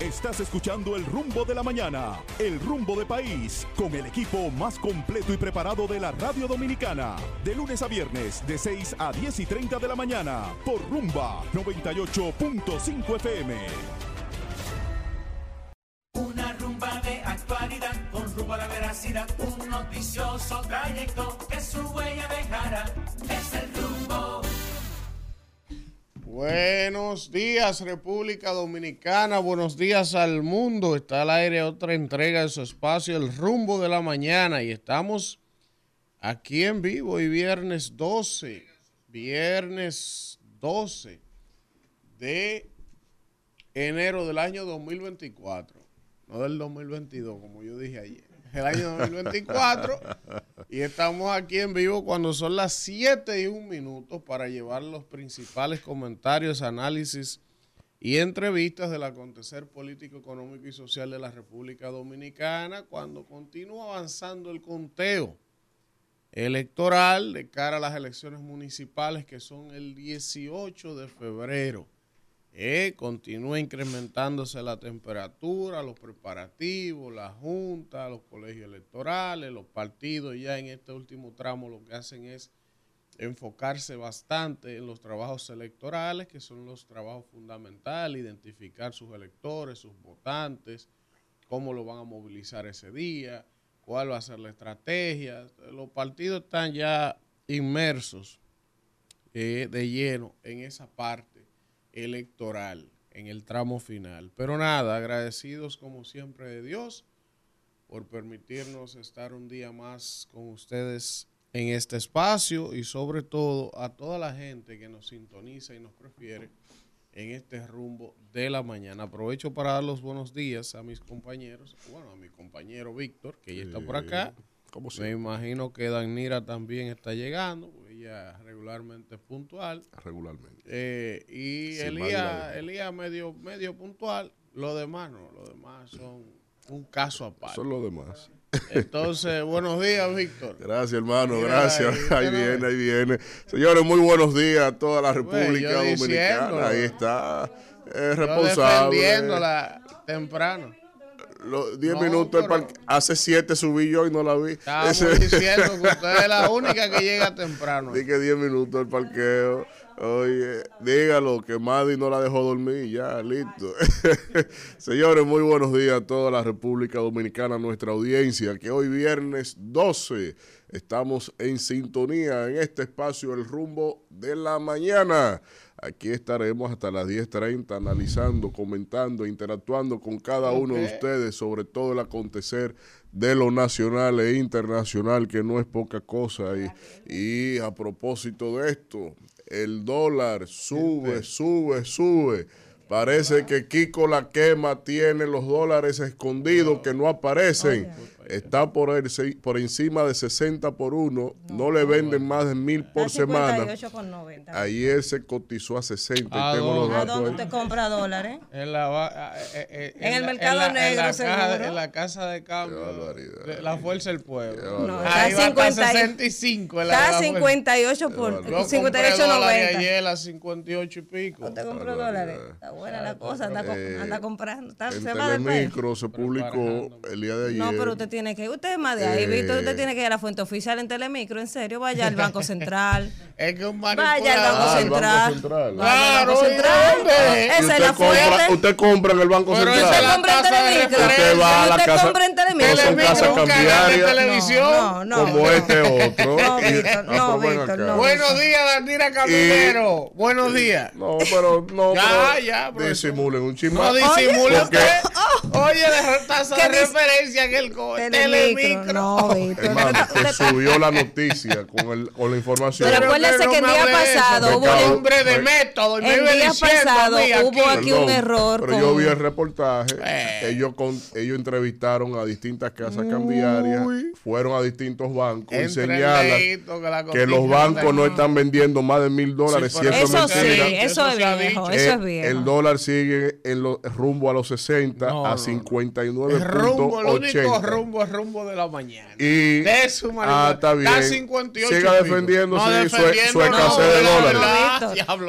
Estás escuchando el rumbo de la mañana, el rumbo de país, con el equipo más completo y preparado de la radio dominicana. De lunes a viernes, de 6 a 10 y 30 de la mañana, por Rumba 98.5 FM. Buenos días República Dominicana, buenos días al mundo. Está al aire otra entrega de su espacio, el rumbo de la mañana. Y estamos aquí en vivo y viernes 12, viernes 12 de enero del año 2024, no del 2022 como yo dije ayer el año 2024. y estamos aquí en vivo cuando son las 7 y un minuto para llevar los principales comentarios, análisis y entrevistas del acontecer político, económico y social de la República Dominicana cuando continúa avanzando el conteo electoral de cara a las elecciones municipales que son el 18 de febrero. Eh, continúa incrementándose la temperatura, los preparativos, la junta, los colegios electorales, los partidos ya en este último tramo lo que hacen es enfocarse bastante en los trabajos electorales, que son los trabajos fundamentales, identificar sus electores, sus votantes, cómo lo van a movilizar ese día, cuál va a ser la estrategia. Los partidos están ya inmersos eh, de lleno en esa parte electoral en el tramo final. Pero nada, agradecidos como siempre de Dios por permitirnos estar un día más con ustedes en este espacio y sobre todo a toda la gente que nos sintoniza y nos prefiere en este rumbo de la mañana. Aprovecho para dar los buenos días a mis compañeros, bueno, a mi compañero Víctor, que ya está por acá. Me imagino que Danira también está llegando, ella regularmente puntual. Regularmente. Eh, y Elías, Elías medio, medio puntual. Los demás no, los demás son un caso aparte. Son los demás. Entonces, buenos días, Víctor. Gracias, hermano, gracias. Ahí, viene, ahí viene. Señores, muy buenos días a toda la República Dominicana. Ahí está. Es responsable. defendiéndola temprano los 10 minutos, hace 7 subí yo y no la vi. Estábamos diciendo que usted es la única que llega temprano. Dije 10 minutos el parqueo. Oye, dígalo, que Maddy no la dejó dormir, ya, listo. Señores, muy buenos días a toda la República Dominicana, nuestra audiencia, que hoy viernes 12 estamos en sintonía en este espacio, el rumbo de la mañana. Aquí estaremos hasta las 10.30 analizando, comentando, interactuando con cada uno de ustedes sobre todo el acontecer de lo nacional e internacional, que no es poca cosa. Y, y a propósito de esto, el dólar sube, sube, sube. Parece que Kiko la quema tiene los dólares escondidos que no aparecen está por, el, por encima de 60 por uno, no, le venden más de mil por semana. Ayer se cotizó a 60. ¿A, dónde, usted compra dólares? En, la, eh, eh, en, el mercado negro, en seguro. en la casa de cambio. la fuerza del pueblo. No, Ahí está 50, 65. Está 58 por 58 90. ayer a 58 y pico. ¿Usted compró dólares? Está buena la cosa, anda, eh, anda comprando. Está, se va Telemicro se publicó el día de ayer. No, pero usted tiene tiene que Usted es más de ahí, Víctor. Usted tiene que ir a la fuente oficial en Telemicro, en serio. Vaya al Banco Central. es que un Vaya al Banco Central. Central. Claro, Central. Esa es la fuente. Usted compra en el Banco Pero Central. Usted compra en Telemicro. Usted va a la usted casa. compra en Telemicro. Son casas cambiarias. televisión. No, no, como este otro. No, Víctor. No, Víctor. No. Buenos días, Dandira Caminero. Buenos días. No, pero no. Ya, ya. Disimulen un chisme. No disimulen usted. Oye, de tasa de referencia que el Telemicro. No, Hermano, te subió la noticia con, el, con la información. Pero acuérdese que el día pasado hubo un hombre de método. El día pasado hubo aquí un error. Pero yo vi el reportaje. Eh. Ellos, con, ellos entrevistaron a distintas casas cambiarias, fueron a distintos bancos y señalan que, los bancos no están vendiendo más de mil dólares. Sí, eso sí, eso, es viejo, eso es viejo. El dólar sigue en lo, rumbo a los 60 a 59.80. El rumbo, el único rumbo rumbo de la mañana. Y, de su ah, está bien. Está 58 Siga defendiendo No, su, su, defendiendo, su no, escasez de la dólares.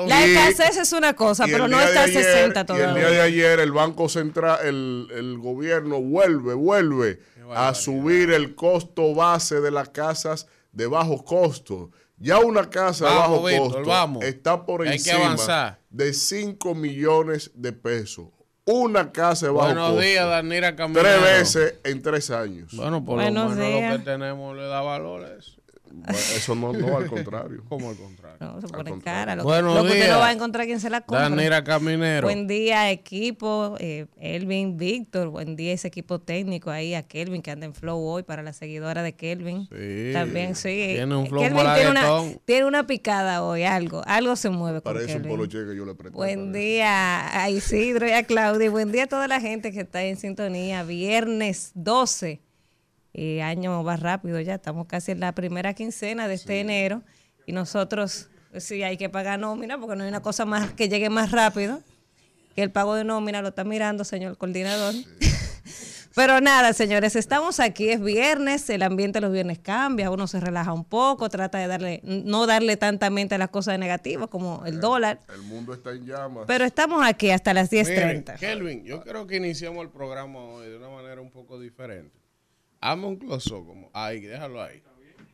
La Y- escasez es una cosa, pero no está a de ayer- 60 Y el todavía. día de ayer el Banco Central, el, el gobierno vuelve, vuelve a subir el costo base de las casas de bajo costo. Ya una casa de Vamos, bajo Víctor, costo vamos. está por Hay encima de 5 millones de pesos. Una casa de bajo Buenos costo. días, Danira Caminero. Tres veces en tres años. Bueno, por Buenos lo menos días. lo que tenemos le da valores. Eso no, no, al contrario. Como al contrario. No, se pone contrario. cara. Lo, Buenos lo que usted no va a encontrar quien se la compre. Danira Caminero. Buen día, equipo. eh, Elvin, Víctor. Buen día, ese equipo técnico ahí. A Kelvin, que anda en flow hoy para la seguidora de Kelvin. Sí. También, sí. Tiene un flow Kelvin tiene una, malaguetón. tiene una picada hoy, algo. Algo se mueve con Parece un Kelvin. poloche que yo le presté. Buen día a Isidro y a Claudia. Buen día a toda la gente que está en sintonía. Viernes 12. Eh, año va rápido ya. Estamos casi en la primera quincena de este enero. Y nosotros, pues sí, hay que pagar nómina porque no hay una cosa más que llegue más rápido que el pago de nómina. Lo está mirando, señor coordinador. Pero nada, señores, estamos aquí, es viernes, el ambiente los viernes cambia, uno se relaja un poco, trata de darle, no darle tanta mente a las cosas negativas como el dólar. El mundo está en llamas. Pero estamos aquí hasta las Miren, 10.30. Kelvin, yo creo que iniciamos el programa hoy de una manera un poco diferente. Hazme un close como ahí, déjalo ahí.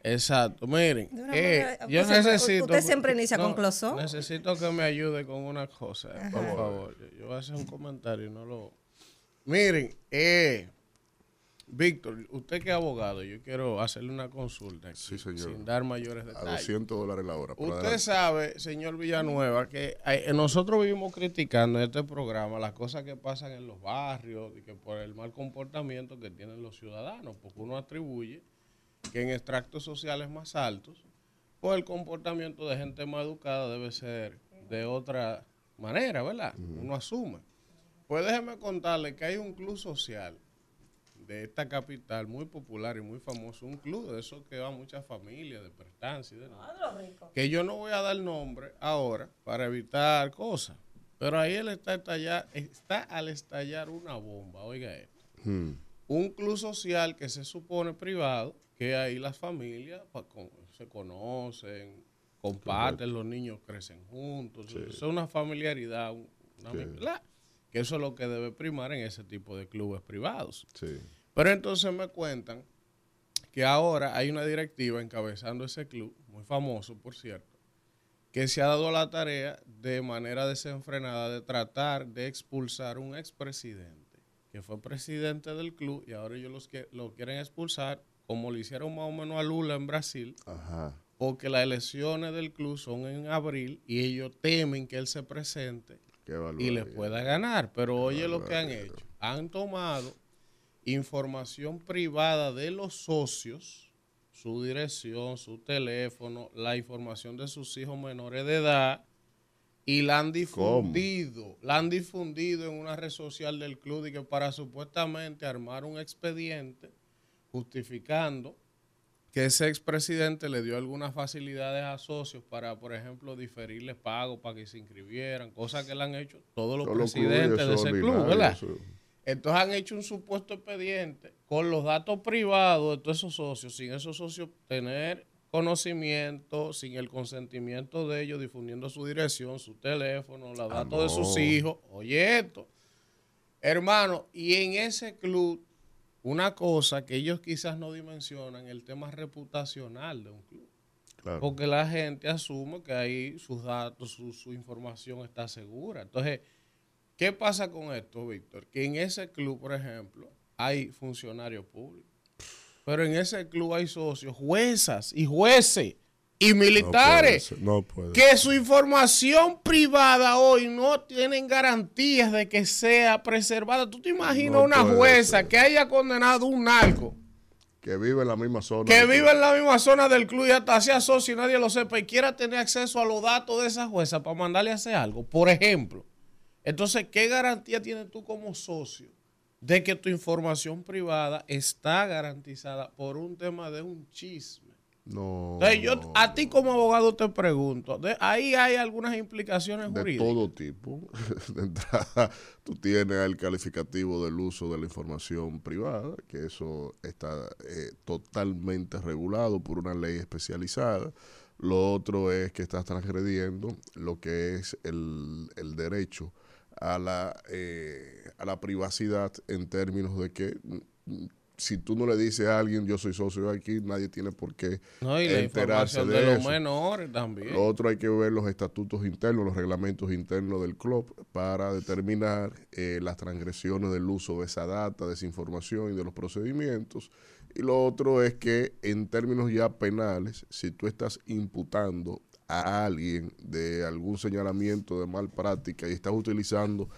Exacto, miren, eh, yo usted- necesito... usted siempre inicia con close-up. Necesito que me ayude con una cosa, por favor. Yo, yo voy a hacer un comentario y no lo... Miren, eh, Víctor, usted que es abogado, yo quiero hacerle una consulta aquí, Sí, señor. sin dar mayores a detalles. 200 dólares la hora. Usted adelante. sabe, señor Villanueva, que hay- eh, nosotros vivimos criticando en este programa las cosas que pasan en los barrios y que por el mal comportamiento que tienen los ciudadanos, porque uno atribuye que en extractos sociales más altos, pues el comportamiento de gente más educada debe ser de otra manera, ¿verdad? Uno asume. Pues déjeme contarle que hay un club social de esta capital muy popular y muy famoso, un club de esos que va muchas familias de prestancia y de que yo no voy a dar nombre ahora para evitar cosas, pero ahí él está, estallar, está al estallar una bomba, oiga esto. Hmm. Un club social que se supone privado, que ahí las familias pa- con- se conocen, comparten, los niños crecen juntos, es una familiaridad, un- una Sí. ¿verdad? que eso es lo que debe primar en ese tipo de clubes privados. Sí. Pero entonces me cuentan que ahora hay una directiva encabezando ese club, muy famoso por cierto, que se ha dado la tarea de manera desenfrenada de tratar de expulsar un expresidente que fue presidente del club y ahora ellos los que, lo quieren expulsar como le hicieron más o menos a Lula en Brasil, Ajá. porque las elecciones del club son en abril y ellos temen que él se presente y les pueda ganar. Pero oye lo que han hecho. Han tomado información privada de los socios, su dirección, su teléfono, la información de sus hijos menores de edad y la han difundido, la han difundido en una red social del club y que para supuestamente armar un expediente justificando que ese expresidente le dio algunas facilidades a socios para, por ejemplo, diferirles pagos para que se inscribieran, cosas que le han hecho todos los presidentes de ese es club, ¿verdad? eso. Entonces han hecho un supuesto expediente con los datos privados de todos esos socios, sin esos socios tener conocimiento, sin el consentimiento de ellos, difundiendo su dirección, su teléfono, los datos de sus hijos. Oye esto, hermano, y en ese club, una cosa que ellos quizás no dimensionan, el tema reputacional de un club. Claro. Porque la gente asume que ahí sus datos, su, su información está segura. Entonces, ¿qué pasa con esto, Víctor? Que en ese club, por ejemplo, hay funcionarios públicos. Pero en ese club hay socios, juezas y jueces y militares. No puede. que su información privada hoy no tienen garantías de que sea preservada. ¿Tú te imaginas No una jueza ser. que haya condenado un narco? Que vive en la misma zona. que vive en la misma zona del club y hasta sea socio y nadie lo sepa y quiera tener acceso a los datos de esa jueza para mandarle a hacer algo, por ejemplo. Entonces, ¿qué garantía tienes tú como socio de que tu información privada está garantizada por un tema de un chisme? No. Entonces, yo, no, a ti como abogado te pregunto, de- ahí hay algunas implicaciones de jurídicas. todo tipo. De entrada, tú tienes el calificativo del uso de la información privada, que eso está eh, totalmente regulado por una ley especializada. Lo otro es que estás transgrediendo lo que es el, el derecho a la, eh, a la privacidad en términos de que mm, si tú no le dices a alguien yo soy socio de aquí, nadie tiene por qué No, y la enterarse información de, de, los menores también. Lo otro hay que ver los estatutos internos, los reglamentos internos del club para determinar eh, las transgresiones del uso de esa data, de esa información y de los procedimientos. Y lo otro es que en términos ya penales, si tú estás imputando a alguien de algún señalamiento de mal práctica y estás utilizando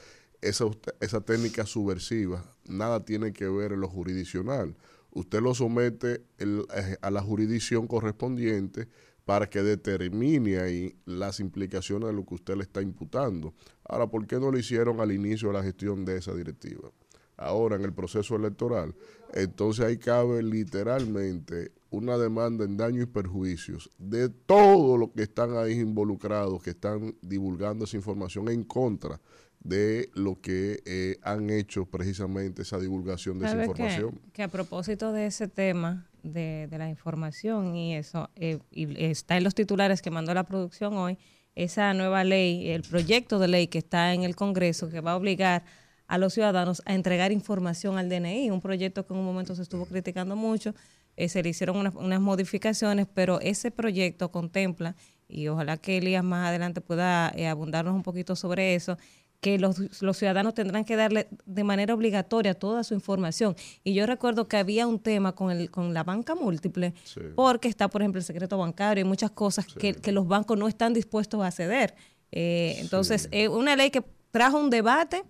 esa, esa técnica subversiva, nada tiene que ver en lo jurisdiccional. Usted lo somete eh, a la jurisdicción correspondiente para que determine ahí las implicaciones de lo que usted le está imputando. Ahora, ¿por qué no lo hicieron al inicio de la gestión de esa directiva? Ahora, en el proceso electoral, entonces ahí cabe literalmente una demanda en daños y perjuicios de todos los que están ahí involucrados, que están divulgando esa información en contra de lo que eh, han hecho precisamente esa divulgación de esa ¿Sabe información. Que, que a propósito de ese tema de, de la información y eso, eh, y está en los titulares que mandó la producción hoy, esa nueva ley, el proyecto de ley que está en el Congreso que va a obligar a los ciudadanos a entregar información al DNI, un proyecto que en un momento se estuvo criticando mucho, eh, se le hicieron unas, unas modificaciones, pero ese proyecto contempla, y ojalá que Elías más adelante pueda eh, abundarnos un poquito sobre eso, que los, los ciudadanos tendrán que darle de manera obligatoria toda su información. Y yo recuerdo que había un tema con, el, con la banca múltiple, Sí. porque está, por ejemplo, el secreto bancario y muchas cosas que, que los bancos no están dispuestos a ceder. Eh, entonces, es una ley que trajo un debate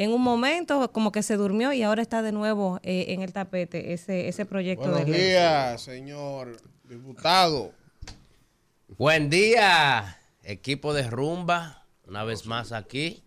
en un momento, como que se durmió y ahora está de nuevo eh, en el tapete ese, ese proyecto Buenos de ley. días, señor diputado. Buen día, equipo de rumba, una vez más aquí.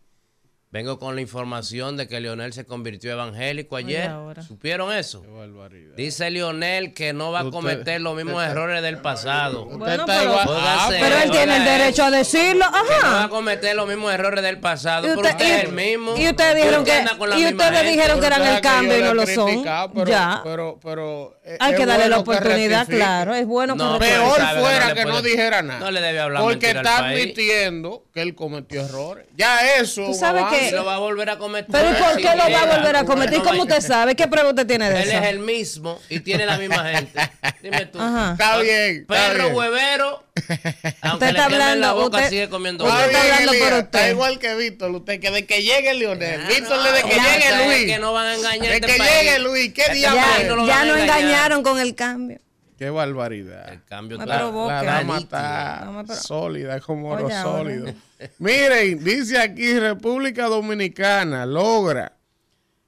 Vengo con la información de que Leonel se convirtió evangélico ayer. ¿Supieron eso? Qué. Dice Leonel que no va a Usted- cometer los mismos errores del pasado. Usted Bueno, está pero- igual- Óigase, Pero él tiene el derecho a decirlo, Que no va a cometer los mismos errores del pasado, Y pero usted- usted es y- el mismo. y ustedes dijeron que- y ustedes dijeron que eran el que cambio y no lo son. Pero, Ya. pero, pero, eh, Hay que darle la bueno que oportunidad, claro. Es bueno que No. Peor que no fuera que no dijera nada. no le debe hablar Porque está admitiendo que él cometió errores. Ya eso. Tú sabes avance. Lo va a volver a cometer. Pero ¿y por Si qué lo va a volver a cometer? ¿Y cómo usted sabe? ¿Qué prueba usted tiene de Él eso? es el mismo y tiene la misma gente. Dime tú. Ajá. Está bien. está Perro bien. huevero. Aunque Usted le está la hablando, boca, usted- sigue comiendo usted Está huevo. está bien, hablando por usted. Está igual que Víctor. Usted que de que llegue Lionel. Ah, Víctor no, de que llegue Luis. que no van a engañar De este que país. llegue Luis. ¿Qué diablo Ya, no ya engañaron con el cambio. Qué barbaridad. El cambio está provoca. La dama está No sólida, es como oro Oye, sólido. Miren, dice aquí República Dominicana logra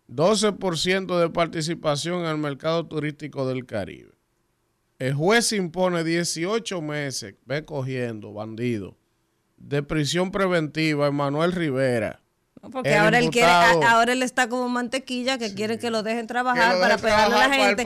12% de participación en el mercado turístico del Caribe. El juez impone 18 meses, ve cogiendo, bandido, de prisión preventiva a Manuel Rivera. No, Porque El ahora él quiere, ahora él está como mantequilla que quiere que lo dejen trabajar lo para pegarle a la gente.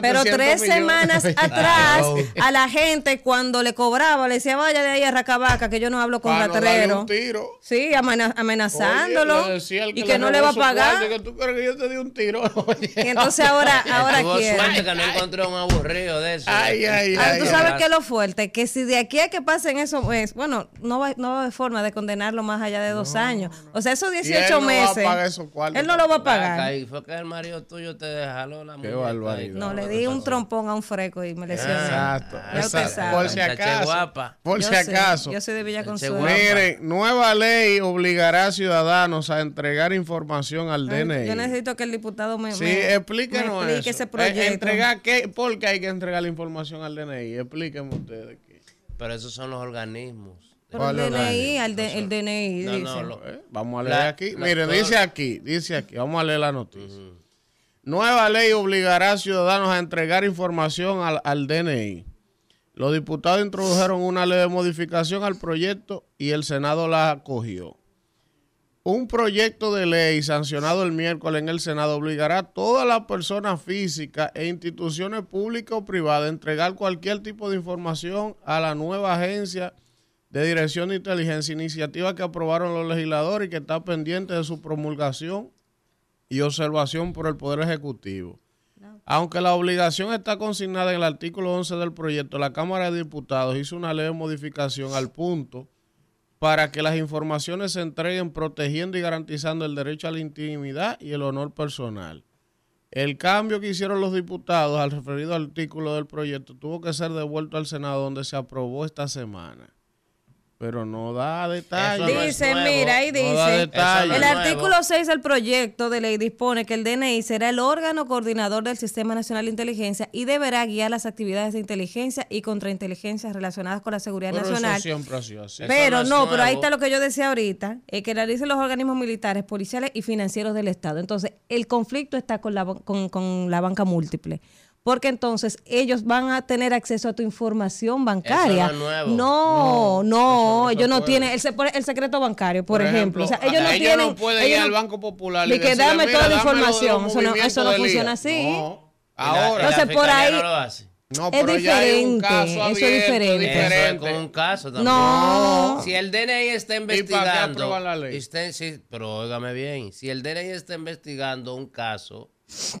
Pero 700 tres millones. semanas atrás a la gente cuando le cobraba le decía vaya de ahí a Racabaca que yo no hablo con no ratrero. tiro. Sí, amena- amenazándolo Oye, y que no le va a pagar. cuarto, que tú crees que yo te di un tiro. Oye. Y entonces ahora, ahora quiere. suerte que no encontró un aburrido de eso. Ay, ay, ay, tú ay. sabes que lo fuerte, que si de aquí a que pasen eso, es, bueno, no va, no va a haber forma de condenarlo más allá de dos años. O sea, esos Y él 18 no va a meses, pagar esos cuartos él no lo va a pagar. y fue que el marido tuyo te dejaló la Qué muñeca barbaridad. ahí. No, le di un trompón a un freco y me lesioné. Exacto. Exacto. Por si acaso. guapa. Por Yo si acaso. Yo soy de Villa Consuelo. Miren, nueva ley obligará a ciudadanos a entregar información al DNI. Yo necesito que el diputado me, Sí, me- explíquenos me explique eso. ese Eh, proyecto. ¿Entregar qué? ¿Por qué hay que entregar la información al DNI? Explíquenme ustedes. qué. Pero esos son los organismos. Pero el ¿Cuál DNI, al de- el DNI, No, dice. no, lo- Eh, Vamos a leer La- aquí. la- todo- dice aquí, dice aquí. Vamos a leer la noticia. Nueva ley obligará a ciudadanos a entregar información al, al DNI. Los diputados introdujeron una ley de modificación al proyecto y el Senado la acogió. un proyecto de ley sancionado el miércoles en el Senado obligará a todas las personas físicas e instituciones públicas o privadas a entregar cualquier tipo de información a la nueva agencia de Dirección de Inteligencia, iniciativa que aprobaron los legisladores y que está pendiente de su promulgación y observación por el Poder Ejecutivo. Aunque la obligación está consignada en el artículo 11 del proyecto, la Cámara de Diputados hizo una leve modificación al punto para que las informaciones se entreguen protegiendo y garantizando el derecho a la intimidad y el honor personal. El cambio que hicieron los diputados al referido artículo del proyecto tuvo que ser devuelto al Senado donde se aprobó esta semana. Pero no da detalles. No Dice, mira, ahí dice, el artículo nuevo. 6 del proyecto de ley dispone que el DNI será el órgano coordinador del Sistema Nacional de Inteligencia y deberá guiar las actividades de inteligencia y contrainteligencia relacionadas con la seguridad Pero nacional. eso siempre ha sido así. Eso Pero no pero ahí está lo que yo decía ahorita, eh, que realicen los organismos militares, policiales y financieros del Estado. Entonces, el conflicto está con la, con, con la banca múltiple. Porque entonces ellos van a tener acceso a tu información bancaria. Eso no es nuevo. No, no, no se ellos no puede. tienen el, se- el secreto bancario, por, ejemplo. O sea, ellos no ellos tienen. no pueden ir ellos al no- Banco Popular de y que decirle, dame "Mira, toda la información. Eso no, eso no funciona día". así. No. Y y Ahora, Entonces, por ahí- no lo hace. no, es pero ya hay un diferente, caso eso es abierto, diferente. Eso es diferente. como un caso también. No. Si el DNI está para qué investigando. aprueban la ley? sí, pero óigame bien. Si el DNI está investigando un caso,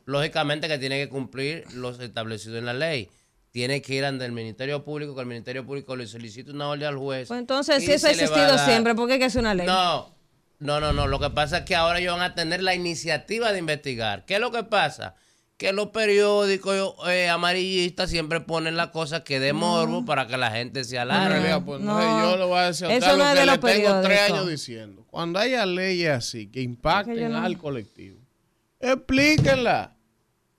lógicamente que tiene que cumplir los establecidos en la ley. Tiene que ir ante el Ministerio Público, que el Ministerio Público le solicite una orden al juez. Pues entonces, si eso ha existido siempre, ¿por qué hay que hacer una ley? No, no, no, no. Lo que pasa es que ahora ellos van a tener la iniciativa de investigar. ¿Qué es lo que pasa? Que los periódicos eh, amarillistas siempre ponen las cosas que de morbo para que la gente se alarme. pues, No. yo le voy a decir a Eso no lo es que de le tengo tres años diciendo. Cuando haya leyes así que impacten al colectivo, explíquenla.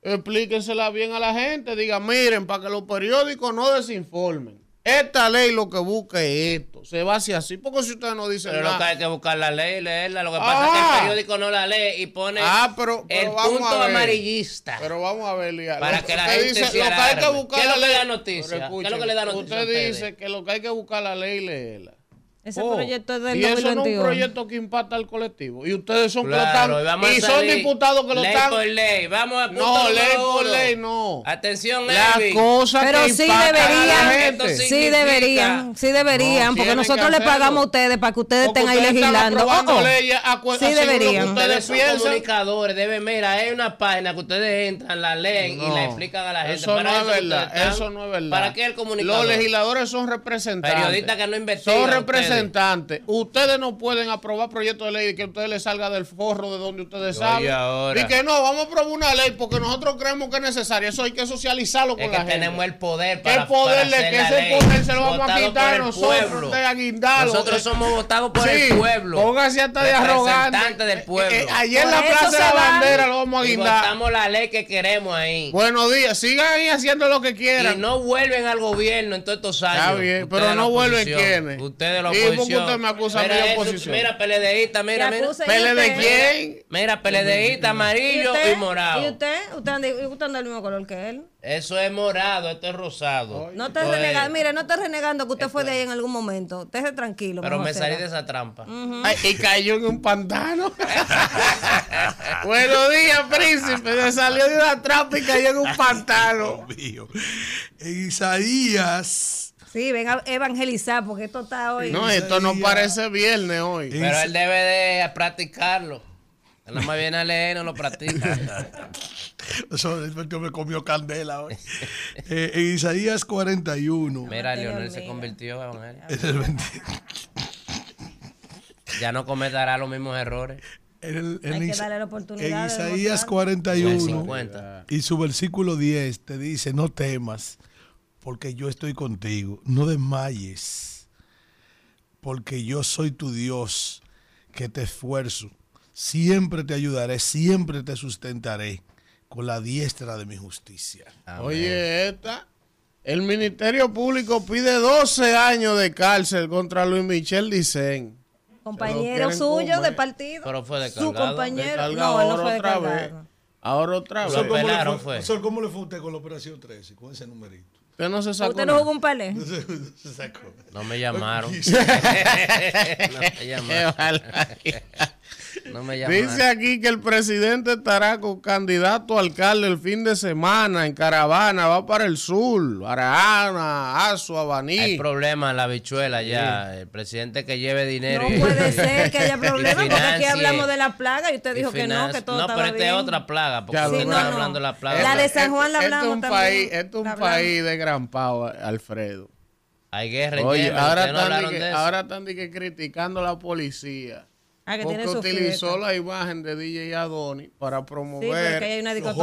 Explíquensela bien a la gente. Digan, miren, para que los periódicos no desinformen. Esta ley lo que busca es esto. Se va hacia así. Porque si ustedes no dicen Pero lo que nada. hay que buscar la ley y leerla. Lo que pasa es que Ah. el periódico no la lee y pone Ah, pero- pero el vamos punto a ver. amarillista. Pero vamos a ver, Lía. Para Lo que la usted gente dice, se lo que hay que buscar ¿Qué es lo que ley- da noticia? Pero ¿Qué es lo que le da noticia Usted dice que lo que hay que buscar la ley y leerla. Ese Oh, proyecto es del y eso no es un 2021. proyecto que impacta al colectivo. Y ustedes son que lo Claro, y están. vamos a Y son diputados que lo ley están. por ley. Vamos a No, ley por uno. ley, no. Atención, Las Elvin. cosas Pero que sí impactan a la deberían, sí deberían, sí deberían, No, porque nosotros le pagamos a ustedes para que ustedes Porque estén ahí ustedes legislando. Oh, oh. leyes Sí deberían. ustedes Ustedes son comunicadores, deben, mira, hay una página que ustedes entran, la leen y No, la explican a la gente. Eso Para no es verdad. Eso no es verdad. ¿Para qué el comunicador? Los legisladores son representantes. Periodistas que no investigan, Son ustedes. Representantes. Ustedes. no pueden aprobar proyectos de ley y que a ustedes les salga del forro de donde ustedes saben. ahora. Y que no, vamos a aprobar una ley porque nosotros creemos que es necesaria. Eso hay que socializarlo con Es la que gente. tenemos el poder ¿Qué para, poder para de hacer que la ese ley, poder se lo vamos a quitar por el nosotros? pueblo. Ustedes a guindarlo. Nosotros Eh, somos votados por sí, el pueblo. Póngase hasta de arrogante. Representantes del pueblo. Eh, eh, ayer en la Plaza de la. Bandera lo vamos a guindar. votamos la ley que queremos ahí. Buenos días. Sigan ahí haciendo lo que quieran. Y no vuelven al gobierno en todos estos años. Está bien, pero de no vuelven quiénes. Ustedes de la ¿Y qué oposición. usted me acusa a mí Mira de eso, oposición? Mira, PLDista, mira, mira. acusa- ¿Pele de usted? quién? Mira, PLDista, amarillo y, morado. ¿Y usted? ¿Usted anda, usted anda del mismo color que él? Eso es morado, esto es rosado. No te Esto es- renegando, mire, no esté renegando que usted fue de ahí en algún momento. Estése tranquilo. Pero me salí de esa trampa. Ay, y cayó en un pantano. Buenos días, príncipe. Se salió de una trampa y cayó en un pantano. mío. En Isaías, Sí, ven a evangelizar porque esto está hoy. No, esto no parece viernes hoy. Pero él debe de practicarlo. Él nada más viene a leer, no lo practica. eso este me comió candela hoy. Eh, en Isaías 41, Mira, Leonel se convirtió en evangelio. en el 20 Ya no cometerá los mismos errores. en el- en Hay que darle la oportunidad En Isaías demostrar. El 41 50. y su versículo 10 te dice, no temas, porque yo estoy contigo. No desmayes, porque yo soy tu Dios, que te esfuerzo. Siempre te ayudaré, siempre te sustentaré con la diestra de mi justicia. Amén. Oye, esta. El Ministerio Público pide 12 años de cárcel contra Luis Michel Dicen. Compañero suyo comer. de partido. Pero fue Su descargado. compañero. Descarga No, él no ahora fue otra vez. Ahora otra Lo vez. ¿cómo le fue? ¿Cómo le fue a usted con la operación 13, con ese numerito? Usted no se sacó. ¿Usted no jugó un palé? Se sacó. No me llamaron. no me llamaron. No me. Dice aquí que el presidente estará con candidato a alcalde el fin de semana en caravana, va para el sur, Araana, Azua, Baní. Hay problema en la bichuela ya. El presidente que lleve dinero. No y- puede y- ser que haya y problemas porque aquí hablamos de la plaga y usted y dijo que no, que todo No, estaba pero esta es otra plaga. Porque usted sí, no, no. hablando de la plaga. La de San Juan la Esto es hablamos un también. país, esto es un país de gran pavo, Alfredo. Hay guerra en Oye, Yemen, ahora no están, que, ahora están de que criticando a la policía. Ah, que porque utilizó fiesta. la imagen de DJ Adoni para Sí, promover porque hay una que los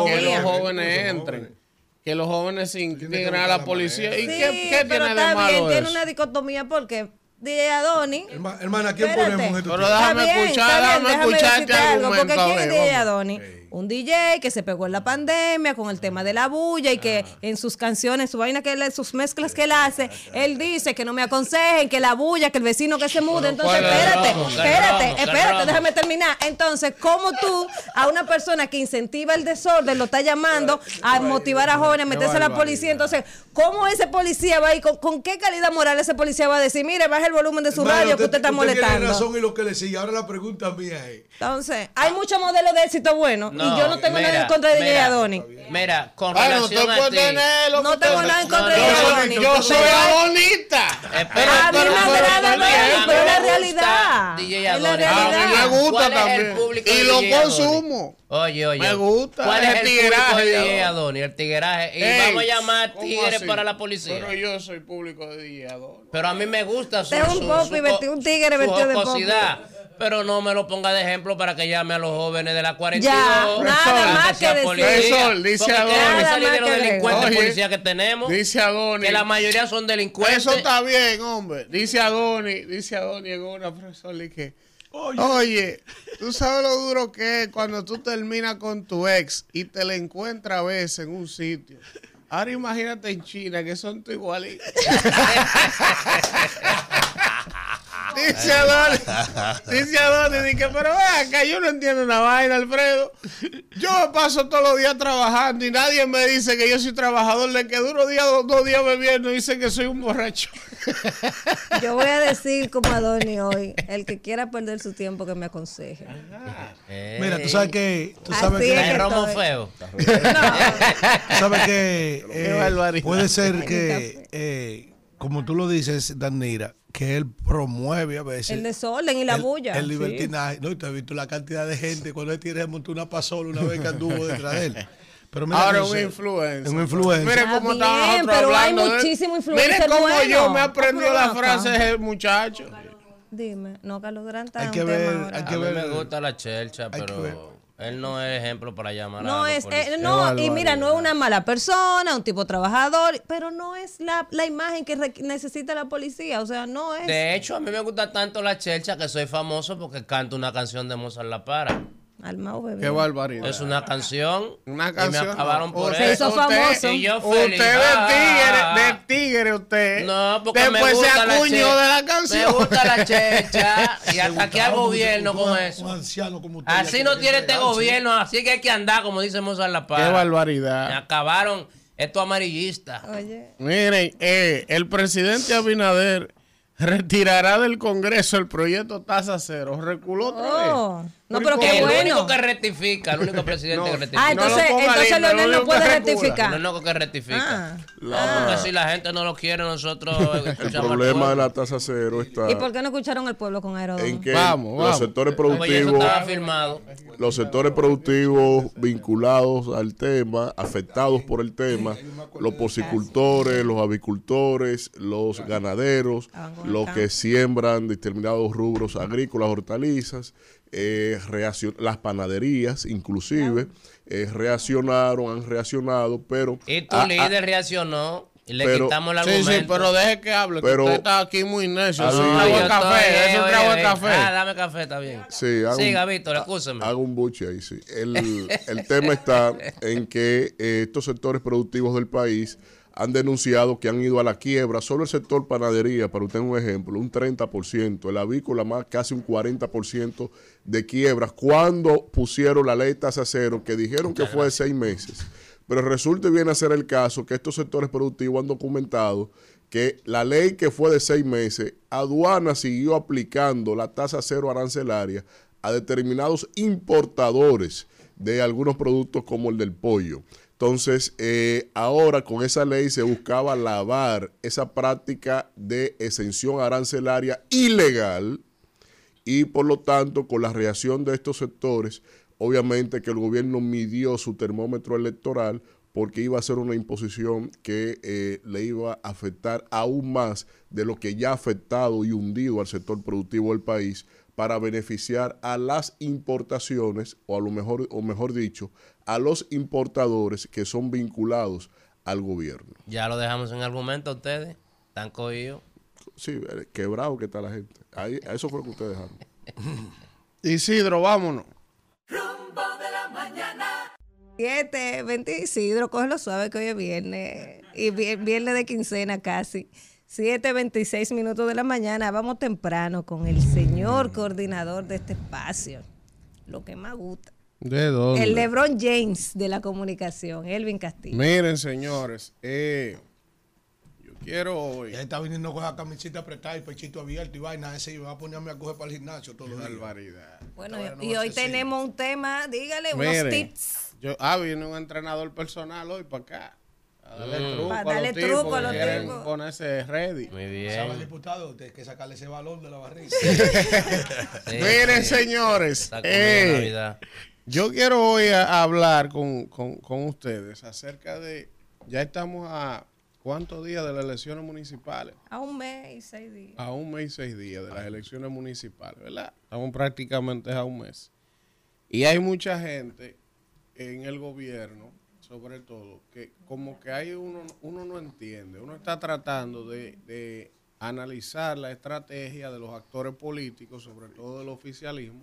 jóvenes entren. Que los jóvenes se integren a la policía. ¿Y Sí, qué, qué pero tiene de malo bien, tiene una dicotomía porque DJ Adoni. Herma- Hermana, ¿a quién ponemos este Pero déjame escuchar, déjame escuchar este algo, Porque argumento, a ¿quién es DJ. Adoni? Un DJ que se pegó en la pandemia con el tema de la bulla y que Ah. en sus canciones, su vaina que él, sus mezclas que él hace, él dice que no me aconsejen, que la bulla, que el vecino que se mude. Entonces, ¿cuál es el espérate, espérate, espérate, déjame terminar. Entonces, ¿cómo tú a una persona que incentiva el desorden lo está llamando a motivar a jóvenes a meterse a la policía? Entonces, ¿cómo ese policía va a ir? ¿Con, con qué calidad moral ese policía va a decir, mire, baja el volumen de su radio que usted está tiene molestando? razón y lo que le sigue. Ahora la pregunta mía es... Entonces, hay muchos modelos de éxito buenos y yo no tengo nada en contra de DJ mira, Adoni. Mira, con relación usted a ti. No tengo nada en contra No, de no, DJ yo- Adoni. Yo soy bonita. Espera, A mí me agrada pero- ver, pero- es la realidad. DJ Es la Adoni. A mí me gusta ¿Cuál es el también. Y lo Adoni? consumo. Oye, oye. Me gusta ¿Cuál es el tigueraje de DJ Adoni. Adoni? El tigueraje. Y vamos a llamar ¿cómo tigres para la policía. Pero yo soy público de DJ Adoni. Pero a mí me gusta su, es un popi un tigre vestido de jocosidad. Pero no me lo ponga de ejemplo para que llame a los jóvenes de la 42. Ya, nada más que decir. policía. Profesor, dice Porque Adoni. queremos Nada salir de los que delincuentes agregar. policías que tenemos. Dice Adoni. que la mayoría son delincuentes. Eso está bien, hombre. Dice Adoni, dice Adoni en una profesora y que, oye, tú sabes lo duro que es cuando tú terminas con tu ex y te la encuentras a veces en un sitio. Ahora imagínate en China que son tu igualitos. dice Adoni, dice Adoni, dice, pero ve acá, yo no entiendo una vaina, Alfredo. Yo me paso todos los días trabajando y nadie me dice que yo soy trabajador. Le quedo unos días, dos, dos días bebiendo y dicen que soy un borracho. Yo voy a decir como Adoni hoy, el que quiera perder su tiempo que me aconseje. Mira, tú sabes que... Tú sabes es. que... Que romo feo. Tú sabes que eh, puede ser que, eh, como tú lo dices, Danira, que él promueve a veces. El desorden y la el- bulla. El sí. libertinaje. No, y te has visto la cantidad de gente cuando él tiene montó una pasola una vez que anduvo detrás de él. Pero mira Ahora que un influencer. Un influencer. Mire Está cómo bien, estamos nosotros pero hay hablando de- muchísimo influencer Mire cómo bueno. yo me aprendió Pero la frase de muchacho. Dime, no, Carlos Durán está Hay que un ver, tema hay A que mí ver. me gusta la chelcha, Hay que ver. pero él no es ejemplo para llamar a No los es, eh, no, y mira, no es una mala persona, un tipo trabajador, pero no es la, la imagen que necesita la policía, o sea, no es. De hecho, a mí me gusta tanto la chelcha que soy famoso porque canto una canción de Mozart La Para. Almao bebé. Qué barbaridad. Es una canción. Una Y canción. me acabaron por Se eso. hizo famoso. Y yo Usted feliz. de Ah, tigre, de tigre usted. No, porque Después me gusta se la acuñó de la canción. Me gusta la checha y ataqué al gobierno con eso. Un anciano como usted. Así no tiene este gobierno, así que hay que andar, como dice Mozart La Para. Qué Me barbaridad. acabaron estos amarillistas. Oye, Miren, eh, el presidente Abinader retirará del Congreso el proyecto tasa cero. Reculó otra vez. No, Pero pero ¿y qué el bueno. único que rectifica, el único presidente No. que rectifica. Ah, No entonces, ponga entonces Leonel no no puede rectificar. el único que rectifica. Ah. La- Porque si la gente no lo quiere, nosotros El escuchamos al problema de la tasa cero está ¿Y por qué no escucharon al pueblo con Aerodón? en que Vamos, los vamos. sectores productivos firmado. los sectores productivos vinculados al tema, afectados por el tema, los porcicultores, los avicultores, los ganaderos, el los que siembran determinados rubros agrícolas, hortalizas, eh, reaccion- las panaderías inclusive, eh, reaccionaron, han reaccionado, pero... Y tu ah, ah, líder reaccionó y le pero- quitamos el Sí, argumento. sí, pero deje que hable, que Pero- usted está aquí muy necio. Ah, Es un sí. trago yo de café, es un trago de café. Ah, dame café, está bien. Sí, hago Siga, un- Víctor, escúchame. Hago un buche ahí, sí. El, el tema está en que eh, estos sectores productivos del país han denunciado que han ido a la quiebra. Solo el sector panadería, para usted un ejemplo, un 30%, el avícola más casi un 40% de quiebras cuando pusieron la ley tasa cero, que dijeron que fue de seis meses. Pero resulta y viene ser el caso que estos sectores productivos han documentado que la ley que fue de seis meses, aduana siguió aplicando la tasa cero arancelaria a determinados importadores de algunos productos como el del pollo. Entonces, eh, ahora con esa ley se buscaba lavar esa práctica de exención arancelaria ilegal y por lo tanto con la reacción de estos sectores, obviamente que el gobierno midió su termómetro electoral porque iba a ser una imposición que eh, le iba a afectar aún más de lo que ya ha afectado y hundido al sector productivo del país para beneficiar a las importaciones o a lo mejor o mejor dicho a los importadores que son vinculados al gobierno. Ya lo dejamos en argumento ustedes. Están cogidos. Sí, eh, quebrado que está la gente. Ahí, eso fue lo que ustedes dejaron. Isidro, vámonos. Rumbo de la mañana. 7, 20 Isidro, cógelo suave que hoy es viernes. Y vi- viernes de quincena casi. 7, 26 minutos de la mañana. Vamos temprano con el señor coordinador de este espacio. Lo que más gusta. ¿De dónde? El LeBron James de la comunicación, Elvin Castillo. Miren, señores, eh, yo quiero hoy. Y ahí está viniendo con la camiseta apretada y pechito abierto y vaina ese y va a ponerme a coger para el gimnasio todo los días. barbaridad. Bueno, no y hoy tenemos un tema, dígale, unos tips. Yo, ah, viene un entrenador personal hoy para acá. A darle truco a los tipos truco a que los quieren tipos. ponerse ready. Muy ¿Sabe el bien. diputado? Hay que sacarle ese balón de la barriga. Sí, Miren, sí. señores, eh, yo quiero hoy a- a hablar con, con- con ustedes acerca de, ya estamos a cuántos días de las elecciones municipales, A un mes y seis días. a un mes y seis días de las elecciones municipales, ¿verdad? Estamos prácticamente a un mes. Y hay mucha gente en el gobierno, sobre todo, que como que hay uno, uno no entiende, uno está tratando de, de analizar la estrategia de los actores políticos, sobre todo del oficialismo,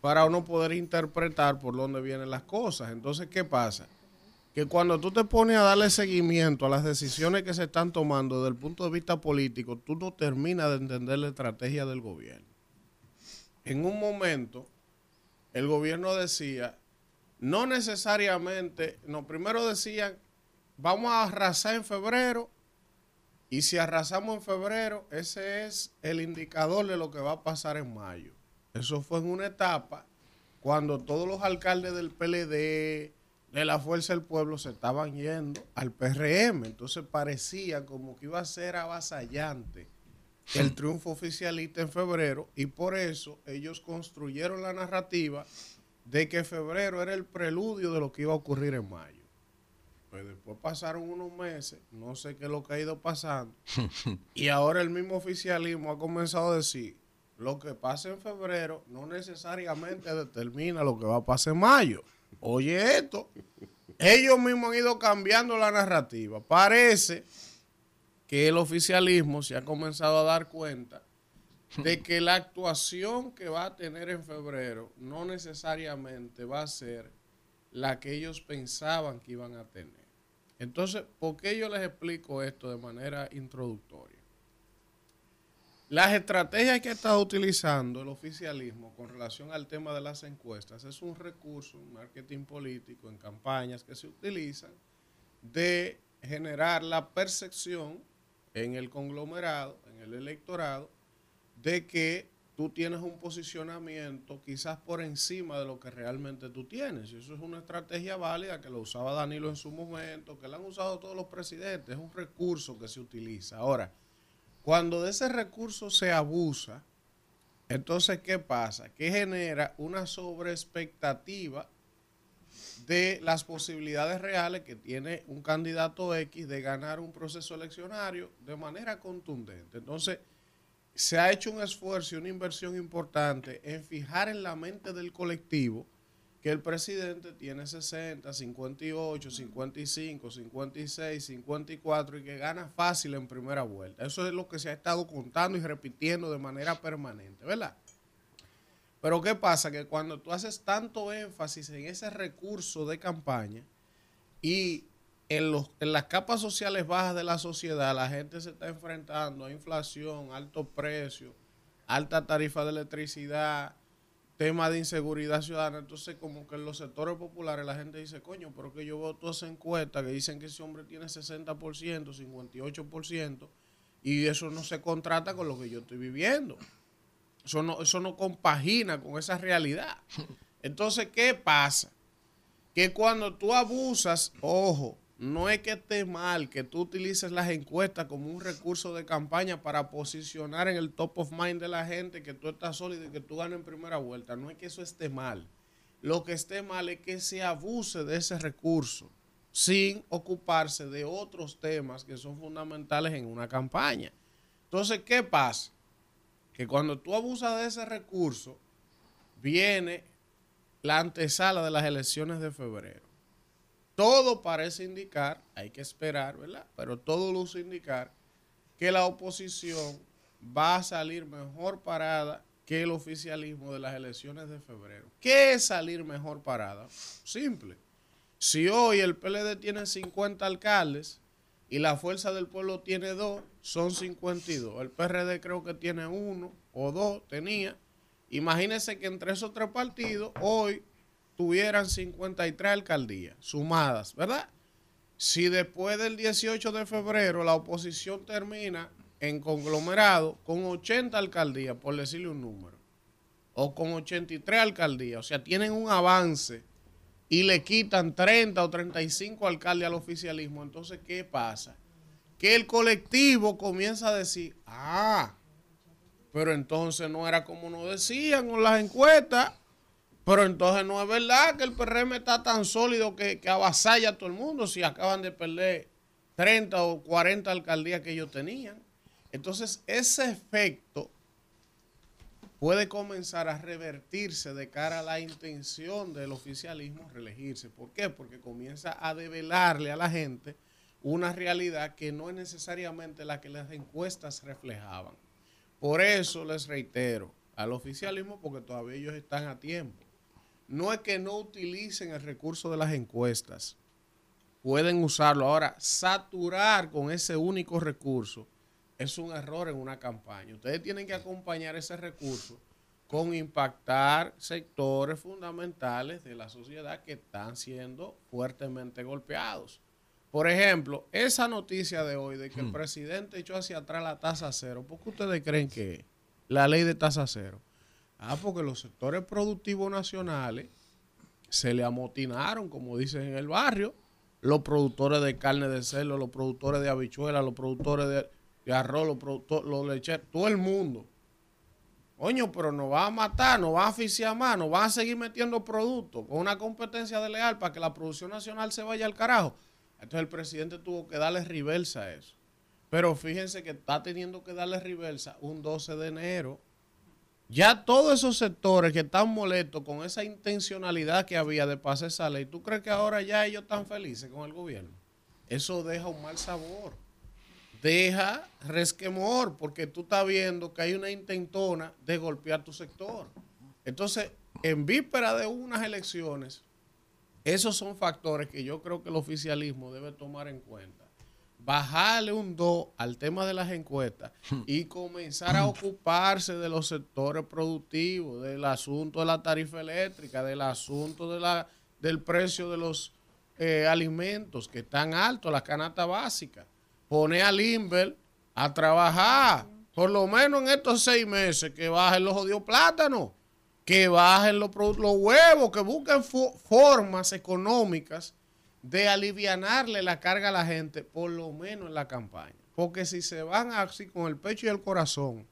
para uno poder interpretar por dónde vienen las cosas. Entonces, ¿qué pasa? Que cuando tú te pones a darle seguimiento a las decisiones que se están tomando desde el punto de vista político, tú no terminas de entender la estrategia del gobierno. En un momento, el gobierno decía, no necesariamente, no, primero decían, vamos a arrasar en febrero, y si arrasamos en febrero, ese es el indicador de lo que va a pasar en mayo. Eso fue en una etapa cuando todos los alcaldes del PLD, de la Fuerza del Pueblo, se estaban yendo al PRM. Entonces parecía como que iba a ser avasallante el triunfo oficialista en febrero y por eso ellos construyeron la narrativa de que febrero era el preludio de lo que iba a ocurrir en mayo. Pues después pasaron unos meses, no sé qué es lo que ha ido pasando, y ahora el mismo oficialismo ha comenzado a decir, lo que pasa en febrero no necesariamente determina lo que va a pasar en mayo. Oye esto, ellos mismos han ido cambiando la narrativa. Parece que el oficialismo se ha comenzado a dar cuenta de que la actuación que va a tener en febrero no necesariamente va a ser la que ellos pensaban que iban a tener. Entonces, ¿por qué yo les explico esto de manera introductoria? Las estrategias que ha estado utilizando el oficialismo con relación al tema de las encuestas es un recurso, un marketing político en campañas que se utilizan de generar la percepción en el conglomerado, en el electorado, de que tú tienes un posicionamiento quizás por encima de lo que realmente tú tienes. Y eso es una estrategia válida que lo usaba Danilo en su momento, que la han usado todos los presidentes, es un recurso que se utiliza. Ahora, cuando de ese recurso se abusa, entonces, ¿qué pasa? Que genera una sobreexpectativa de las posibilidades reales que tiene un candidato X de ganar un proceso eleccionario de manera contundente. Entonces, se ha hecho un esfuerzo y una inversión importante en fijar en la mente del colectivo que el presidente tiene 60, 58, 55, 56, 54 y que gana fácil en primera vuelta. Eso es lo que se ha estado contando y repitiendo de manera permanente, ¿verdad? Pero ¿qué pasa? Que cuando tú haces tanto énfasis en ese recurso de campaña y en, los, en las capas sociales bajas de la sociedad la gente se está enfrentando a inflación, altos precios, alta tarifa de electricidad, tema de inseguridad ciudadana. Entonces, como que en los sectores populares la gente dice, coño, pero que yo veo todas esas encuestas que dicen que ese hombre tiene 60%, 58%, y eso no se contrata con lo que yo estoy viviendo. Eso no, eso no compagina con esa realidad. Entonces, ¿qué pasa? Que cuando tú abusas, ojo, no es que esté mal que tú utilices las encuestas como un recurso de campaña para posicionar en el top of mind de la gente que tú estás sólido y que tú ganes en primera vuelta. No es que eso esté mal. Lo que esté mal es que se abuse de ese recurso sin ocuparse de otros temas que son fundamentales en una campaña. Entonces, ¿qué pasa? Que cuando tú abusas de ese recurso, viene la antesala de las elecciones de febrero. Todo parece indicar, hay que esperar, ¿verdad? Pero todo luce indicar que la oposición va a salir mejor parada que el oficialismo de las elecciones de febrero. ¿Qué es salir mejor parada? Simple. Si hoy el PLD tiene 50 alcaldes y la Fuerza del Pueblo tiene dos, son 52. El PRD creo que tiene uno o dos, tenía. Imagínense que entre esos tres partidos hoy tuvieran 53 alcaldías sumadas, ¿verdad? Si después del 18 de febrero la oposición termina en conglomerado con 80 alcaldías, por decirle un número, o con 83 alcaldías, o sea, tienen un avance y le quitan 30 o 35 alcaldes al oficialismo, entonces, ¿qué pasa? Que el colectivo comienza a decir, ah, pero entonces no era como nos decían con las encuestas, pero entonces no es verdad que el PRM está tan sólido que, que avasalla a todo el mundo si acaban de perder 30 o 40 alcaldías que ellos tenían. Entonces, ese efecto puede comenzar a revertirse de cara a la intención del oficialismo reelegirse. ¿Por qué? Porque comienza a develarle a la gente una realidad que no es necesariamente la que las encuestas reflejaban. Por eso les reitero al oficialismo, porque todavía ellos están a tiempo. No es que no utilicen el recurso de las encuestas, pueden usarlo. Ahora, saturar con ese único recurso es un error en una campaña. Ustedes tienen que acompañar ese recurso con impactar sectores fundamentales de la sociedad que están siendo fuertemente golpeados. Por ejemplo, esa noticia de hoy de que el presidente echó hacia atrás la tasa cero, ¿por qué ustedes creen que la ley de tasa cero? Ah, porque los sectores productivos nacionales se le amotinaron, como dicen en el barrio, los productores de carne de cerdo, los productores de habichuelas, los productores de, arroz, los, los lecheros, todo el mundo. Coño, pero nos va a matar, nos va a asfixiar más, nos va a seguir metiendo productos con una competencia desleal para que la producción nacional se vaya al carajo. Entonces el presidente tuvo que darle reversa a eso. Pero fíjense que está teniendo que darle reversa un 12 de enero. Ya todos esos sectores que están molestos con esa intencionalidad que había de pasar esa ley, ¿tú crees que ahora ya ellos están felices con el gobierno? Eso deja un mal sabor. Deja resquemor, porque tú estás viendo que hay una intentona de golpear tu sector. Entonces, en víspera de unas elecciones, esos son factores que yo creo que el oficialismo debe tomar en cuenta. Bajarle un 2 al tema de las encuestas y comenzar a ocuparse de los sectores productivos, del asunto de la tarifa eléctrica, del asunto de la, del precio de los eh, alimentos que están altos, la canasta básica. Pone al Inver a trabajar, por lo menos en estos seis meses, que bajen los jodidos plátanos que bajen los, los huevos, que busquen fo formas económicas de alivianarle la carga a la gente, por lo menos en la campaña. Porque si se van así con el pecho y el corazón,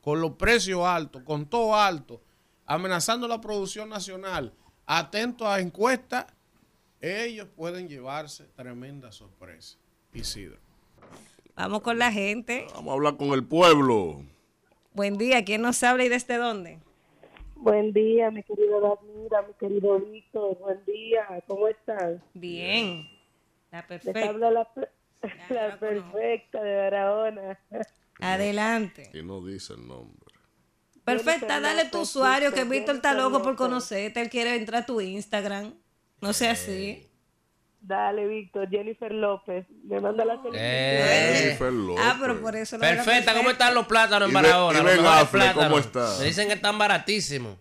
con los precios altos, con todo alto, amenazando la producción nacional, atentos a encuestas, ellos pueden llevarse tremenda sorpresa. Isidro. Vamos con la gente. Vamos a hablar con el pueblo. Buen día, ¿quién nos habla y desde dónde? Buen día, mi querido Danira, mi querido Víctor. Buen día, ¿cómo están? Bien. La Les perfecta. habla la, la perfecta de Barahona. Adelante. Y no dice el nombre. Perfecta, dale tu López, usuario que Víctor está loco por conocerte. Él quiere entrar a tu Instagram. No sea así. Dale, Víctor, Jennifer López. Me manda la solicitud. Eh. Jennifer López. Ah, pero por eso Perfecta, ¿cómo están los plátanos en Y Ben- Barahona? y Los ¿cómo está? Me dicen que están baratísimos.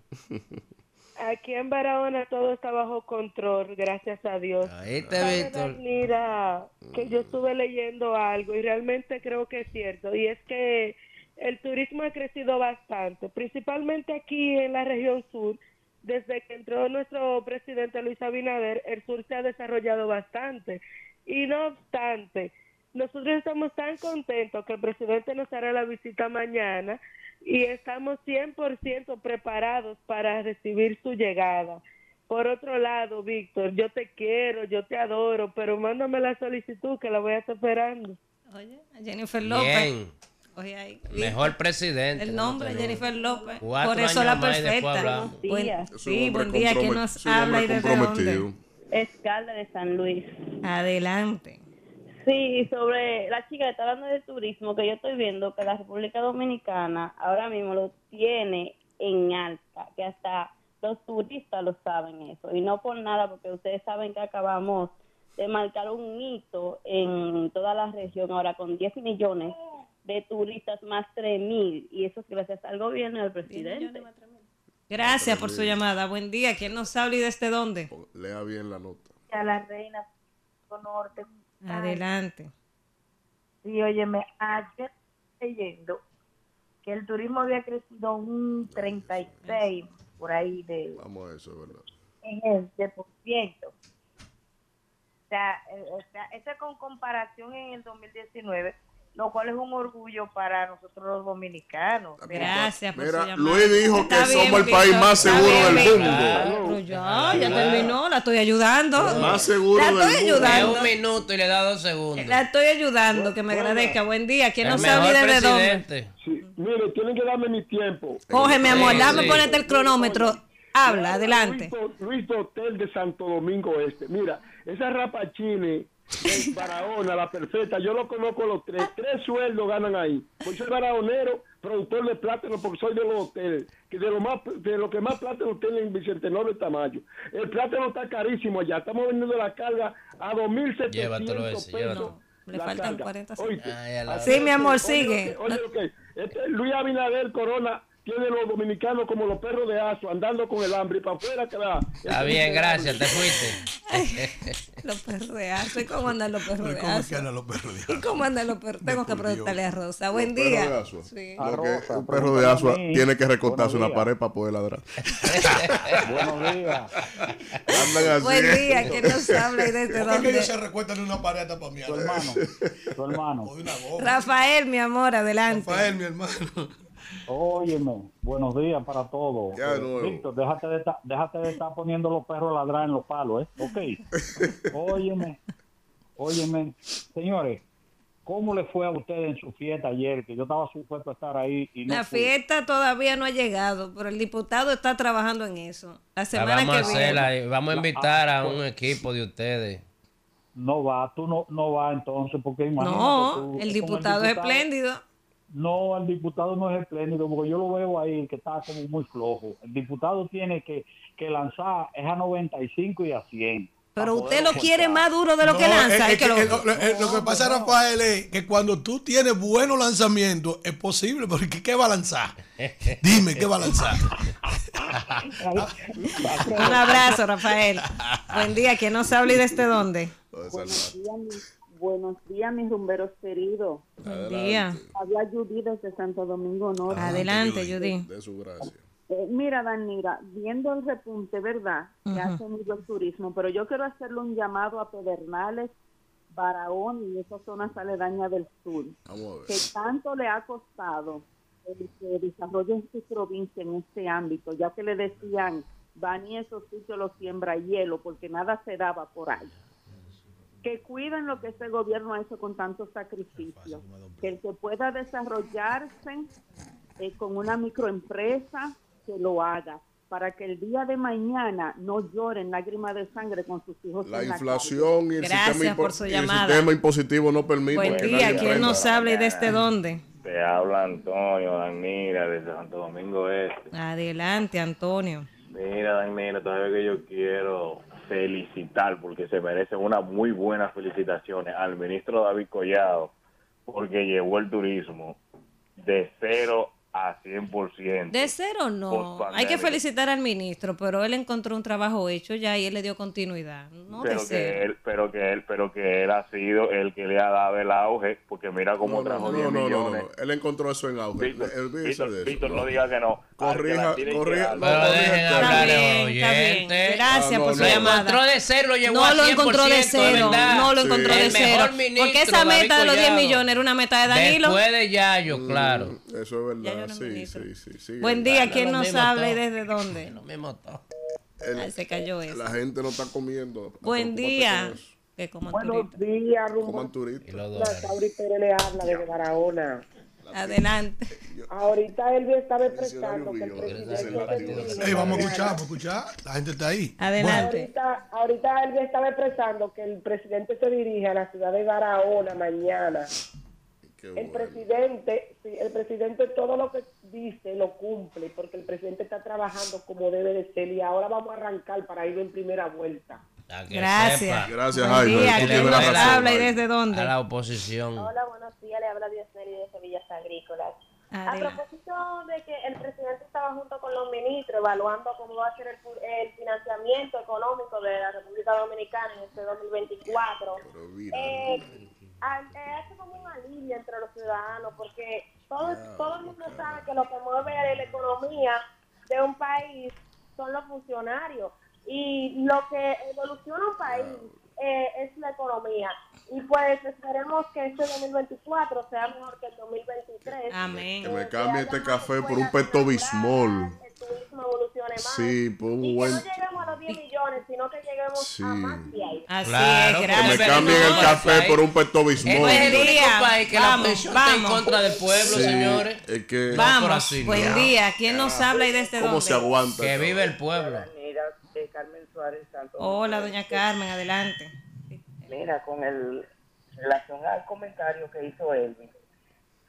Aquí en Barahona todo está bajo control, gracias a Dios. Ahí te Sabe, Víctor. Mira, que yo estuve leyendo algo y realmente creo que es cierto. Y es que el turismo ha crecido bastante, principalmente aquí en la región sur. Desde que entró nuestro presidente Luis Abinader, el sur se ha desarrollado bastante. Y no obstante, nosotros estamos tan contentos que el presidente nos hará la visita mañana y estamos 100% preparados para recibir su llegada. Por otro lado, Víctor, yo te quiero, yo te adoro, pero mándame la solicitud que la voy a estar esperando. Oye, a Jennifer López. Bien. Oye, ahí. Mejor presidente. El no nombre, tenemos. Jennifer López. Cuatro Por eso la perfecta. hablamos. Buen- sí, buen día. ¿Quién compromet- nos habla y desde dónde? Escalda de San Luis. Adelante. Sí, sobre la chica que está hablando de turismo, que yo estoy viendo que la República Dominicana ahora mismo lo tiene en alta, que hasta los turistas lo saben eso. Y no por nada, porque ustedes saben que acabamos de marcar un hito en toda la región ahora con 10 millones de turistas más 3 mil. Y eso es gracias al gobierno y al presidente. Gracias por su llamada. Buen día. ¿Quién nos habla y desde dónde? Lea bien la nota. A la reina norte. Adelante. Sí, óyeme, ayer leyendo que el turismo había crecido un 36 por ahí de Vamos a eso, es ¿verdad? en el por ciento. O sea, eh, o sea, eso es con comparación en el 2019, lo cual es un orgullo para nosotros los dominicanos. Gracias por Mira, su. Luis dijo que somos el país más seguro bien, del mundo. Pero ya, ya terminó. La estoy ayudando. Más seguro La del estoy mundo. Ayudando. un minuto y le da dos segundos. La estoy ayudando. Que me agradezca. Buen día. ¿Quién el habla y mejor desde dónde? Sí, mire, tienen que darme mi tiempo. Coge, mi amor. Sí, Dame sí. ponerte el cronómetro. Habla, adelante. Luis, Luis Hotel de Santo Domingo Este. Mira, esa rapachine de Barahona, la perfecta, yo lo conozco los tres. Tres sueldos ganan ahí. Pues soy barahonero, productor de plátano, porque soy de los hoteles. Que de lo más de lo que más plátano tiene en Bicentenario de Tamayo. El plátano está carísimo allá. Estamos vendiendo la carga a 2.700 Llévatelo ese, pesos. llévatelo. Le la faltan carga. 40 Oíste. Ay, a la- Así Sí, mi es, amor, oye sigue. Oye, este Luis Abinader Corona tiene los dominicanos como los perros de aso, andando con el hambre y para afuera que va. Está bien, gracias, te fuiste. Los perros de aso. ¿Y cómo andan los perros de ¿Cómo que aso? andan los perros de ¿Y aso? cómo andan los perros? Tengo que preguntarle a Rosa. Buen Perro de día. Sí. Que Rosa, un perro de pregúntame a asua mí. tiene que recortarse una pared para poder ladrar. Buenos días. Andan así. Buen día. ¿Quién nos habla y desde ¿Por qué que ellos se dónde? recuestan en una pared para mí? Tu hermano, tu. Rafael, mi amor, adelante. Rafael, mi hermano. Óyeme, buenos días para todos. Ya, Eh, nuevo. Víctor, déjate de, estar, déjate de estar poniendo los perros a ladrar en los palos, ¿eh? Ok. Óyeme, óyeme. Señores, ¿cómo le fue a ustedes en su fiesta ayer? Que yo estaba supuesto a estar ahí y no La fui. fiesta todavía no ha llegado, pero el diputado está trabajando en eso. La La semana vamos a que viene. hacerla y vamos a invitar a un equipo de ustedes. No va, tú no, no vas entonces, porque imagínate No, tú, el con diputado es espléndido. No, el diputado no es espléndido, porque yo lo veo ahí que está como muy flojo. El diputado tiene que, que lanzar es a 95 y a 100. Pero usted lo quiere más duro de lo No, que lanza. es- hay es que que- lo- es que pasa, Rafael, es que cuando tú tienes buenos lanzamientos, es posible, porque ¿qué va a lanzar? Dime, ¿qué va a lanzar? Un abrazo, Rafael. Buen día. ¿Quién nos habla y desde dónde? Buenos días, mis, rumberos queridos. Buen día. Habla Judy desde Santo Domingo Norte. Adelante, Judy. De su gracia. Eh, mira, Danira, viendo el repunte, ¿verdad? Que ha tenido el turismo, pero yo quiero hacerle un llamado a Pedernales, Barahón y esas zonas aledañas del sur, Vamos a ver. que tanto le ha costado el que desarrollen su provincia en este ámbito, ya que le decían, van y esos sitios los siembra hielo, porque nada se daba por ahí. Que cuiden lo que este gobierno ha hecho con tanto sacrificio, que el que pueda desarrollarse eh, con una microempresa, que lo haga, para que el día de mañana no lloren lágrimas de sangre con sus hijos. La en la inflación y el, sistema, por su y el sistema impositivo no permiten Buen que día. ¿Quién nos habla y desde dónde? Te habla Antonio Danmira desde Santo Domingo Este. Adelante, Antonio. Mira, Danmira, todavía que yo quiero felicitar porque se merece una muy buenas felicitaciones al ministro David Collado porque llevó el turismo de cero a 100%. De cero no. Hay que felicitar al ministro, pero él encontró un trabajo hecho ya y él le dio continuidad. No de pero que cero. él, pero que él, pero que él ha sido el que le ha dado el auge, porque mira cómo No, trajo no, 10 no, no, no, millones. no. Él encontró eso en auge. Víctor, olvídese Víctor, de eso, Víctor, no. no diga que no. Corrija, corrija. no, dejen hablar oyente. Gracias no, por su no. Lo llamada. encontró de cero, lo llevó No lo 100%, encontró de cero, verdad. no lo Sí. encontró de cero. Porque esa meta de los 10 Collado. millones era una meta de Danilo. Después de Yayo, claro. Mm, Eso es verdad, no sí, ministro. sí, sí, sí. Buen día, ¿quién nos habla y desde dónde? Lo mismo todo. el- Ay, se cayó eso. La gente no está comiendo. Buen día. Que coman Buenos días, rumbo. Coman turista. Sauri Pérez le habla desde Barahona. Adelante. Ahorita Elvi estaba Diccionario expresando que el Bio, presidente ese es el latino. se dirige Ey, vamos a escuchar, vamos a escuchar. La gente está ahí. Adelante. Ahorita, ahorita Elvi estaba expresando que el presidente se dirige a la ciudad de Barahona mañana. Qué El bueno. presidente, sí, el presidente todo lo que dice lo cumple porque el presidente está trabajando como debe de ser y ahora vamos a arrancar para ir en primera vuelta. Gracias. sepa. Gracias, Jaime. Tú ¿quién razón, habla y desde dónde? A la oposición. Hola, buenos días. Le habla Diosneri de Semillas Agrícolas. A propósito de que el presidente estaba junto con los ministros evaluando cómo va a ser el, financiamiento económico de la República Dominicana en este 2024, Pero mira, eh, eh, hace como un alivio entre los ciudadanos porque todo, todo el mundo sabe que lo que mueve la economía de un país son los funcionarios y lo que evoluciona un país eh, es la economía. Y pues esperemos que este 2024 sea mejor que el 2023. Amén. Que me Eh, cambie este café por un Pepto Bismol. Turismo evolucione más. Sí, por un y buen. que no lleguemos a los 10 millones, sino que lleguemos Sí. a más de ahí. Así Claro, es, que Que gracias. me cambien no, el café por un Pepto Este Bismol. es el único país que Vamos, la presión está en vamos. contra del pueblo, Sí, señores. Es que. por Vamos, así, buen ya. día. ¿Quién nos habla y desde ¿Cómo dónde? se aguanta? Que vive el pueblo. Mira, eh, Carmen Suárez Santos. Hola, doña Carmen, adelante. Mira, con el relación al comentario que hizo Elvin,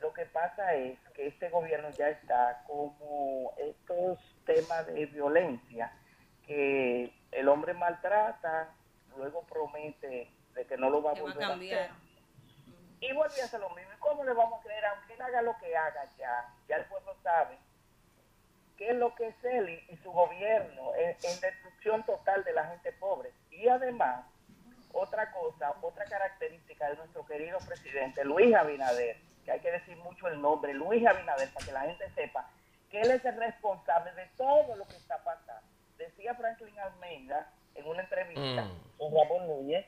lo que pasa es que este gobierno ya está como estos temas de violencia que el hombre maltrata, luego promete de que no lo va a Que va a volver a cambiar. hacer y vuelve a hacer lo mismo. ¿Y cómo le vamos a creer? Aunque él haga lo que haga ya, ya el pueblo sabe qué es lo que es él y, y su gobierno en, en destrucción total de la gente pobre. Y además, otra cosa, otra característica de nuestro querido presidente Luis Abinader, que hay que decir mucho el nombre, Luis Abinader, para que la gente sepa que él es el responsable de todo lo que está pasando. Decía Franklin Almeida en una entrevista Mm. con Ramón Núñez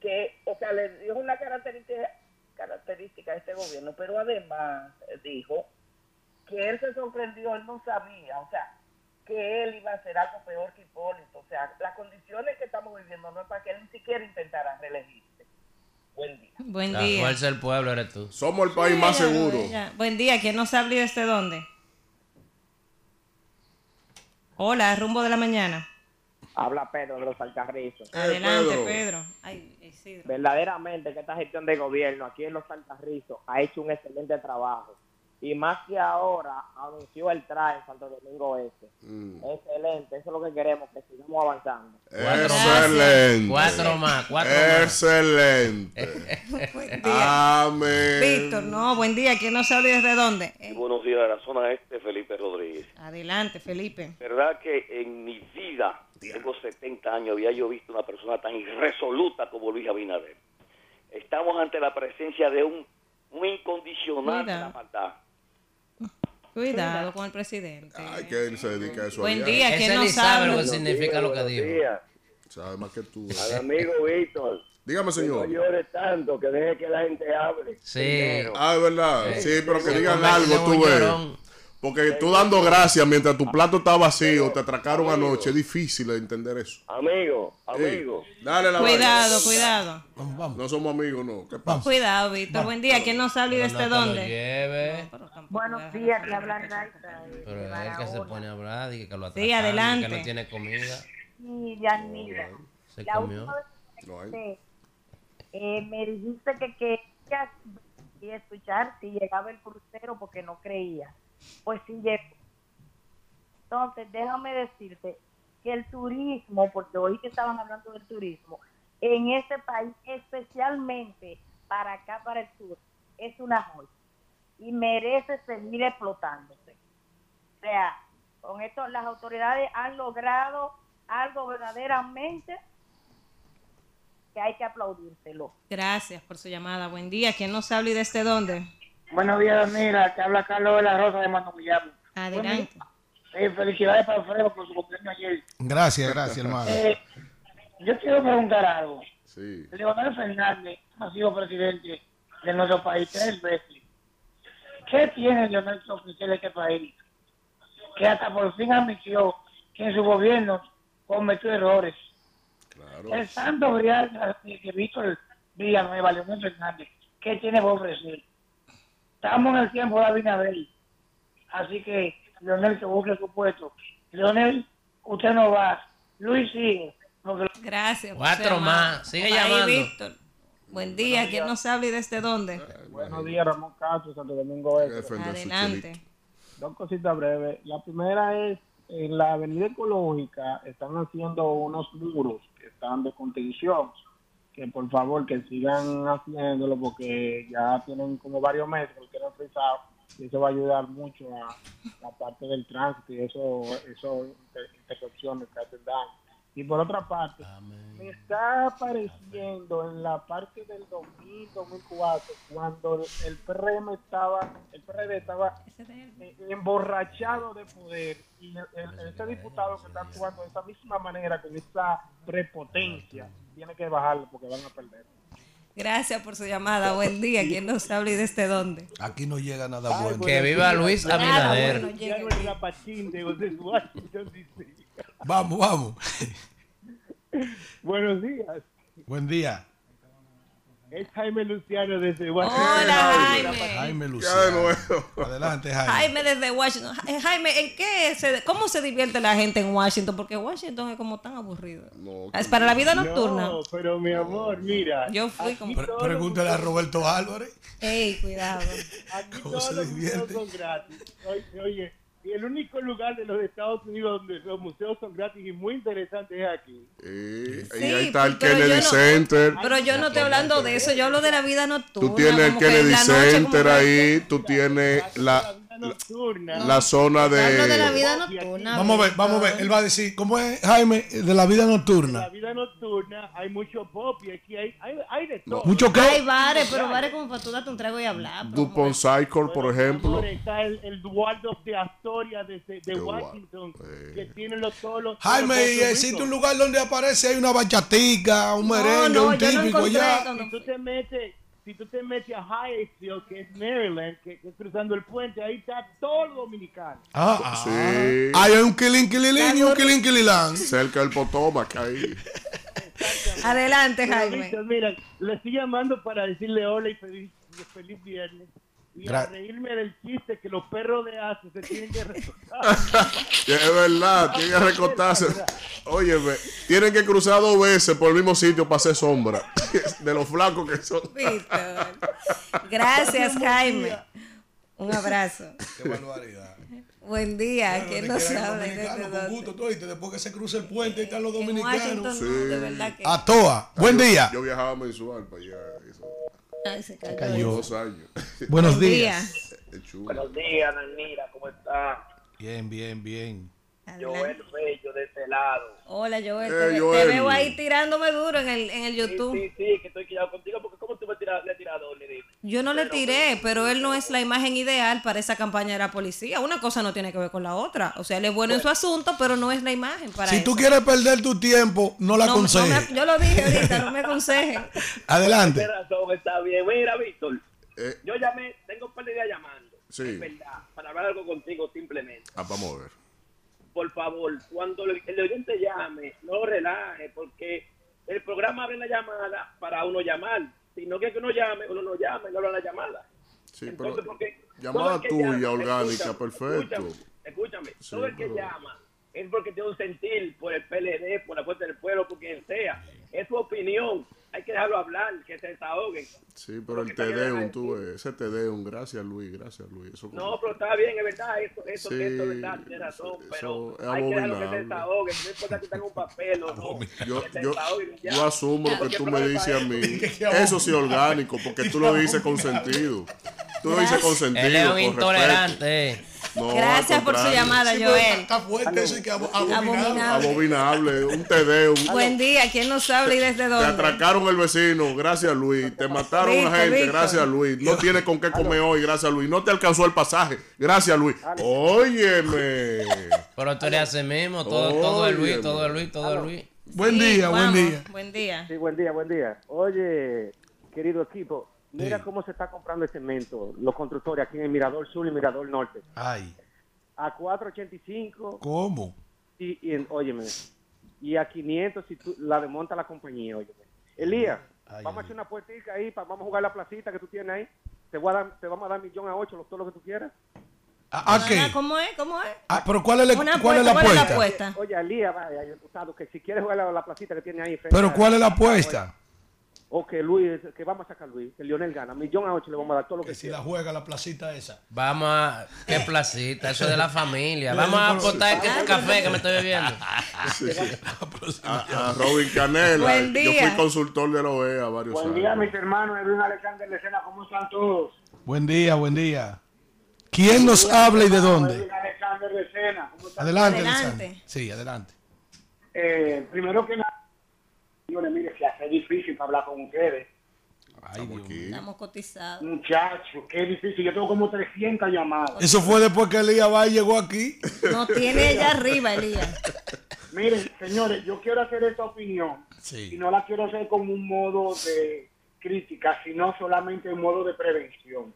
que, o sea, le dio una característica, característica a este gobierno, pero además eh, dijo que él se sorprendió, él no sabía, o sea, que él iba a hacer algo peor que Hipólito. O sea, las condiciones que estamos viviendo no es para que él ni siquiera intentara reelegirse. Buen día. Buen La día. fuerza del pueblo eres tú. Somos el país más seguro. Buen día, ¿quién nos habla y desde dónde? Hola, rumbo de la mañana. Habla Pedro de los Alcarrizos. Adelante, Pedro. Pedro. Ay, Isidro. Verdaderamente que esta gestión de gobierno aquí en los Alcarrizos ha hecho un excelente trabajo. Y más que ahora anunció el TRA en Santo Domingo Este. Mm. Excelente, eso es lo que queremos, que sigamos avanzando. Excelente. Cuatro más, cuatro más. Excelente. Buen día. Amén. Víctor, no, buen día, ¿quién nos habla y desde dónde? Eh, Buenos días de la zona este, Felipe Rodríguez. adelante, Felipe. ¿Verdad que en mi vida, tengo 70 años, había yo visto una persona tan irresoluta como Luis Abinader? Estamos ante la presencia de un, un incondicional de la maldad. Cuidado con el presidente. Ay, que él se dedica a eso. Buen día, Ese ¿quién ni nos sabe lo que significa lo que dijo. Sabe más que tú. Al amigo Víctor. Dígame, No señor. llore tanto, que deje que la gente hable. Sí. primero. Ah, es verdad. Eh, Sí, pero que digan algo, tú ves. Porque tú dando gracias mientras tu plato está vacío, te atracaron anoche. Es difícil de entender eso. Amigo, Ey, amigo. dale la Cuidado, cuidado. Vamos, vamos. No somos amigos, no. ¿Qué pasa? Cuidado, Víctor. Buen día, ¿quién Pero no desde te lo dónde? tampoco Buenos días, te habla Raiza de, Pero de es él que se pone a hablar y que lo Sí, atracan, y adelante. que no tiene comida. Sí, Yanira. Se La comió. No hay. conecté, eh, me dijiste que querías y escuchar si llegaba el crucero porque no creía. Pues sí llegó. Entonces, déjame decirte que el turismo, porque hoy que estaban hablando del turismo, en este país, especialmente para acá, para el sur, es una joya y merece seguir explotándose. sea, con esto las autoridades han logrado algo verdaderamente que hay que aplaudírselo. Gracias por su llamada. Buen día. ¿Quién nos habla y desde dónde? Buenos días, mira, te habla Carlos de la Rosa de Manumillamo. Adelante. Eh, felicidades para Alfredo por su cumpleaños ayer. Gracias, gracias, hermano. Eh, yo quiero preguntar algo. Sí. Leonel Fernández ha sido presidente de nuestro país tres veces. ¿Qué tiene Leonel que ofrecer a este país? Que hasta por fin admitió que en su gobierno cometió errores. El santo grial de Víctor Villanueva, Leonel Fernández, ¿qué tiene que ofrecer? Estamos en el tiempo de Abinadel. Así que, Leonel, que busque su puesto. Leonel, usted no va. Luis sigue. porque- Gracias. Cuatro más. Sigue Ahí, llamando. Víctor. Buen día. ¿Quién nos habla y desde dónde? Buenos días, Ramón Castro, Santo Domingo Este. Adelante. Dos cositas breves. La primera es, en la avenida ecológica están haciendo unos muros que están de contención, que por favor que sigan haciéndolo porque ya tienen como varios meses que lo quieren frisar y eso va a ayudar mucho a la parte del tránsito y eso, eso inter- interrupciones que hacen daño. Y por otra parte, me está apareciendo en la parte del 2000, 2004, cuando el PRM estaba, el PRD estaba eh, emborrachado de poder y el- el- ese diputado que está actuando de esa misma manera, con esa prepotencia, tiene que bajarlo porque van a perder. Gracias por su llamada. Buen día. ¿Quién nos habla y desde dónde? Aquí no llega nada bueno. Que viva Luis Abinader. bueno, Vamos, vamos. Buenos días. Buen día. Es Jaime Luciano desde Washington. Hola, Jaime. Jaime Ya de Luciano. nuevo. Adelante, Jaime. Jaime desde Washington. Ja- Jaime, ¿en qué se, cómo se divierte la gente en Washington? Porque Washington es como tan aburrido. es para la vida nocturna. No, pero mi amor, mira. Yo fui como... Pre- Pregúntale a Roberto Álvarez. Ey, cuidado. Aquí ¿Cómo todos se los divierte? son gratis. Oye, oye, y el único lugar de los Estados Unidos donde los museos son gratis y muy interesante es aquí. Y Sí, ahí está el pero yo Kennedy no- Center. Pero yo no estoy hablando de eso, yo hablo de la vida nocturna. Tú tienes el Kennedy la noche Center ahí, tú tienes la, Nocturna. la zona hablo de la de... vida nocturna. Vamos a ver, vamos a ver. Él va a decir, ¿cómo es, Jaime, de la vida En la nocturna? vida nocturna hay mucho pop y aquí hay, hay, hay de todo. ¿Mucho qué? Hay bares, pero bares como para tú darte un trago y hablar. Dupont Cycle, por ejemplo. Amor, está el, el Waldorf de Astoria de, de, de. Washington que tiene los todos los Jaime, todos y los existe un lugar donde aparece, hay una bachatica, un merengue, no, un yo no típico encontré ya. cuando- si tú te metes si tú te metes a Hyattsville, que es Maryland, que, que es cruzando el puente, ahí está todo dominicano. Ah, ah. Sí. Ahí hay un kilín kililín y un kilín kililán. Cerca del Potomac ahí. Adelante, Jaime. Mira, le estoy llamando para decirle hola y feliz, feliz viernes. Y a Gra- reírme del chiste que los perros de Ace se tienen que recortar. Es verdad, tiene que recortarse. Óyeme, tienen que cruzar dos veces por el mismo sitio para hacer sombra. De los flacos que son. Gracias, Jaime. Un abrazo. Qué barbaridad. Buen día. ¿Quién habla y dominicanos, desde con gusto, tú oíste, después que se cruce el puente, ahí están los En dominicanos. No, de verdad que... A toa. Buen día. Yo viajaba mensual para allá. Ay, se cayó. Cayó. Dos años. Buenos Buen días. Chulo. Buenos días, Nanira, ¿cómo está? Bien, bien, bien. Joel Bello de este lado. Hola, Joel. Eh, te, te veo ahí tirándome duro en el, en el YouTube. Sí, sí, sí, que estoy quedado contigo, porque ¿cómo tú me tiras, le has tirado, le? Yo no le tiré, pero él no es la imagen ideal para esa campaña de la policía. Una cosa no tiene que ver con la otra. O sea, él es bueno en su asunto, pero no es la imagen para Si eso. tú quieres perder tu tiempo, no la No, no me- aconsejes. yo lo dije ahorita, no me aconsejen. Adelante. Tienes razón, está bien. Mira, Víctor, Eh, yo llamé, tengo un par de días llamando. Sí. Es verdad, para hablar algo contigo simplemente. ah, vamos a ver. Por favor, cuando el, oyente llame, no relaje, porque el programa abre la llamada para uno llamar. Si no quiere que uno llame, uno no llame, no lo la llamada. Sí, Entonces, pero porque llamada tuya, orgánica, escúchame, perfecto. Escúchame, escúchame, Sí, todo el que pero- llama es porque tiene un sentir por el PLD, por la Fuerza del Pueblo, por quien sea. Es su opinión. Hay que dejarlo hablar, que se desahoguen. Sí, pero el Tedeum, tú ese Tedeum, gracias Luis, gracias Luis. Eso No, pero está bien, es verdad, eso, eso, Sí, eso es verdad, tiene razón, eso pero hay que dejarlo que se desahoguen, no importa que tenga un papel o no. Yo, que se yo, ya. yo asumo lo que tú me dices a mí. Eso sí orgánico, porque tú lo dices con sentido. Tú lo dices con sentido. Él es un intolerante. No, Gracias por su llamada, Sí, Joel. Está fuerte eso y que abo- abominable. Abominable. Un tedeo. Buen día, ¿quién nos habla y desde Te dónde? atracaron el vecino, gracias Luis. Te mataron Víctor, una gente, gracias Luis. No tiene con qué comer hoy, gracias Luis. No te alcanzó el pasaje, gracias Luis. Óyeme. Pero tú eres así mismo, todo, todo es Luis, todo es Luis, todo es Luis. Buen Sí, día, buen día. Buen día. Sí, buen día, buen día. Oye, querido equipo, mira cómo se está comprando el cemento, los constructores aquí en el Mirador Sur y Mirador Norte. Ay, A 4.85 ¿cómo? y, y en, óyeme, y a 500 si tú la desmonta la compañía, óyeme. Elías, vamos a hacer una puertica ahí, pa- vamos a jugar la placita que tú tienes ahí. Te, voy a dar, te vamos a dar millón a ocho, todo lo que tú quieras. ¿A, a qué? ¿Cómo es? ¿Cómo es? Ah, pero ¿cuál es, la- cuál es la apuesta, ¿cuál es la apuesta? apuesta? Oye, Elías, vaya, tú sabes que si quieres jugar la, la placita que tiene ahí. frente Pero a- ¿cuál es la apuesta? O que Luis, que vamos a sacar a Luis, que Lionel gana. Millón a ocho le vamos a dar todo lo que, Que si la juega la placita esa. Vamos a. Qué placita, eso es de la familia. Vamos a apostar que este café que me estoy bebiendo. Sí, sí. A, a Robin Canela. Buen Yo día. fui consultor de la OEA varios Buen años. día, mis hermanos. Edwin Alexander de Sena. ¿Cómo están todos? Buen día, buen día. ¿Quién nos habla y de dónde? Edwin Alexander de Sena. ¿Cómo están? Adelante, Adelante. Alexander. Sí, adelante. Eh, primero que nada, señores, mire, se hace difícil para hablar con ustedes. Ay, Dios mío. Estamos cotizados. Muchachos, qué difícil. Yo tengo como 300 llamadas. Eso fue después que Elías va y llegó aquí. No tiene ella arriba, Elías. Miren, señores, yo quiero hacer esta opinión y no la quiero hacer como un modo de crítica, sino solamente un modo de prevención.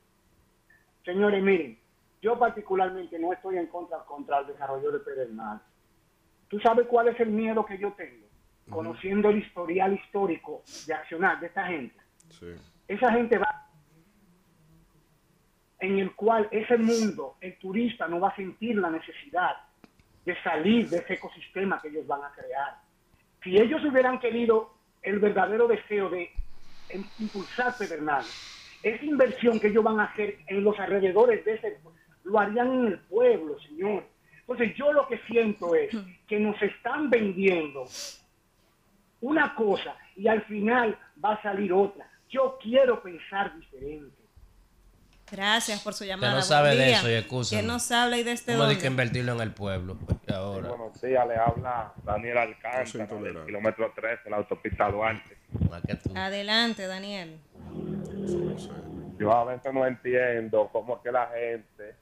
Señores, miren, yo particularmente no estoy en contra contra el desarrollo de Pedernal. ¿Tú sabes cuál es el miedo que yo tengo? Conociendo el historial histórico de accionar de esta gente. Sí. Esa gente va en el cual ese mundo, el turista, no va a sentir la necesidad de salir de ese ecosistema que ellos van a crear. Si ellos hubieran querido el verdadero deseo de impulsar Pedernales, esa inversión que ellos van a hacer en los alrededores de ese, lo harían en el pueblo, señor. Entonces yo lo que siento es que nos están vendiendo una cosa y al final va a salir otra. Yo quiero pensar diferente. Gracias por su llamada. no sabe de eso y excusa. ¿Quién nos habla y desde ¿Cómo de que dónde? invertirlo en el pueblo? Y ahora. Buenos días, le habla Daniel Alcántara, del kilómetro 13, la autopista Duarte. Que. Adelante, Daniel. Yo a veces no entiendo cómo es que la gente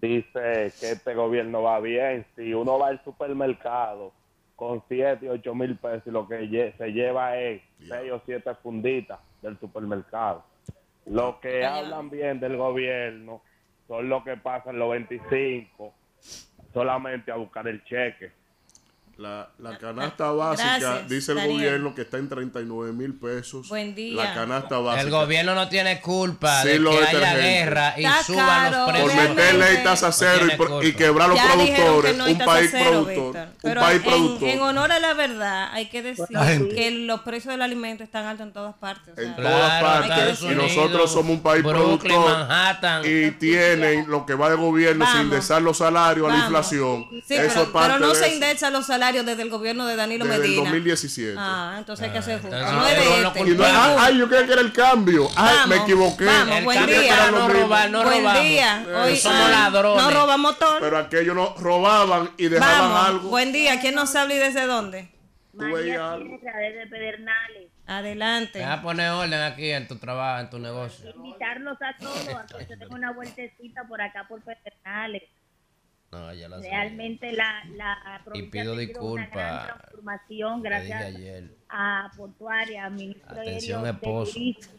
dice que este gobierno va bien. Si uno va al supermercado con 7, 8 mil pesos y lo que lle- se lleva es 6 o 7 funditas del supermercado. Los que hablan bien del gobierno son los que pasan los 25 solamente a buscar el cheque. La, la canasta básica, Gracias, dice el Daniel. gobierno que está en 39 mil pesos. Buen día. La canasta básica. El gobierno no tiene culpa Sí, de que haya guerra y Está suban caro, los Por precios. realmente. meter ley tasa cero No y, por- y quebrar los Ya dijeron que productores. no un país cero, productor. Víctor. Un Pero país en, productor. en honor a la verdad, hay que decir que los precios del alimento están altos en todas partes. o sea, en Claro, todas partes. Y Unidos, nosotros somos un país Brooklyn, productor. Manhattan. Y tienen lo que va de gobierno sin Vamos. indexar los salarios a la inflación. Sí, eso pero, es parte pero no de se indexan los salarios desde el gobierno de Danilo Desde el Medina. 2017. Ah, entonces hay que hacer justo. entonces No este. no, ay, ay, yo creía que era el cambio. Ay, Vamos, me equivoqué. vamos, El buen día. no robar, no Buen robamos. día. Eh, Hoy somos ah, ladrones. No roban motor. Pero aquellos no robaban y dejaban Vamos. algo. Buen día. ¿Quién nos habla y desde dónde? Veías algo. desde Pedernales. Adelante. Deja poner orden aquí en tu trabajo, en tu negocio. Invitarlos a todos a que se den una vueltecita por acá por Pedernales. No, ya sé. Realmente la, la Y pido tenido una disculpas. gran transformación gracias ayer. a Portuaria, al Ministerio Atención, de esposo. Turismo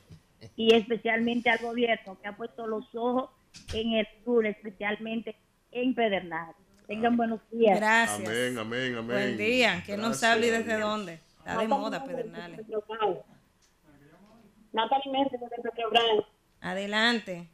y especialmente al gobierno que ha puesto los ojos en el sur, especialmente en Pedernales. Tengan buenos días. Gracias. Amén, amén, amén. Buen día. ¿Quién nos Gracias. habla y desde dónde? Está de moda, Pedernales. Natalie Méndez de. Adelante.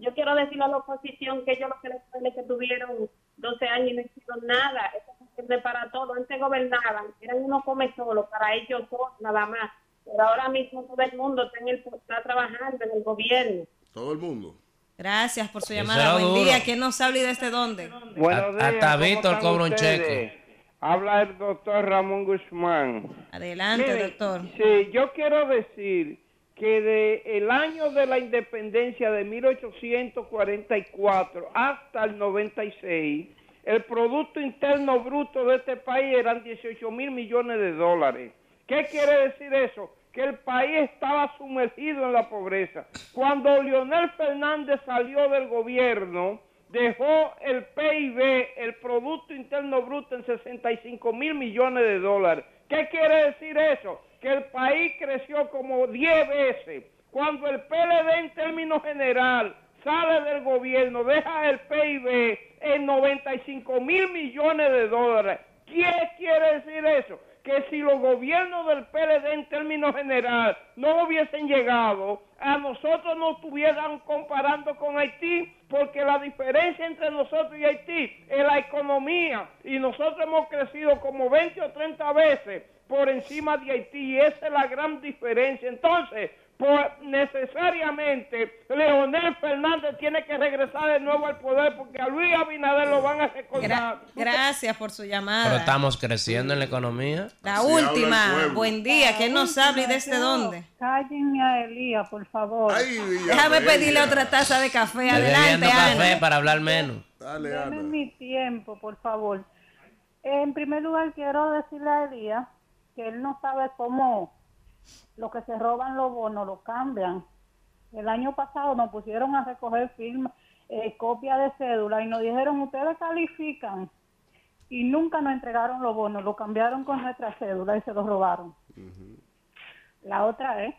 Yo quiero decirle a la oposición que ellos los que les que tuvieron 12 años y no hicieron nada. Eso se sirve para todo. Antes gobernaban, eran unos come solo, para ellos todos nada más. Pero ahora mismo todo el mundo está, en el, está trabajando en el gobierno. Todo el mundo. Gracias por su llamada. Buen duro. día. ¿Quién nos habla y desde dónde? Buenos días. Hasta ¿cómo Víctor cobra un cheque. Habla el doctor Ramón Guzmán. Adelante, Mire, doctor. Sí, yo quiero decir que de el año de la independencia de 1844 hasta el 96, el Producto Interno Bruto de este país eran 18 mil millones de dólares. ¿Qué quiere decir eso? Que el país estaba sumergido en la pobreza. Cuando Leonel Fernández salió del gobierno, dejó el PIB, el Producto Interno Bruto, en 65 mil millones de dólares. ¿Qué quiere decir eso? Que el país creció como 10 veces. Cuando el PLD en términos general sale del gobierno, deja el PIB en 95 mil millones de dólares. ¿Qué quiere decir eso? Que si los gobiernos del PLD en términos general no hubiesen llegado, a nosotros nos estuvieran comparando con Haití, porque la diferencia entre nosotros y Haití es la economía, y nosotros hemos crecido como 20 o 30 veces por encima de Haití, y esa es la gran diferencia. Entonces, pues necesariamente Leonel Fernández tiene que regresar de nuevo al poder porque a Luis Abinader lo van a recordar. Gracias por su llamada. Pero estamos creciendo en la economía. La última, buen día. ¿Quién nos habla y desde dónde? Cállenme a Elías, por favor. Déjame pedirle otra taza de café. Adelante, Bebiendo café Ana. para hablar menos. Deme mi tiempo, por favor. En primer lugar, quiero decirle a Elías que él no sabe cómo lo que se roban los bonos lo cambian. El año pasado nos pusieron a recoger firma, eh, copia de cédula y nos dijeron, ustedes califican. Y nunca nos entregaron los bonos, lo cambiaron con nuestra cédula y se los robaron. La otra es,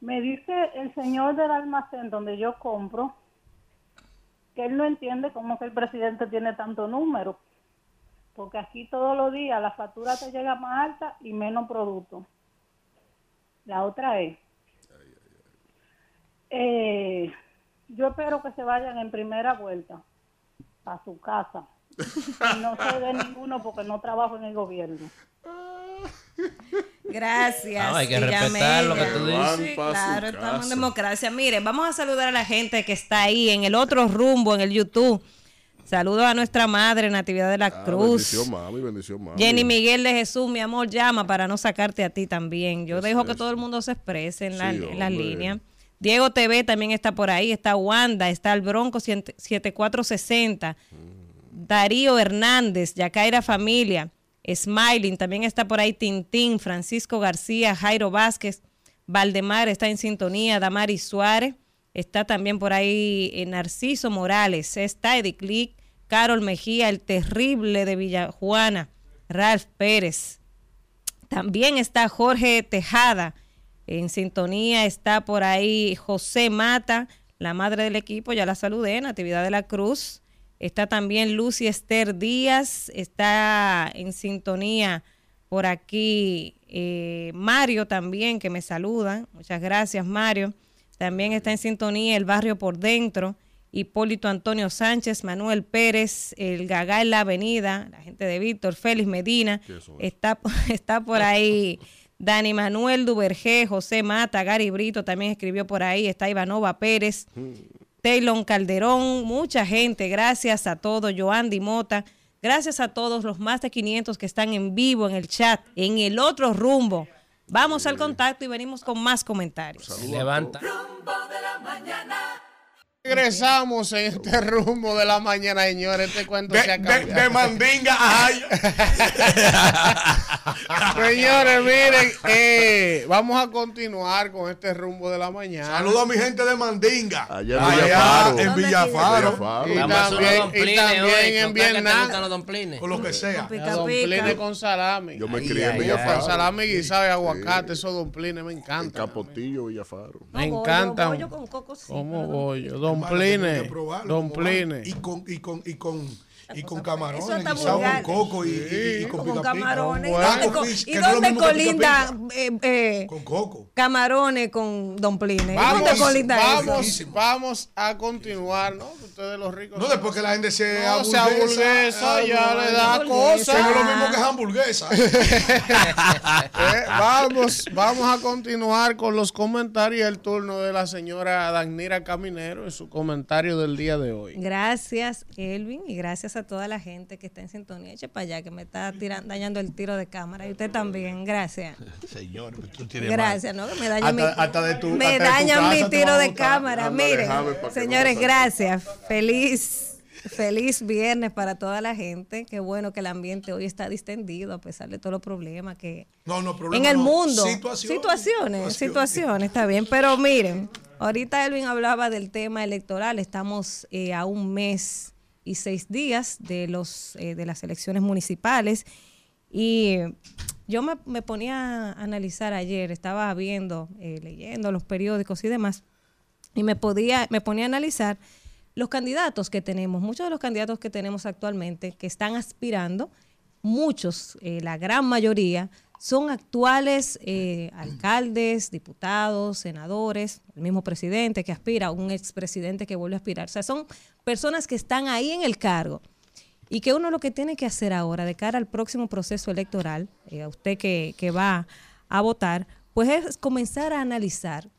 me dice el señor del almacén donde yo compro que él no entiende cómo que el presidente tiene tanto número. Porque aquí todos los días la factura te llega más alta y menos producto. La otra es, eh, yo espero que se vayan en primera vuelta a su casa. Y no se dé ninguno porque no trabajo en el gobierno. Gracias. Ah, hay que respetar lo que tú dices. Sí, claro, estamos en democracia. Miren, vamos a saludar a la gente que está ahí en el otro rumbo, en el YouTube. Saludos a nuestra madre, Natividad de la Ah, Cruz. bendición, mami, bendición, mami. Jenny Miguel de Jesús, mi amor, llama para no sacarte a ti también. Yo dejo que todo el mundo se exprese en, la, Sí, en las líneas. Diego TV también está por ahí, está Wanda, está el Bronco 100 7460, Darío Hernández, Yacaira Familia, Smiling, también está por ahí Tintín, Francisco García, Jairo Vázquez, Valdemar está en sintonía, Damari Suárez, está también por ahí eh, Narciso Morales, está Eddie Click, Carol Mejía, el terrible de Villajuana, Ralph Pérez, también está Jorge Tejada. En sintonía está por ahí José Mata, la madre del equipo, ya la saludé, Natividad de la Cruz. Está también Lucy Esther Díaz, está en sintonía por aquí eh, Mario también, que me saluda. Muchas gracias, Mario. También está en sintonía el barrio por dentro. Hipólito Antonio Sánchez, Manuel Pérez, el Gagá en la Avenida, la gente de Víctor, Félix Medina, está, está por ahí Dani Manuel Duvergé, José Mata, Gary Brito también escribió por ahí, está Ivanova Pérez, Taylor Calderón, mucha gente, gracias a todos, Joandy Mota, gracias a todos los más de 500 que están en vivo en el chat, en el otro rumbo. Vamos al contacto y venimos con más comentarios. Levanta. Regresamos en este rumbo de la mañana, señores. Este cuento De- se ha de- mandinga a Señores, miren, eh, vamos a continuar con este rumbo de la mañana. Saludo a mi gente de Mandinga. Allá en Allá Villafaro. en Villafaro. Villafaro. Y también, y domplines también hoy. en ¿Con qué que te Vietnam. Con lo que sea. Con salami. Yo me crié en Villafaro. Con salami guisado y aguacate, esos domplines me En encantan. Capotillo, Villafaro. Me encantan. bollo con coco sí, ¿Cómo pero- bollo? Hermano, tengo Domplines. que probarlo, ¿cómo Domplines. va? Y con, y con, y con, y con camarones, guisado con coco y, y- y con con pica pica. camarones. ¿Y dónde, no colinda eh, eh, Con coco. camarones con domplines? ¿Y Vamos, ¿Dónde colinda eso? vamos, vamos a continuar, ¿no? Ustedes los ricos. No, después que la gente se No, hamburguesa, hamburguesa, ya le da hamburguesa. cosa. Que no es lo mismo que es hamburguesa. Eh, vamos, vamos a continuar con los comentarios. El turno de la señora Danira Caminero en su comentario del día de hoy. Gracias, Elvin, y gracias a a toda la gente que está en sintonía. Eche para allá, que me está tirando, dañando el tiro de cámara. Y usted también, gracias. Señor, tú tienes Gracias, mal. ¿no? Que me dañan mi, Hasta- de tu- me dañan mi tiro de cámara. Anda, Miren, señores, no gracias. Feliz, feliz viernes para toda la gente. Qué bueno que el ambiente hoy está distendido a pesar de todos los problemas que No, no, en problema el no. mundo. Situaciones, situaciones, está bien. Pero miren, ahorita Elvin hablaba del tema electoral. Estamos eh, a un mes y seis días de los eh, de las elecciones municipales. Y yo me, ponía a analizar ayer, estaba viendo, eh, leyendo los periódicos y demás, y me podía, me ponía a analizar los candidatos que tenemos, muchos de los candidatos que tenemos actualmente que están aspirando, muchos, eh, la gran mayoría, son actuales eh, alcaldes, diputados, senadores, el mismo presidente que aspira, un expresidente que vuelve a aspirar. O sea, son personas que están ahí en el cargo y que uno lo que tiene que hacer ahora de cara al próximo proceso electoral, eh, a usted que, que va a votar, pues es comenzar a analizar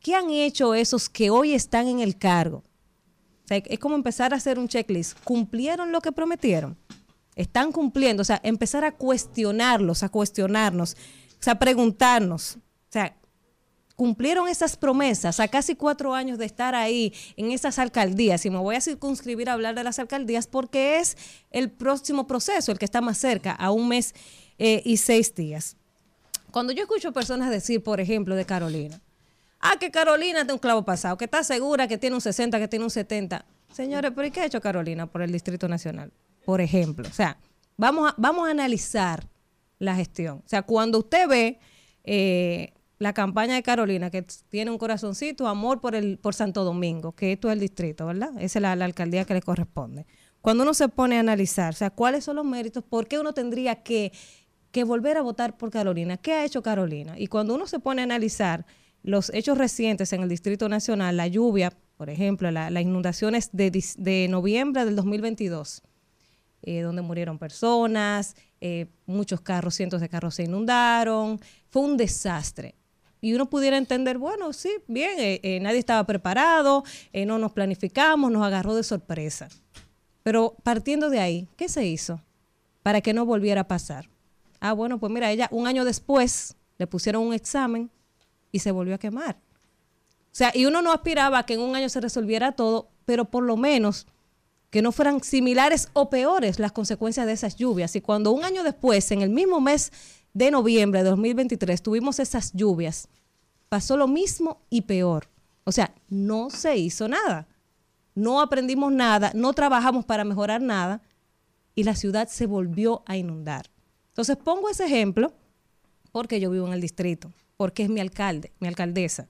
qué han hecho esos que hoy están en el cargo. O sea, es como empezar a hacer un checklist. ¿Cumplieron lo que prometieron? ¿Están cumpliendo? O sea, empezar a cuestionarlos, a cuestionarnos, o sea, preguntarnos. O sea, cumplieron esas promesas a casi cuatro años de estar ahí en esas alcaldías. Y me voy a circunscribir a hablar de las alcaldías porque es el próximo proceso, el que está más cerca, a un mes eh, y seis días. Cuando yo escucho personas decir, por ejemplo, de Carolina, ah, que Carolina tiene un clavo pasado, que está segura que tiene un 60, que tiene un 70. Señores, pero ¿y qué ha hecho Carolina por el Distrito Nacional? Por ejemplo, o sea, vamos a, vamos a analizar la gestión. O sea, cuando usted ve eh, la campaña de Carolina, que tiene un corazoncito, amor por el por Santo Domingo, que esto es el distrito, ¿verdad? Esa es la, alcaldía que le corresponde. Cuando uno se pone a analizar, o sea, cuáles son los méritos, por qué uno tendría que, que volver a votar por Carolina, qué ha hecho Carolina. Y cuando uno se pone a analizar los hechos recientes en el Distrito Nacional, la lluvia, por ejemplo, la- las inundaciones de, de noviembre del 2022, eh, donde murieron personas, eh, muchos carros, cientos de carros se inundaron, fue un desastre. Y uno pudiera entender, bueno, sí, bien, eh, nadie estaba preparado, no nos planificamos, nos agarró de sorpresa. Pero partiendo de ahí, ¿qué se hizo para que no volviera a pasar? Ah, bueno, pues mira, ella un año después le pusieron un examen y se volvió a quemar. O sea, y uno no aspiraba a que en un año se resolviera todo, pero por lo menos que no fueran similares o peores las consecuencias de esas lluvias. Y cuando un año después, en el mismo mes de noviembre de 2023, tuvimos esas lluvias, pasó lo mismo y peor. O sea, no se hizo nada. No aprendimos nada, no trabajamos para mejorar nada y la ciudad se volvió a inundar. Entonces pongo ese ejemplo porque yo vivo en el distrito, porque es mi alcalde, mi alcaldesa.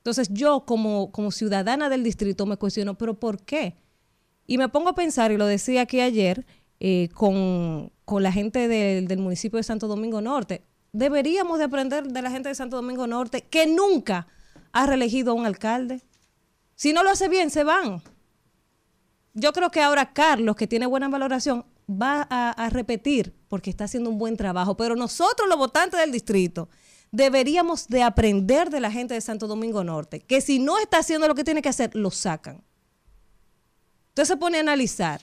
Entonces yo como, como ciudadana del distrito me cuestiono, pero ¿por qué? Y me pongo a pensar, y lo decía aquí ayer, eh, con, con la gente del- del municipio de Santo Domingo Norte, deberíamos de aprender de la gente de Santo Domingo Norte que nunca ha reelegido a un alcalde. Si no lo hace bien, se van. Yo creo que ahora Carlos, que tiene buena valoración, va a, a repetir porque está haciendo un buen trabajo. Pero nosotros, los votantes del distrito, deberíamos de aprender de la gente de Santo Domingo Norte, que si no está haciendo lo que tiene que hacer, lo sacan. Entonces se pone a analizar.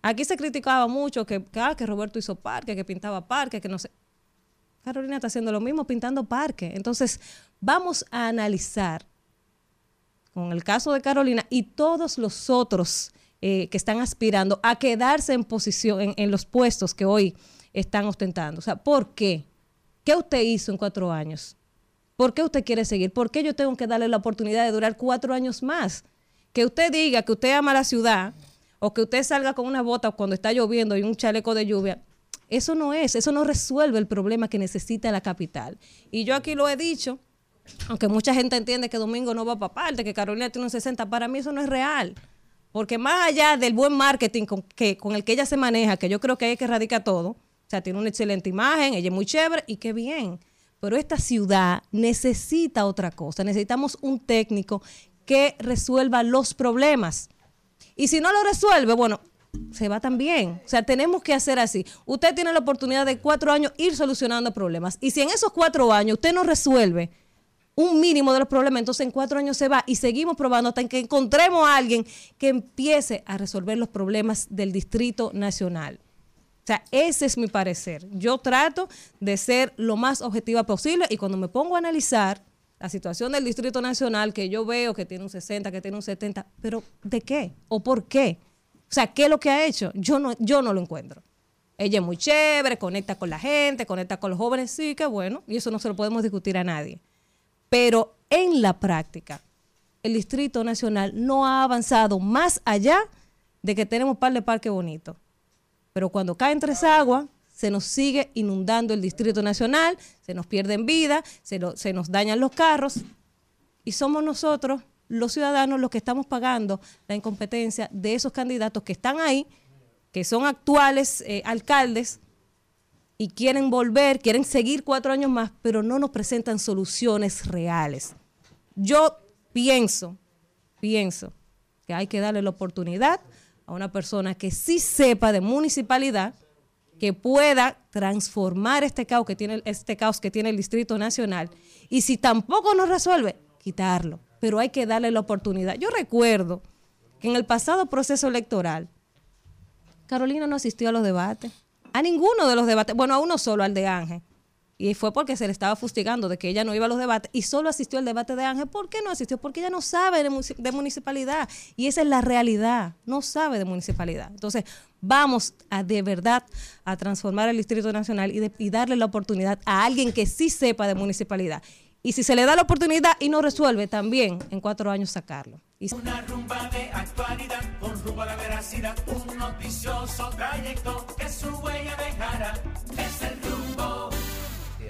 Aquí se criticaba mucho que, que, ah, que Roberto hizo parque, que pintaba parque, que no sé. Carolina está haciendo lo mismo, pintando parque. Entonces, vamos a analizar con el caso de Carolina y todos los otros eh, que están aspirando a quedarse en posición, en, en los puestos que hoy están ostentando. O sea, ¿por qué? ¿Qué usted hizo en cuatro años? ¿Por qué usted quiere seguir? ¿Por qué yo tengo que darle la oportunidad de durar cuatro años más? Que usted diga que usted ama la ciudad o que usted salga con una bota cuando está lloviendo y un chaleco de lluvia. Eso no es, eso no resuelve el problema que necesita la capital. Y yo aquí lo he dicho, aunque mucha gente entiende que Domingo no va para parte, que Carolina tiene un 60, para mí eso no es real. Porque más allá del buen marketing con, que, con el que ella se maneja, que yo creo que es que radica todo, o sea, tiene una excelente imagen, ella es muy chévere y qué bien. Pero esta ciudad necesita otra cosa. Necesitamos un técnico que resuelva los problemas. Y si no lo resuelve, bueno, se va también. O sea, tenemos que hacer así. Usted tiene la oportunidad de cuatro años ir solucionando problemas. Y si en esos cuatro años usted no resuelve, un mínimo de los problemas, entonces en cuatro años se va y seguimos probando hasta que encontremos a alguien que empiece a resolver los problemas del Distrito Nacional. O sea, ese es mi parecer. Yo trato de ser lo más objetiva posible y cuando me pongo a analizar la situación del Distrito Nacional, que yo veo que tiene un 60, que tiene un 70, pero ¿de qué? ¿O por qué? O sea, ¿qué es lo que ha hecho? Yo no, yo no lo encuentro. Ella es muy chévere, conecta con la gente, conecta con los jóvenes, sí, qué bueno, y eso no se lo podemos discutir a nadie. Pero en la práctica, el Distrito Nacional no ha avanzado más allá de que tenemos par de parques bonitos. Pero cuando caen tres aguas, se nos sigue inundando el Distrito Nacional, se nos pierden vidas, se, nos dañan los carros y somos nosotros, los ciudadanos, los que estamos pagando la incompetencia de esos candidatos que están ahí, que son actuales eh, alcaldes y quieren volver, quieren seguir cuatro años más, pero no nos presentan soluciones reales. Yo pienso, pienso que hay que darle la oportunidad a una persona que sí sepa de municipalidad, que pueda transformar este caos que tiene, este caos que tiene el Distrito Nacional. Y si tampoco nos resuelve, quitarlo. Pero hay que darle la oportunidad. Yo recuerdo que en el pasado proceso electoral, Carolina no asistió a los debates. A ninguno de los debates. Bueno, a uno solo, al de Ángel. Y fue porque se le estaba fustigando de que ella no iba a los debates y solo asistió al debate de Ángel. ¿Por qué no asistió? Porque ella no sabe de, munici- de municipalidad. Y esa es la realidad. No sabe de municipalidad. Entonces, vamos a de verdad a transformar el Distrito Nacional y, de- y darle la oportunidad a alguien que sí sepa de municipalidad. Y si se le da la oportunidad y no resuelve, también en cuatro años sacarlo. Una rumba de actualidad con rumbo a la veracidad, un noticioso trayecto que su huella dejará. Es el rumbo.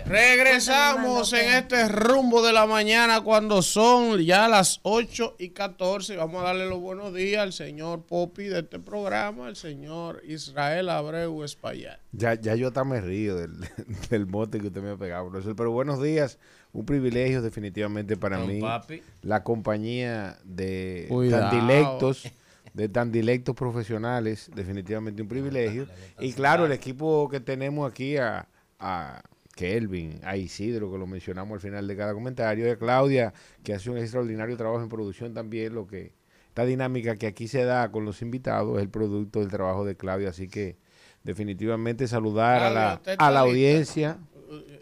Regresamos en este rumbo de la mañana cuando son ya las 8 y 14. Vamos a darle los buenos días al señor Popi de este programa, el señor Israel Abreu Espaillat. Ya, ya yo hasta me río del, del mote que usted me ha pegado, profesor. Pero buenos días. Un privilegio definitivamente para Don mí. Papi. La compañía de Cuidado. tan dilectos, de tan dilectos profesionales, definitivamente un privilegio. Y claro, el equipo que tenemos aquí a, a Kelvin, a Isidro, que lo mencionamos al final de cada comentario, y a Claudia, que hace un extraordinario trabajo en producción también, lo que esta dinámica que aquí se da con los invitados es el producto del trabajo de Claudia, así que definitivamente saludar a la, ¿usted está a la audiencia.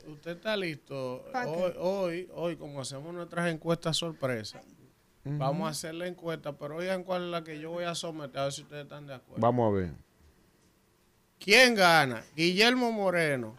Usted está listo. Hoy, hoy, hoy, como hacemos nuestras encuestas sorpresa, vamos a hacer la encuesta, pero oigan cuál es la que yo voy a someter, a ver si ustedes están de acuerdo. Vamos a ver. ¿Quién gana? ¿Guillermo Moreno,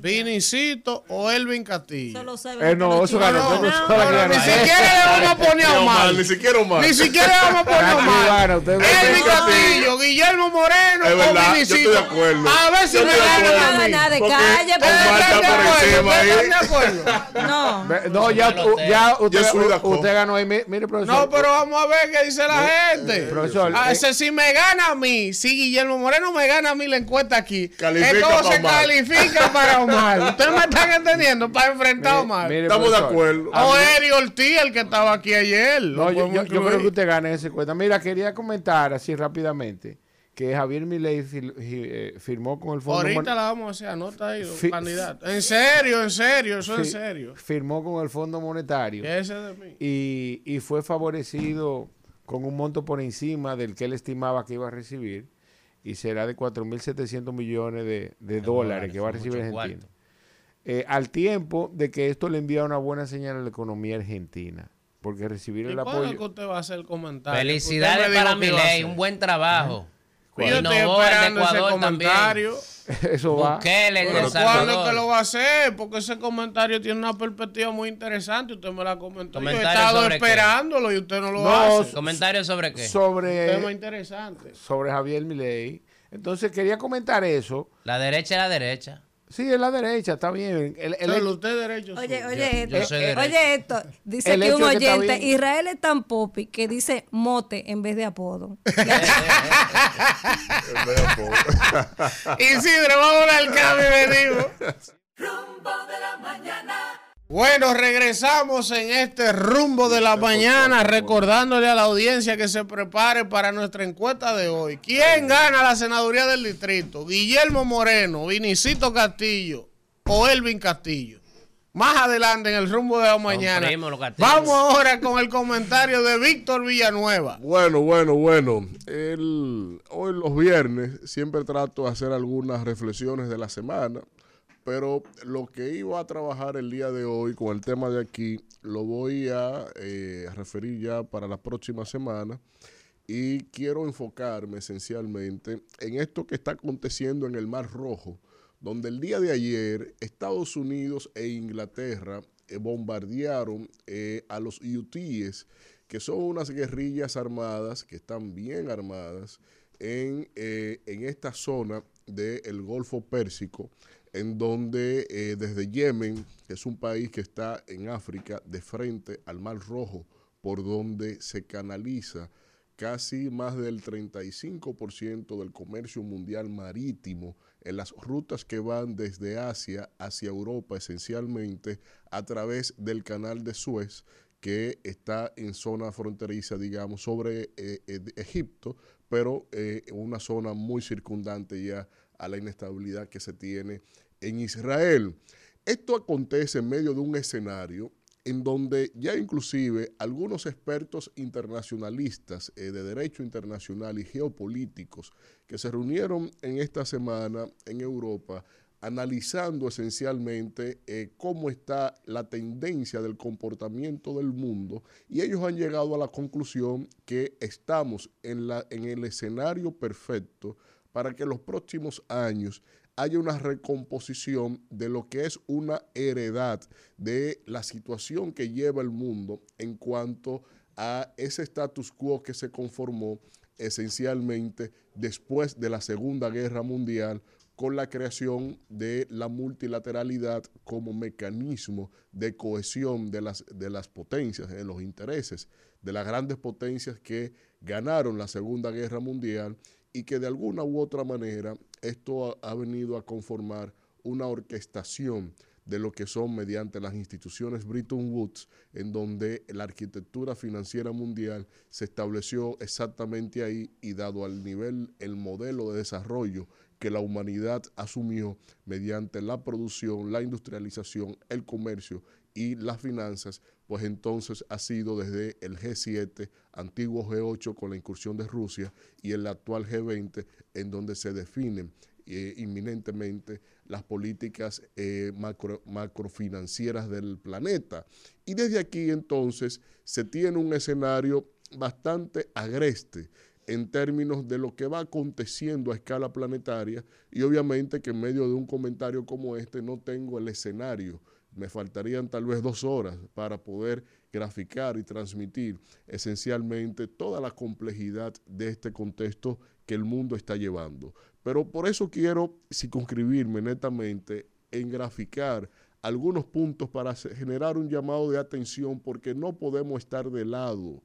Vinicito o Elvin Castillo? Eh, no, eso ganó. No, no, no, ni siquiera le vamos a poner a Ni Omar. Ni siquiera Omar. Ni siquiera le vamos a poner a Omar. Elvin Castillo, Guillermo Moreno Es o verdad, yo Vinicito. estoy de acuerdo. A ver si me ganan a mí. Nada de calle, Omar pero- está por encima ahí. ¿Ustedes están de acuerdo? No. No, ya, ya usted, usted ganó ahí. Mi- Mire, profesor. No, pero vamos a ver qué dice la gente. profesor, Ah, eh, si me gana a mí, si Guillermo Moreno me gana a mí la encuesta aquí, Califica es como pa' se Omar. califica para Omar. Ustedes me están entendiendo para enfrentar a Omar. mire, Estamos de acuerdo. a O Eri Ortiz, el que estaba aquí ayer. No, yo, yo- creo que usted gana esa cuenta. Mira, quería comentar así rápidamente que Javier Milei eh, firmó con el Fondo Ahorita Mon- la vamos a hacer, anota ahí, candidato. En serio, en serio, eso es en serio. Firmó con el Fondo Monetario ese de mí. y, y fue favorecido con un monto por encima del que él estimaba que iba a recibir y será de 4.700 millones de, de dólares que va a recibir Argentina. Eh, al tiempo de que esto le envía una buena señal a la economía argentina, porque recibir ¿Y el cuándo es que apoyo... usted va a hacer el comentario? Felicidades para Milei, un buen trabajo. Yo estoy el esperando ese Ecuador también. comentario. Eso va. Bukele, el Pero ¿cuándo es que lo va a hacer? Porque ese comentario tiene una perspectiva muy interesante. Usted me la comentó. Yo he ¿Comentario estado sobre qué? esperándolo y usted no lo No, hace. ¿Comentario sobre qué? Un tema Sobre, interesante. sobre Javier Milei. Entonces quería comentar eso. La derecha es la derecha. Sí, es la derecha, está bien. El- el- Pero usted derecho. Oye, oye, Yo- esto, yo eh, derecho. oye esto, dice El aquí un oyente. Israel es tan popi que dice mote en vez de apodo. Isidro, vamos al cambio y venimos. Rumbo de la mañana. Bueno, regresamos en este rumbo de la mañana, recordándole a la audiencia que se prepare para nuestra encuesta de hoy. ¿Quién gana la senaduría del distrito? ¿Guillermo Moreno, Vinicito Castillo o Elvin Castillo? más adelante en el rumbo de la mañana. Vamos ahora con el comentario de Víctor Villanueva. Bueno, bueno, bueno. El, hoy los viernes siempre trato de hacer algunas reflexiones de la semana, pero lo que iba a trabajar el día de hoy con el tema de aquí lo voy a eh, referir ya para la próxima semana y quiero enfocarme esencialmente en esto que está aconteciendo en el Mar Rojo, donde el día de ayer Estados Unidos e Inglaterra eh, bombardearon eh, a los UTIs, que son unas guerrillas armadas, que están bien armadas, en, en esta zona del Golfo Pérsico, en donde eh, desde Yemen, que es un país que está en África, de frente al Mar Rojo, por donde se canaliza casi más del 35% del comercio mundial marítimo en las rutas que van desde Asia hacia Europa esencialmente a través del canal de Suez que está en zona fronteriza, digamos, sobre eh, eh, Egipto, pero una zona muy circundante ya a la inestabilidad que se tiene en Israel. Esto acontece en medio de un escenario en donde ya inclusive algunos expertos internacionalistas eh, de derecho internacional y geopolíticos que se reunieron en esta semana en Europa analizando esencialmente eh, cómo está la tendencia del comportamiento del mundo y ellos han llegado a la conclusión que estamos en, la, en el escenario perfecto para que los próximos años haya una recomposición de lo que es una heredad de la situación que lleva el mundo en cuanto a ese status quo que se conformó esencialmente después de la Segunda Guerra Mundial con la creación de la multilateralidad como mecanismo de cohesión de las, de las potencias, de los intereses de las grandes potencias que ganaron la Segunda Guerra Mundial y que de alguna u otra manera esto ha, venido a conformar una orquestación de lo que son mediante las instituciones Bretton Woods, en donde la arquitectura financiera mundial se estableció exactamente ahí y dado al nivel, el modelo de desarrollo que la humanidad asumió mediante la producción, la industrialización, el comercio y las finanzas, pues entonces ha sido desde el G7, antiguo G8 con la incursión de Rusia y el actual G20, en donde se definen eh, inminentemente las políticas eh, macro, macrofinancieras del planeta. Y desde aquí entonces se tiene un escenario bastante agreste en términos de lo que va aconteciendo a escala planetaria y obviamente que en medio de un comentario como este no tengo el escenario. Me faltarían tal vez dos horas para poder graficar y transmitir esencialmente toda la complejidad de este contexto que el mundo está llevando. Pero por eso quiero circunscribirme netamente en graficar algunos puntos para generar un llamado de atención porque no podemos estar de lado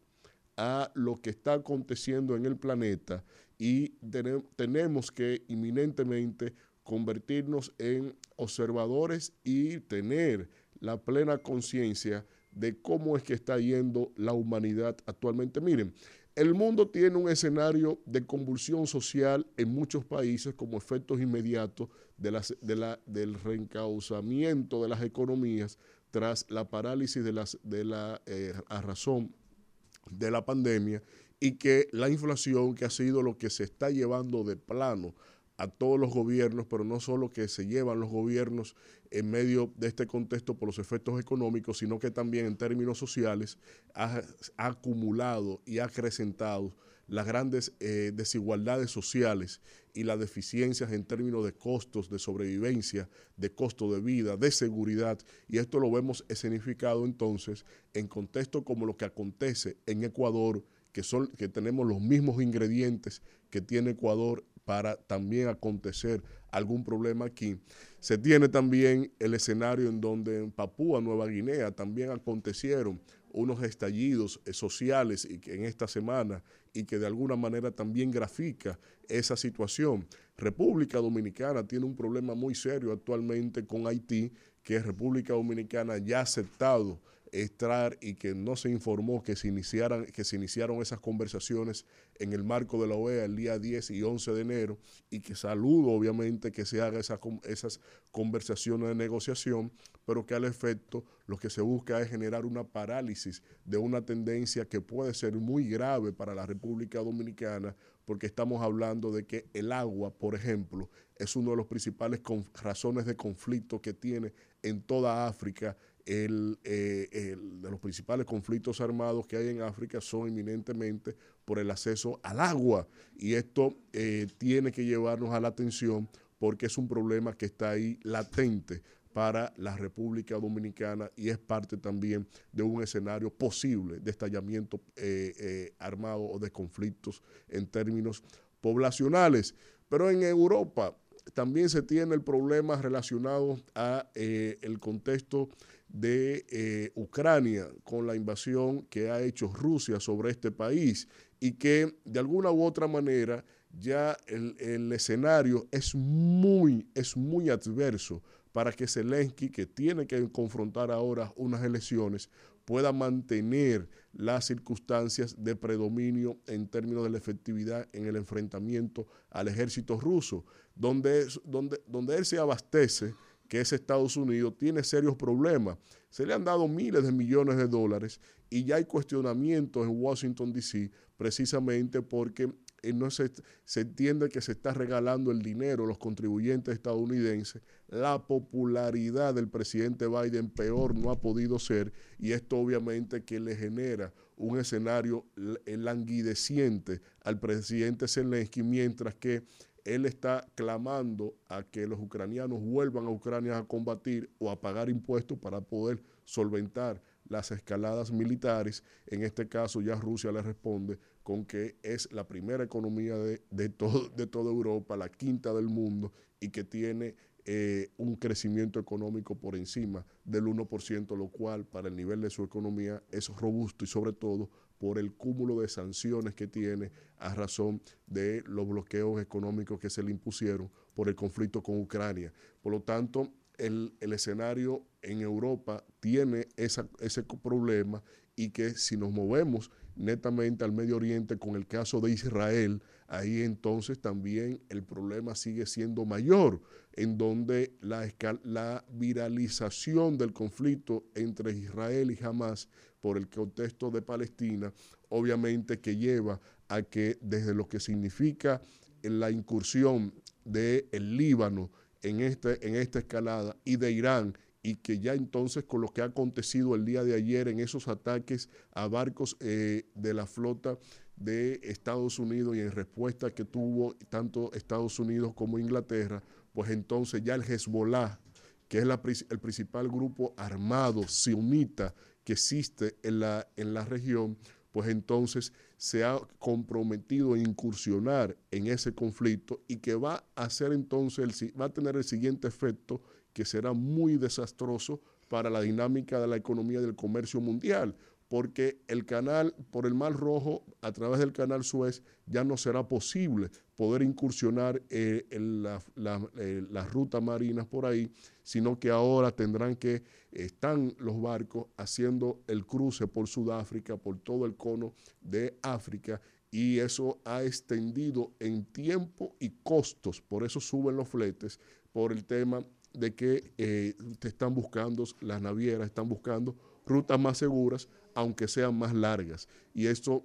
a lo que está aconteciendo en el planeta y tenem- tenemos que inminentemente convertirnos en observadores y tener la plena conciencia de cómo es que está yendo la humanidad actualmente. Miren, el mundo tiene un escenario de convulsión social en muchos países como efectos inmediatos del reencauzamiento de las economías tras la parálisis de la eh, a razón de la pandemia y que la inflación que ha sido lo que se está llevando de plano a todos los gobiernos, pero no solo que se llevan los gobiernos en medio de este contexto por los efectos económicos, sino que también en términos sociales ha, acumulado y ha acrecentado las grandes eh, desigualdades sociales y las deficiencias en términos de costos de sobrevivencia, de costo de vida, de seguridad. Y esto lo vemos escenificado entonces en contextos como lo que acontece en Ecuador, que, son, que tenemos los mismos ingredientes que tiene Ecuador para también acontecer algún problema aquí. Se tiene también el escenario en donde en Papúa Nueva Guinea también acontecieron unos estallidos eh, sociales en esta semana y que de alguna manera también grafica esa situación. República Dominicana tiene un problema muy serio actualmente con Haití, que República Dominicana ya ha aceptado y que no se informó que se iniciaran que se iniciaron esas conversaciones en el marco de la OEA el día 10 y 11 de enero y que saludo obviamente que se haga esas conversaciones de negociación, pero que al efecto lo que se busca es generar una parálisis de una tendencia que puede ser muy grave para la República Dominicana porque estamos hablando de que el agua, por ejemplo, es uno de los principales razones de conflicto que tiene en toda África. Eh, de los principales conflictos armados que hay en África son eminentemente por el acceso al agua y esto eh, tiene que llevarnos a la atención porque es un problema que está ahí latente para la República Dominicana y es parte también de un escenario posible de estallamiento eh, armado o de conflictos en términos poblacionales. Pero en Europa también se tiene el problema relacionado a el contexto de eh, Ucrania con la invasión que ha hecho Rusia sobre este país y que de alguna u otra manera ya el, el escenario es muy, es muy adverso para que Zelensky, que tiene que confrontar ahora unas elecciones, pueda mantener las circunstancias de predominio en términos de la efectividad en el enfrentamiento al ejército ruso, donde, donde, donde él se abastece, que es Estados Unidos, tiene serios problemas. Se le han dado miles de millones de dólares y ya hay cuestionamientos en Washington, D.C., precisamente porque eh, no se, se entiende que se está regalando el dinero a los contribuyentes estadounidenses. La popularidad del presidente Biden peor no ha podido ser y esto obviamente que le genera un escenario eh, languideciente al presidente Zelensky mientras que él está clamando a que los ucranianos vuelvan a Ucrania a combatir o a pagar impuestos para poder solventar las escaladas militares. En este caso ya Rusia le responde con que es la primera economía de, de, todo, de toda Europa, la quinta del mundo y que tiene eh, un crecimiento económico por encima del 1%, lo cual para el nivel de su economía es robusto y sobre todo por el cúmulo de sanciones que tiene a razón de los bloqueos económicos que se le impusieron por el conflicto con Ucrania. Por lo tanto, el, el escenario en Europa tiene esa- ese problema y que si nos movemos netamente al Medio Oriente con el caso de Israel, ahí entonces también el problema sigue siendo mayor, en donde la, la viralización del conflicto entre Israel y Hamas por el contexto de Palestina, obviamente que lleva a que desde lo que significa la incursión del Líbano en, este, en esta escalada y de Irán y que ya entonces con lo que ha acontecido el día de ayer en esos ataques a barcos eh, de la flota de Estados Unidos y en respuesta que tuvo tanto Estados Unidos como Inglaterra, pues entonces ya el Hezbollah, que es el principal grupo armado sionita que existe en la, en la región, pues entonces se ha comprometido a incursionar en ese conflicto y que va a hacer entonces, el va a tener el siguiente efecto que será muy desastroso para la dinámica de la economía y del comercio mundial, porque el canal, por el Mar Rojo, a través del canal Suez, ya no será posible poder incursionar eh, eh, las rutas marinas por ahí, sino que ahora tendrán que, están los barcos haciendo el cruce por Sudáfrica, por todo el cono de África, y eso ha extendido en tiempo y costos, por eso suben los fletes, por el tema de que eh, te están buscando, las navieras están buscando rutas más seguras, aunque sean más largas. Y esto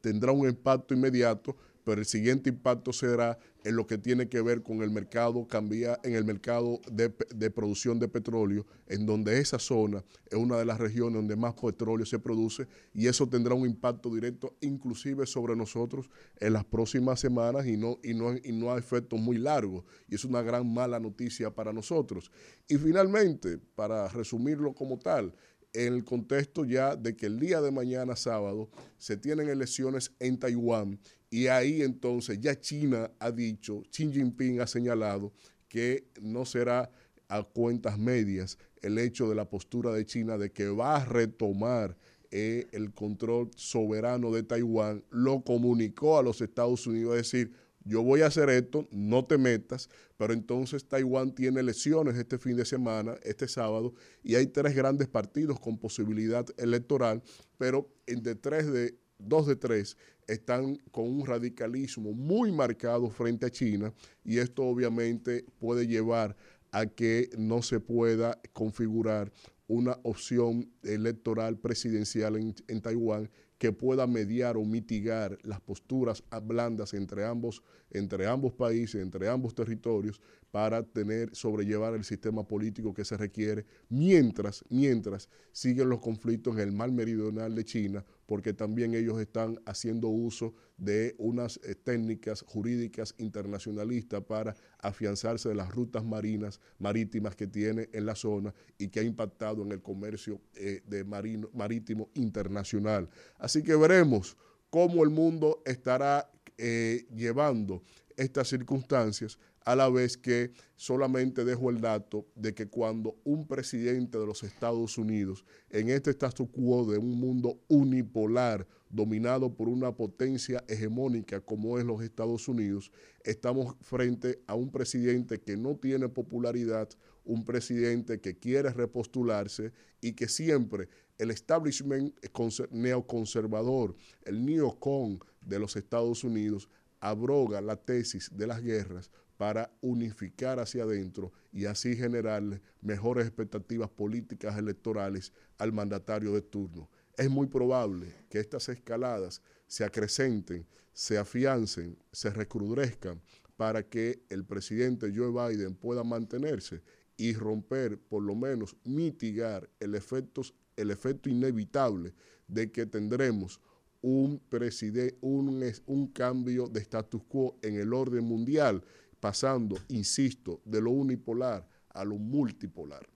tendrá un impacto inmediato, pero el siguiente impacto será en lo que tiene que ver con el mercado cambia, en el mercado de, de producción de petróleo, en donde esa zona es una de las regiones donde más petróleo se produce y eso tendrá un impacto directo inclusive sobre nosotros en las próximas semanas y no, y no, y no efectos muy largos. Y es una gran mala noticia para nosotros. Y finalmente, para resumirlo como tal, en el contexto ya de que el día de mañana sábado se tienen elecciones en Taiwán. Y ahí entonces ya China ha dicho, Xi Jinping ha señalado que no será a cuentas medias el hecho de la postura de China de que va a retomar eh, el control soberano de Taiwán, lo comunicó a los Estados Unidos, es decir, yo voy a hacer esto, no te metas, pero entonces Taiwán tiene elecciones este fin de semana, este sábado, y hay tres grandes partidos con posibilidad electoral, pero entre tres de dos de tres están con un radicalismo muy marcado frente a China y esto obviamente puede llevar a que no se pueda configurar una opción electoral presidencial en, en Taiwán que pueda mediar o mitigar las posturas blandas entre ambos, entre ambos países, entre ambos territorios, para tener, sobrellevar el sistema político que se requiere, mientras, mientras siguen los conflictos en el mar meridional de China, porque también ellos están haciendo uso de unas eh, técnicas jurídicas internacionalistas para afianzarse de las rutas marinas, marítimas que tiene en la zona y que ha impactado en el comercio eh, de marino, marítimo internacional. Así que veremos cómo el mundo estará eh, llevando estas circunstancias a la vez que solamente dejo el dato de que cuando un presidente de los Estados Unidos, en este status quo de un mundo unipolar, dominado por una potencia hegemónica como es los Estados Unidos, estamos frente a un presidente que no tiene popularidad, un presidente que quiere repostularse y que siempre el establishment neoconservador, el neocon de los Estados Unidos, abroga la tesis de las guerras para unificar hacia adentro y así generarle mejores expectativas políticas electorales al mandatario de turno. Es muy probable que estas escaladas se acrecenten, se afiancen, se recrudezcan para que el presidente Joe Biden pueda mantenerse y romper, por lo menos mitigar el efecto, inevitable de que tendremos un, un, un cambio de status quo en el orden mundial pasando, insisto, de lo unipolar a lo multipolar.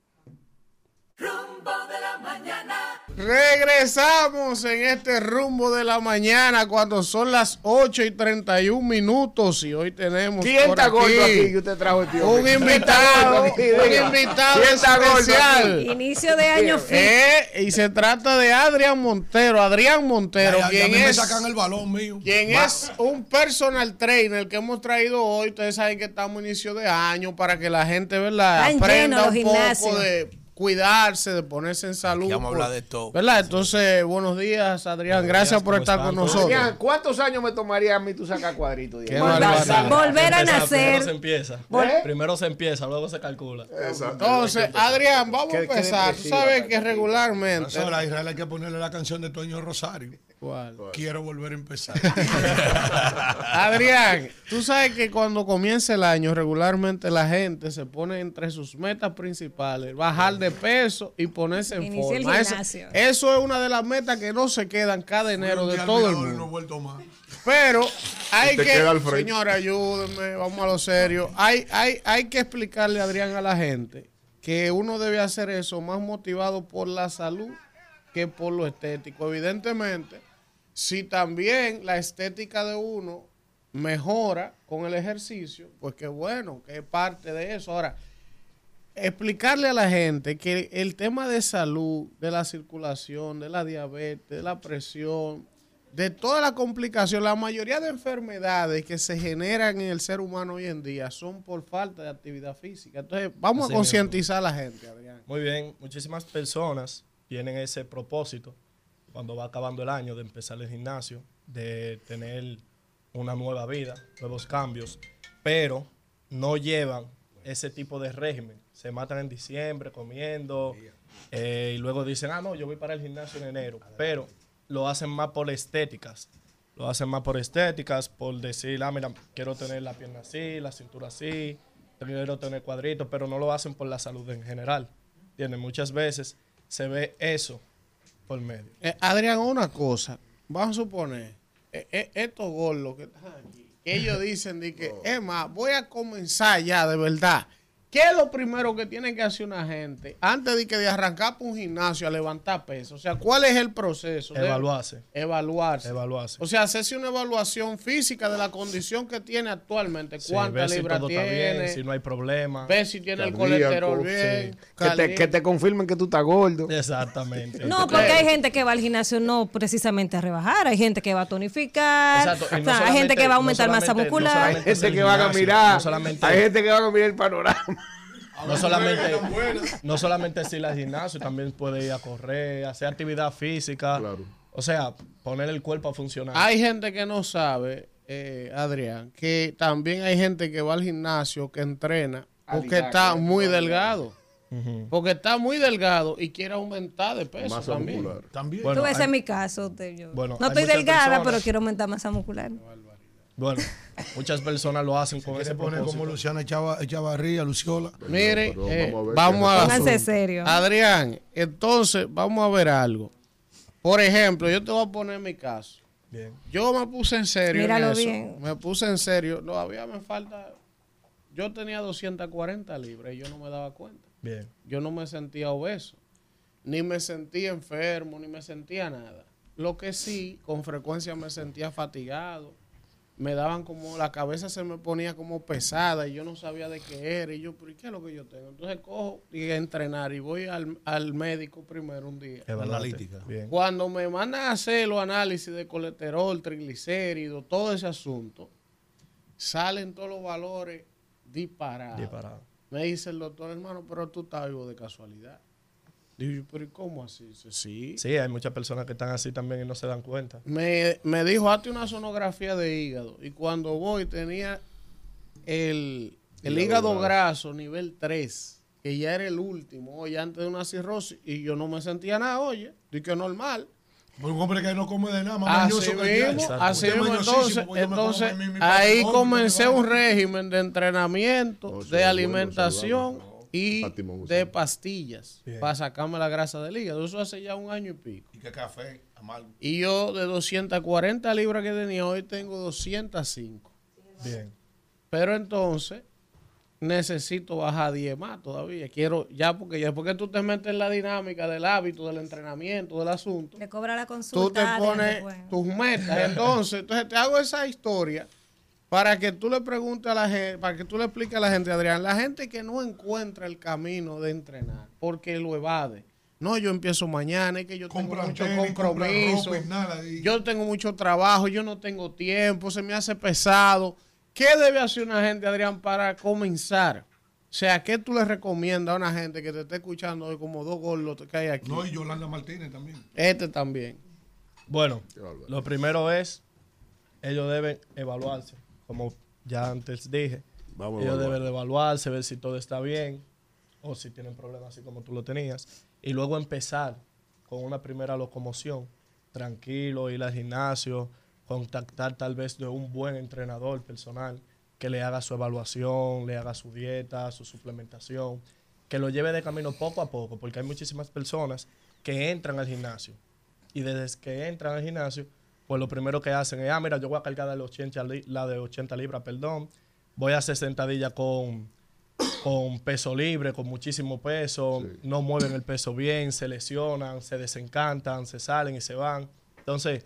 Regresamos en este rumbo de la mañana cuando son las 8 y 31 minutos y hoy tenemos ¿Quién por está aquí gordo aquí que usted trajo, tío? un ¿Quién está invitado, aquí? un invitado ¿Quién está gordo especial. Inicio de año fit. Eh, y se trata de Adrián Montero, Adrián Montero, Ya, ya, quien a mí me es sacan el balón mío. quien Va. es un personal trainer que hemos traído hoy. Ustedes saben que estamos a inicio de año para que la gente, ¿verdad? Están Aprenda un los poco gimnasios. de cuidarse, de ponerse en salud. Aquí vamos a hablar de todo. ¿Verdad? Entonces, buenos días, Adrián. Gracias por estar con nosotros. Adrián, ¿cuántos años me tomaría a mí tú sacar cuadritos? Qué Diego? barbaridad. Volver a nacer. Primero se empieza. ¿Eh? Primero se empieza, luego se calcula. Entonces, Adrián, vamos a empezar. Tú sabes que regularmente. Ahora a Israel hay que ponerle la canción de Toño Rosario. ¿Cuál? Quiero volver a empezar. Adrián, tú sabes que cuando comienza el año, regularmente la gente se pone entre sus metas principales, bajar de peso y ponerse en Inicia el forma. Eso, gimnasio. eso es una de las metas que no se quedan cada enero de todo el Y no he mundo. vuelto más. Pero hay que, señora, ayúdenme, vamos a lo serio. Hay, hay, hay que explicarle, Adrián, a la gente que uno debe hacer eso más motivado por la salud que por lo estético. Evidentemente, si también la estética de uno mejora con el ejercicio, pues qué bueno, que es parte de eso. Ahora, explicarle a la gente que el tema de salud, de la circulación, de la diabetes, de la presión, de toda la complicación, la mayoría de enfermedades que se generan en el ser humano hoy en día son por falta de actividad física. Entonces, vamos a concientizar a la gente, Adrián. Muy bien, muchísimas personas tienen ese propósito cuando va acabando el año de empezar el gimnasio, de tener una nueva vida, nuevos cambios, pero no llevan ese tipo de régimen. Se matan en diciembre comiendo eh, y luego dicen, ah, no, yo voy para el gimnasio en enero, pero lo hacen más por estéticas. Lo hacen más por estéticas, por decir, ah, mira, quiero tener la pierna así, la cintura así, quiero tener cuadritos, pero no lo hacen por la salud en general. ¿Entiendes? Muchas veces se ve eso por medio. Eh, Adrián, una cosa, vamos a suponer, eh, eh, estos gordos que están aquí, ellos dicen de que, es más, voy a comenzar ya de verdad ¿Qué es lo primero que tiene que hacer una gente antes de que de arrancar por un gimnasio a levantar peso? O sea, ¿cuál es el proceso? De- Evaluarse. Evaluarse. Evaluarse. O sea, hacerse una evaluación física de la condición que tiene actualmente. Sí, ¿Cuántas si libras todo está tiene? bien, si no hay problema. Ver si tiene el colesterol bien. Que te, que te confirmen que tú estás gordo. Exactamente. No, porque hay gente que va al gimnasio no precisamente a rebajar, hay gente que va a tonificar, Exacto, y o no sea, hay gente que va a aumentar no masa no muscular. solamente Hay gente que van a mirar. no solamente- Hay gente que van a mirar el panorama. No solamente, no solamente es ir al gimnasio, también puede ir a correr, hacer actividad física. O sea, poner el cuerpo a funcionar. Hay gente que no sabe, eh, Adrián, que también hay gente que va al gimnasio, que entrena, porque está muy delgado. Porque está muy delgado y quiere aumentar de peso Masa también. muscular. También. Bueno, Tú ese hay- es mi caso. de yo. Bueno, no estoy delgada, personas- pero quiero aumentar masa muscular. Bueno, muchas personas lo hacen con ese poner como. Luciana Echava- Echavarría, Luciola. Mire, pero eh, vamos a ver vamos a... Pónganse serio. Adrián, entonces vamos a ver algo. Por ejemplo, yo te voy a poner mi caso. Bien. Yo me puse en serio. en Míralo eso. bien. Me puse en serio. Todavía me falta. Yo tenía 240 libras y yo no me daba cuenta. Bien. Yo no me sentía obeso. Ni me sentía enfermo, ni me sentía nada. Lo que sí, con frecuencia me sentía fatigado. Me daban como, la cabeza se me ponía como pesada y yo no sabía de qué era. Y yo, pero ¿y qué es lo que yo tengo? Entonces cojo y a entrenar y voy al, al médico primero un día. Analítica. Bien. Cuando me mandan a hacer los análisis de colesterol, triglicéridos, todo ese asunto, salen todos los valores disparados. Disparado. Me dice el doctor, hermano, pero tú estás vivo de casualidad. Digo yo, pero ¿y cómo así? Sí. Sí, hay muchas personas que están así también y no se dan cuenta. Me, me dijo, hazte una sonografía de hígado. Y cuando voy tenía el, el Hígado hígado graso. nivel 3, que ya era el último, oye, antes de una cirrosis, y yo no me sentía nada, oye, dije que normal. Por un hombre que no come de nada, más Así mismo, así mismo. Entonces, entonces mi- mi- ahí comencé un régimen de entrenamiento, sí, de bueno, alimentación saludable. Y de pastillas Bien. para sacarme la grasa del hígado. Eso hace ya un año y pico. Y que café, amargo. Y yo de 240 libras que tenía, hoy tengo 205. Bien. Pero entonces necesito bajar 10 más todavía. Quiero, ya porque ya porque tú te metes en la dinámica del hábito, del entrenamiento, del asunto. Le cobra la Tú consulta. te Adrián, pones tus metas. Entonces, entonces te hago esa historia para que tú le preguntes a la gente, para que tú le expliques a la gente, Adrián, la gente que no encuentra el camino de entrenar porque lo evade. No, yo empiezo mañana, es que yo tengo mucho tenis, compromiso. ropa y nada, y- Yo tengo mucho trabajo, yo no tengo tiempo, se me hace pesado. ¿Qué debe hacer una gente, Adrián, para comenzar? O sea, ¿qué tú le recomiendas a una gente que te esté escuchando hoy como dos gordos que hay aquí? No, y Yolanda Martínez también. Este también. Bueno, lo primero es, ellos deben evaluarse, como ya antes dije. Vamos ellos evaluar. deben de evaluarse, ver si todo está bien o si tienen problemas así como tú lo tenías. Y luego empezar con una primera locomoción, tranquilo, ir al gimnasio, contactar tal vez de un buen entrenador personal que le haga su evaluación, le haga su dieta, su suplementación, que lo lleve de camino poco a poco, porque hay muchísimas personas que entran al gimnasio y desde que entran al gimnasio, pues lo primero que hacen es, ah, mira, yo voy a cargar la de 80, li- la de 80 libras, perdón, voy a hacer sentadilla con, con peso libre, con muchísimo peso, no mueven el peso bien, se lesionan, se desencantan, se salen y se van. Entonces,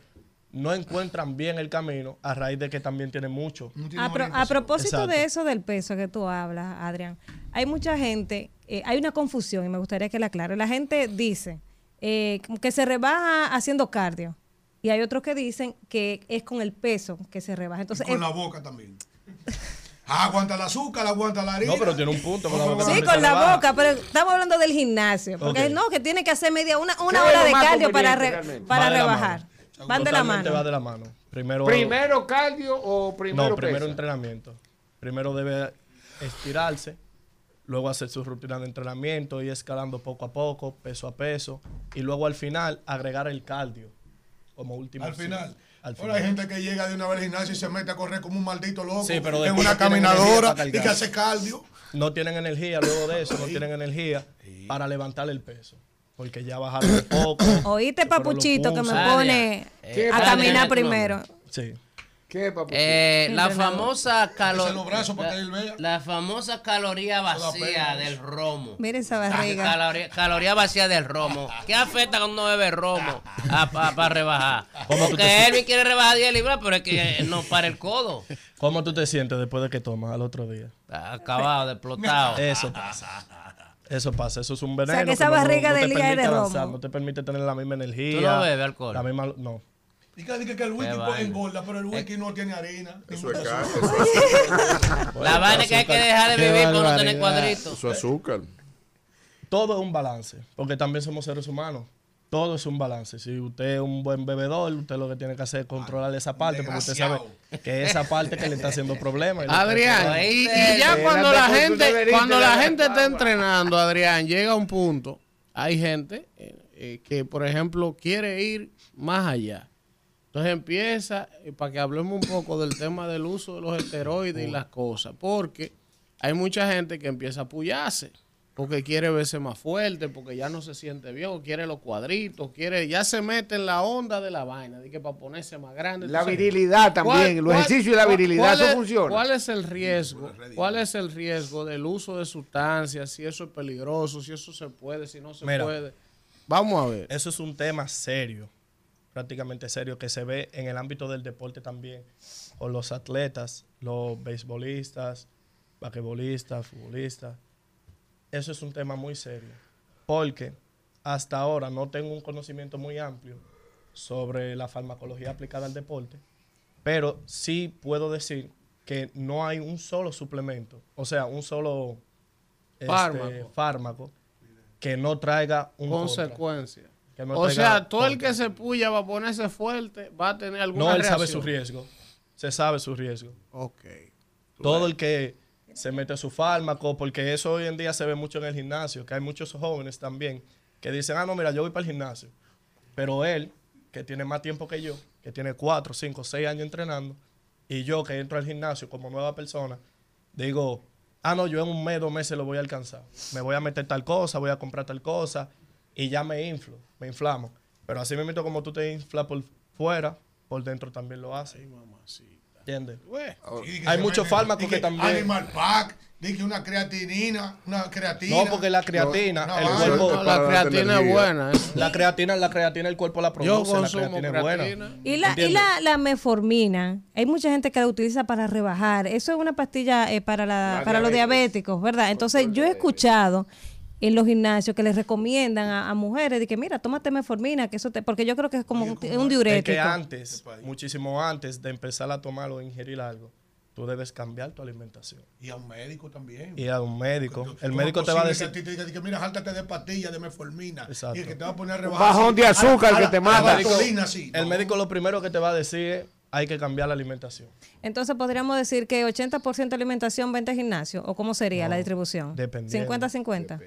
no encuentran bien el camino a raíz de que también tienen mucho. A, pro- a propósito Exacto. de eso del peso que tú hablas, Adrián, hay mucha gente, eh, hay una confusión y me gustaría que la aclare. La gente dice eh, que se rebaja haciendo cardio y hay otros que dicen que es con el peso que se rebaja. Entonces, con la boca también. Ah, aguanta el azúcar, aguanta la harina. No, pero tiene un punto con la boca. Sí, con la rebaja. boca, pero estamos hablando del gimnasio. Porque Ok. no, que tiene que hacer media una, ¿Qué una hora de cardio para, re- para Va de la rebajar. mano. Van de la mano. va de la mano. Primero, ¿Primero cardio o primero no, primero pesa? entrenamiento. Primero debe estirarse, luego hacer su rutina de entrenamiento y escalando poco a poco, peso a peso, y luego al final agregar el cardio como último. Al final. Al Ahora hay gente que llega de una vez al gimnasio y se mete a correr como un maldito loco Sí, pero en una caminadora y que hace cardio. No tienen energía luego de eso, no tienen energía para levantar el peso, porque ya bajaron un poco. Oíste, papuchito, que me pone Eh, a Adrián, caminar ¿tu primero. Sí. ¿Qué, papu? Eh, la famosa caloría. la, famosa caloría vacía del romo. Mira esa barriga. Caloría, caloría vacía del romo. ¿Qué afecta cuando uno bebe romo para rebajar? ¿Cómo tú te Porque él quiere rebajar 10 libras, pero es que no para el codo. ¿Cómo tú te sientes después de que tomas al otro día? Acabado, explotado. Eso pasa. Eso pasa, eso es un veneno. sea, que esa no- barriga no, de te Elías es de permite romo. avanzar, No te permite tener la misma energía. ¿Tú no bebes alcohol? La misma, no. Y que dice que el whisky engorda, pero el whisky no tiene harina. Eso es carne. La vaina es que hay que dejar de vivir por no tener cuadritos. Es azúcar. Todo es un balance, porque también somos seres humanos. Todo es un balance. Si usted es un buen bebedor, usted lo que tiene que hacer es controlar esa parte, porque usted sabe que esa parte que le está haciendo problemas. Adrián, y, ya cuando la gente, cuando la gente está entrenando, Adrián, llega a un punto, hay gente eh, eh, que, por ejemplo, quiere ir más allá. Entonces empieza, eh, para que hablemos un poco del tema del uso de los esteroides y las cosas, porque hay mucha gente que empieza a apoyarse, porque quiere verse más fuerte, porque ya no se siente bien, o quiere los cuadritos, quiere, ya se mete en la onda de la vaina, de que para ponerse más grande. La Entonces, virilidad también, los ejercicios y la cuál- virilidad, cuál eso es- funciona. ¿Cuál es el riesgo? ¿Cuál es el riesgo del uso de sustancias? Si eso es peligroso, si eso se puede, si no se Mira. puede. Vamos a ver. Eso es un tema serio, prácticamente serio, que se ve en el ámbito del deporte también, con los atletas, los beisbolistas, basquetbolistas, futbolistas. Eso es un tema muy serio, porque hasta ahora no tengo un conocimiento muy amplio sobre la farmacología aplicada al deporte, pero sí puedo decir que no hay un solo suplemento, o sea, un solo este, Fármaco. fármaco que no traiga un contra. Consecuencia. Que no o sea, todo el que se puya va a ponerse fuerte, va a tener alguna No, él sabe su riesgo. Se sabe su riesgo. Ok. Todo el que se mete su fármaco, porque eso hoy en día se ve mucho en el gimnasio, que hay muchos jóvenes también que dicen, ah, no, mira, yo voy para el gimnasio. Pero él, que tiene más tiempo que yo, que tiene cuatro, cinco, seis años entrenando, y yo que entro al gimnasio como nueva persona, digo, ah, no, yo en un mes, dos meses lo voy a alcanzar. Me voy a meter tal cosa, voy a comprar tal cosa, y ya me inflo, me inflamo. Pero así mismo como tú te inflas por fuera, por dentro también lo haces. ¿Entiendes? Y que Hay se muchos fármacos que también... Animal Pack, di que una creatinina, una creatina. No, porque la creatina, No, el no, cuerpo. no, la creatina es buena, ¿eh? La creatina, la creatina, el cuerpo la produce. la consumo creatina es buena. Y la, y ¿Entiendes? la, la meformina, hay mucha gente que la utiliza para rebajar. Eso es una pastilla eh, para, la, La para los diabéticos, ¿verdad? Entonces yo he escuchado en los gimnasios que les recomiendan a, a mujeres de que mira, tómate meformina, que eso te, porque yo creo que es como un, un Es diurético. que antes, muchísimo antes de empezar a tomar o ingerir algo, tú debes cambiar tu alimentación. Y a un médico también. Ir a un médico. El ¿Cómo médico es te va a decir. que a ti te diga mira, jáltate de pastillas de metformina. Exacto. Y el que te va a poner rebajar. bajón de azúcar a que te mata. sí. El médico lo primero que te va a decir es hay que cambiar la alimentación. Entonces podríamos decir que 80% alimentación, 20 gimnasio, o cómo sería la distribución? dependiendo. 50-50.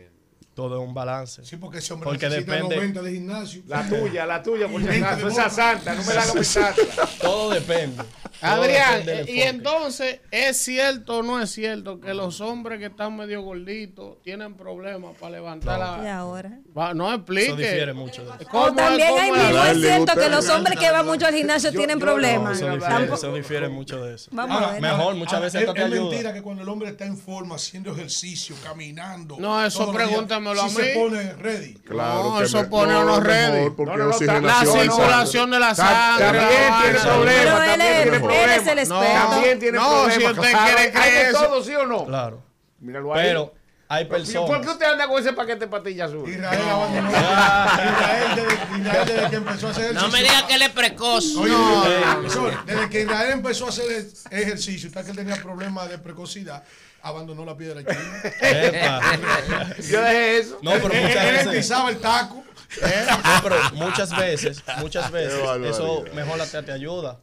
Todo es un balance. Sí, porque ese hombre Porque necesita depende. 90 de gimnasio. La tuya, la tuya, por si 20 de acaso. Esa santa, no me la hagas santa. Todo depende. Todo Adrián, depende del eh, y entonces, ¿es cierto o no es cierto que los hombres que están medio gorditos tienen problemas para levantar la... Y ahora. Va, no explique. Eso difiere mucho de eso. ¿Cómo O también hay mismo es cierto que los hombres que van mucho al gimnasio tienen problemas. Eso difiere, eso difiere mucho de eso. Vamos a ver. Mejor, muchas Ahora, veces es, es mentira que cuando el hombre está en forma, haciendo ejercicio, caminando. No, eso todos días, pregúntamelo a si mí. se pone ready. Claro No, que eso me- pone uno ready. Porque No, no, no, La circulación de la sangre. También tiene problemas. Pero él También es- tiene problemas. No. También tiene No, problemas. si usted claro. quiere ¿Hay creer todo, sí o no? Claro. Míralo ahí. Pero hay ¿Por qué personas. usted anda con ese paquete de pastillas azul? Israel abandonó. Israel, desde, Israel desde que empezó a hacer ejercicio. No me diga que él es precoz. Oye, No. profesor, desde que Israel empezó a hacer el- ejercicio, está que él tenía problemas de precocidad, abandonó la piedra china. Epa. Yo dejé eso. No, pero Él- muchas él veces. pisaba el taco. No, pero muchas veces, muchas veces, eso mejor hasta te ayuda.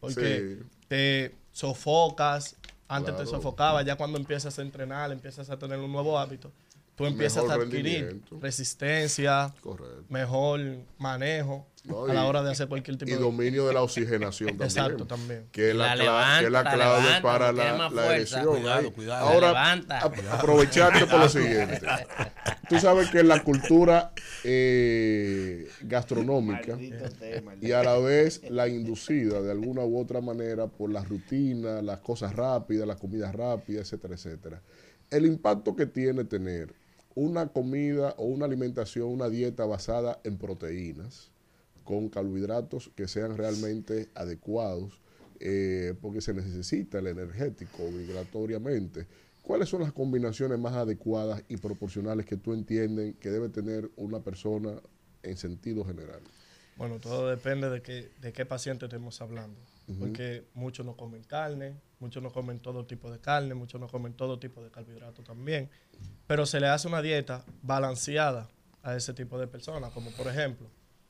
Porque Sí. te sofocas, antes Claro. te sofocaba, ya cuando empiezas a entrenar, empiezas a tener un nuevo hábito, tú empiezas a adquirir resistencia, Correcto. mejor manejo No, a la y- hora de hacer cualquier tipo Y de... dominio de la oxigenación también. Exacto, también. Que es la, La levanta, que es la la clave levanta, para la, la erección. Cuidado, cuidado. Ahora, La levanta. a- aprovecharte por lo siguiente. Tú sabes que en la cultura eh, gastronómica tema, y a la vez la inducida de alguna u otra manera por las rutinas, las cosas rápidas, las comidas rápidas, etcétera, etcétera. El impacto que tiene tener una comida o una alimentación, una dieta basada en proteínas, con carbohidratos que sean realmente adecuados, eh, porque se necesita el energético obligatoriamente. ¿Cuáles son las combinaciones más adecuadas y proporcionales que tú entiendes que debe tener una persona en sentido general? Bueno, todo depende de qué, de qué paciente estemos hablando. Porque muchos no comen carne, muchos no comen todo tipo de carne, muchos no comen todo tipo de carbohidratos también. Pero se le hace una dieta balanceada a ese tipo de personas. Como por ejemplo,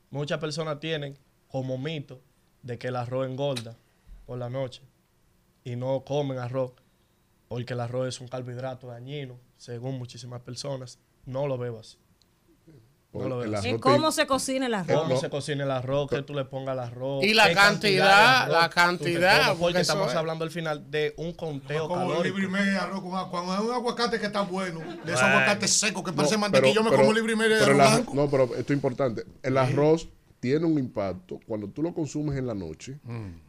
muchas personas tienen como mito de que el arroz engorda por la noche y no comen arroz porque el arroz es un carbohidrato dañino, según muchísimas personas. No lo veo así. No El así. ¿En cómo se cocina el arroz? cómo se cocina el arroz, que tú le pongas al arroz. Y la cantidad, la cantidad, comes, porque estamos es. hablando al final de un conteo Como calórico. libre y medio arroz con agua. Cuando es un aguacate que está bueno, de esos Bueno. aguacates secos que parece No, mantequilla, yo me pero- como libre y medio de arroz el. No, pero esto es importante. El arroz tiene un impacto cuando tú lo consumes en la noche,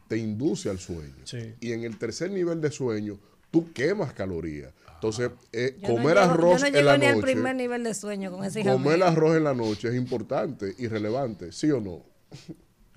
te induce al sueño. Y en el tercer nivel de sueño, tú quemas calorías. Entonces, eh, Yo no comer llego- arroz Yo no en la ni al noche, primer nivel de sueño con ese comer arroz en la noche es importante y relevante, ¿sí o no?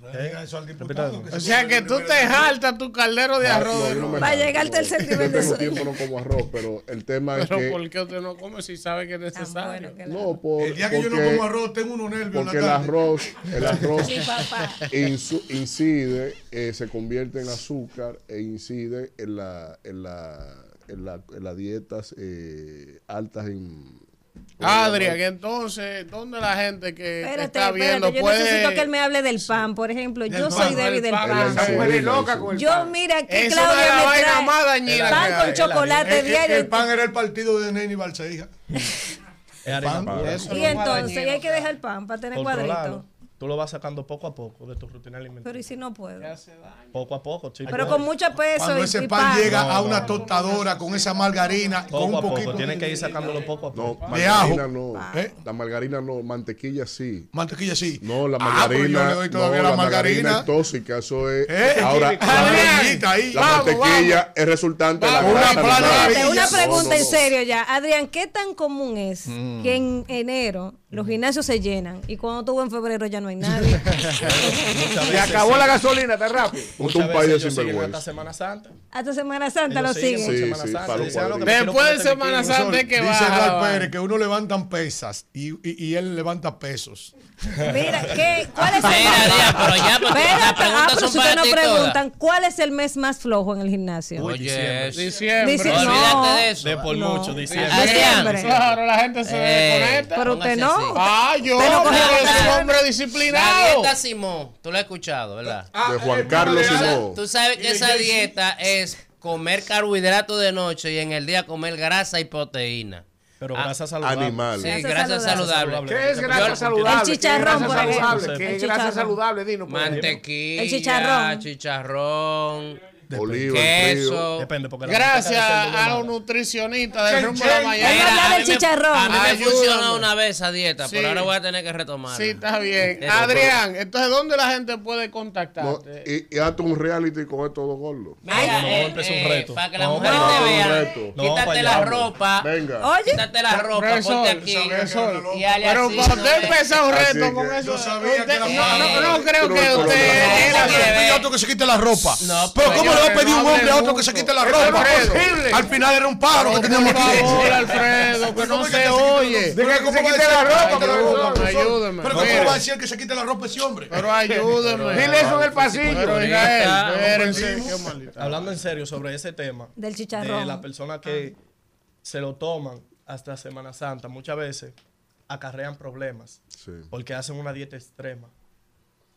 Diga eso al diputado. O sea que tú te jaltas tu caldero de Ah, arroz. no, no me nuevo. Va a llegar al tercer nivel de tengo sueño. tiempo no como arroz, pero el tema es Pero. ¿por qué usted no come si sabe que es necesario? No, por, El día que yo no como arroz, tengo unos nervios en Porque la el arroz, el arroz Sí, papá. insu- incide, eh, se convierte en azúcar e incide en la, en la, la, en las dietas eh, altas en Adria, que entonces, ¿dónde la gente que Espérate, está viendo espérate, yo puede... necesito que él me hable del pan, por ejemplo. Yo soy débil del pan. pan. Esa mujer es loca con el Yo, pan. mira, que Eso es Claudia la me vaina trae más dañina pan que con chocolate El- diario. El pan era el partido de Neni Balseija. Y entonces, y hay que dejar el pan para tener Controlarlo. Tú lo vas sacando poco a poco de tu rutina Pero alimentaria. ¿y si no puedo? Poco a poco, sí. Pero con mucho peso Cuando y, ese y pan llega No, a una no. tostadora con esa margarina, con Poco un a poco. poquito Tienes que ir sacándolo poco a No, poco. De ajo. margarina no. ¿Eh? La margarina no, mantequilla sí. Mantequilla sí. No, la Ah, pero yo margarina, le doy todavía no, la la margarina margarina. es tóxica, eso es. ¿Eh? Ahora, La la, margarita ahí. la Vamos, mantequilla es resultante de la grasa una No, no, pregunta no. en serio ya. Adrián, ¿qué tan común es Mm. que en enero los gimnasios se llenan y cuando tú en febrero ya no hay nadie? Se acabó sí. la gasolina, está rápido. Muchas un país de ellos siguen sinvergüenza. hasta Semana Santa. Hasta Semana Santa Ellos lo siguen Sí, sí, Santa. "Ah, lo que cuadritos". me quiero Después de Semana bikini". Santa es que Dice baja. Ral Pérez que uno levantan pesas y, y, y él levanta pesos. Mira, ¿qué, ¿cuál es el Adrián, pero ya, pero ah, pero si ustedes no preguntan, ¿cuál es el mes más flojo en el gimnasio? Oye. Diciembre. Dice- No, de eso. De por No. mucho, diciembre. Diciembre. Claro, la gente se Eh, desconecta. Pero usted no. Ah, yo, Usted no coge La disciplinado. dieta Simón, tú la has escuchado, ¿verdad? De Juan Carlos Simón. Tú sabes que esa dieta es comer carbohidratos de noche y en el día comer grasa y proteína. Pero Ah, grasa saludable. Animal. Sí, Grasa grasa saludable. saludable. ¿Qué es grasa yo- saludable? El chicharrón, ¿Qué es por grasa ejemplo. saludable? ¿Qué El es grasa chicharrón. saludable? Dinos. por ejemplo. Mantequilla, El chicharrón. chicharrón, Oliva, queso. Depende, porque la Gracias a mala. nutricionistas del rumbo de la Vamos a mañana. hablar a del mí me- chicharrón. A mí me Ayúdame. funcionó una vez esa dieta, Sí. pero ahora voy a tener que retomarla. Sí, está bien. Adrián, entonces, ¿dónde la gente puede No, contactarte? y, y hazte un reality con estos dos gordos. Mira, a eh, un eh, reto. Para que las Vamos mujeres para te vean. Un reto. No, Quítate la allá. ropa. Venga. Oye, Quítate la ropa, Profesor, ponte aquí. profesor. Y hale Pero así, para ¿no usted ves? empezar un Así reto que con eso, yo sabía usted- que la no, no, no creo Pero que no, usted no, era no, que se quite la ropa. No, pero pero ¿cómo le a pedir un hombre a otro que se quite la ropa? Al final era un pájaro que teníamos favor, Alfredo, que no ¿Cómo es se que oye. Pero Diga ¿cómo que se va a quite decir- la ropa, Ayúdame, ayúdame. Pero ¿cómo va a decir que se quite la ropa ese hombre? Pero ayúdeme. Dile eso en el pasillo. Hablando en serio sobre ese tema, Del de chicharrón. las personas que se lo toman hasta Semana Santa, muchas veces acarrean problemas Sí. porque hacen una dieta extrema.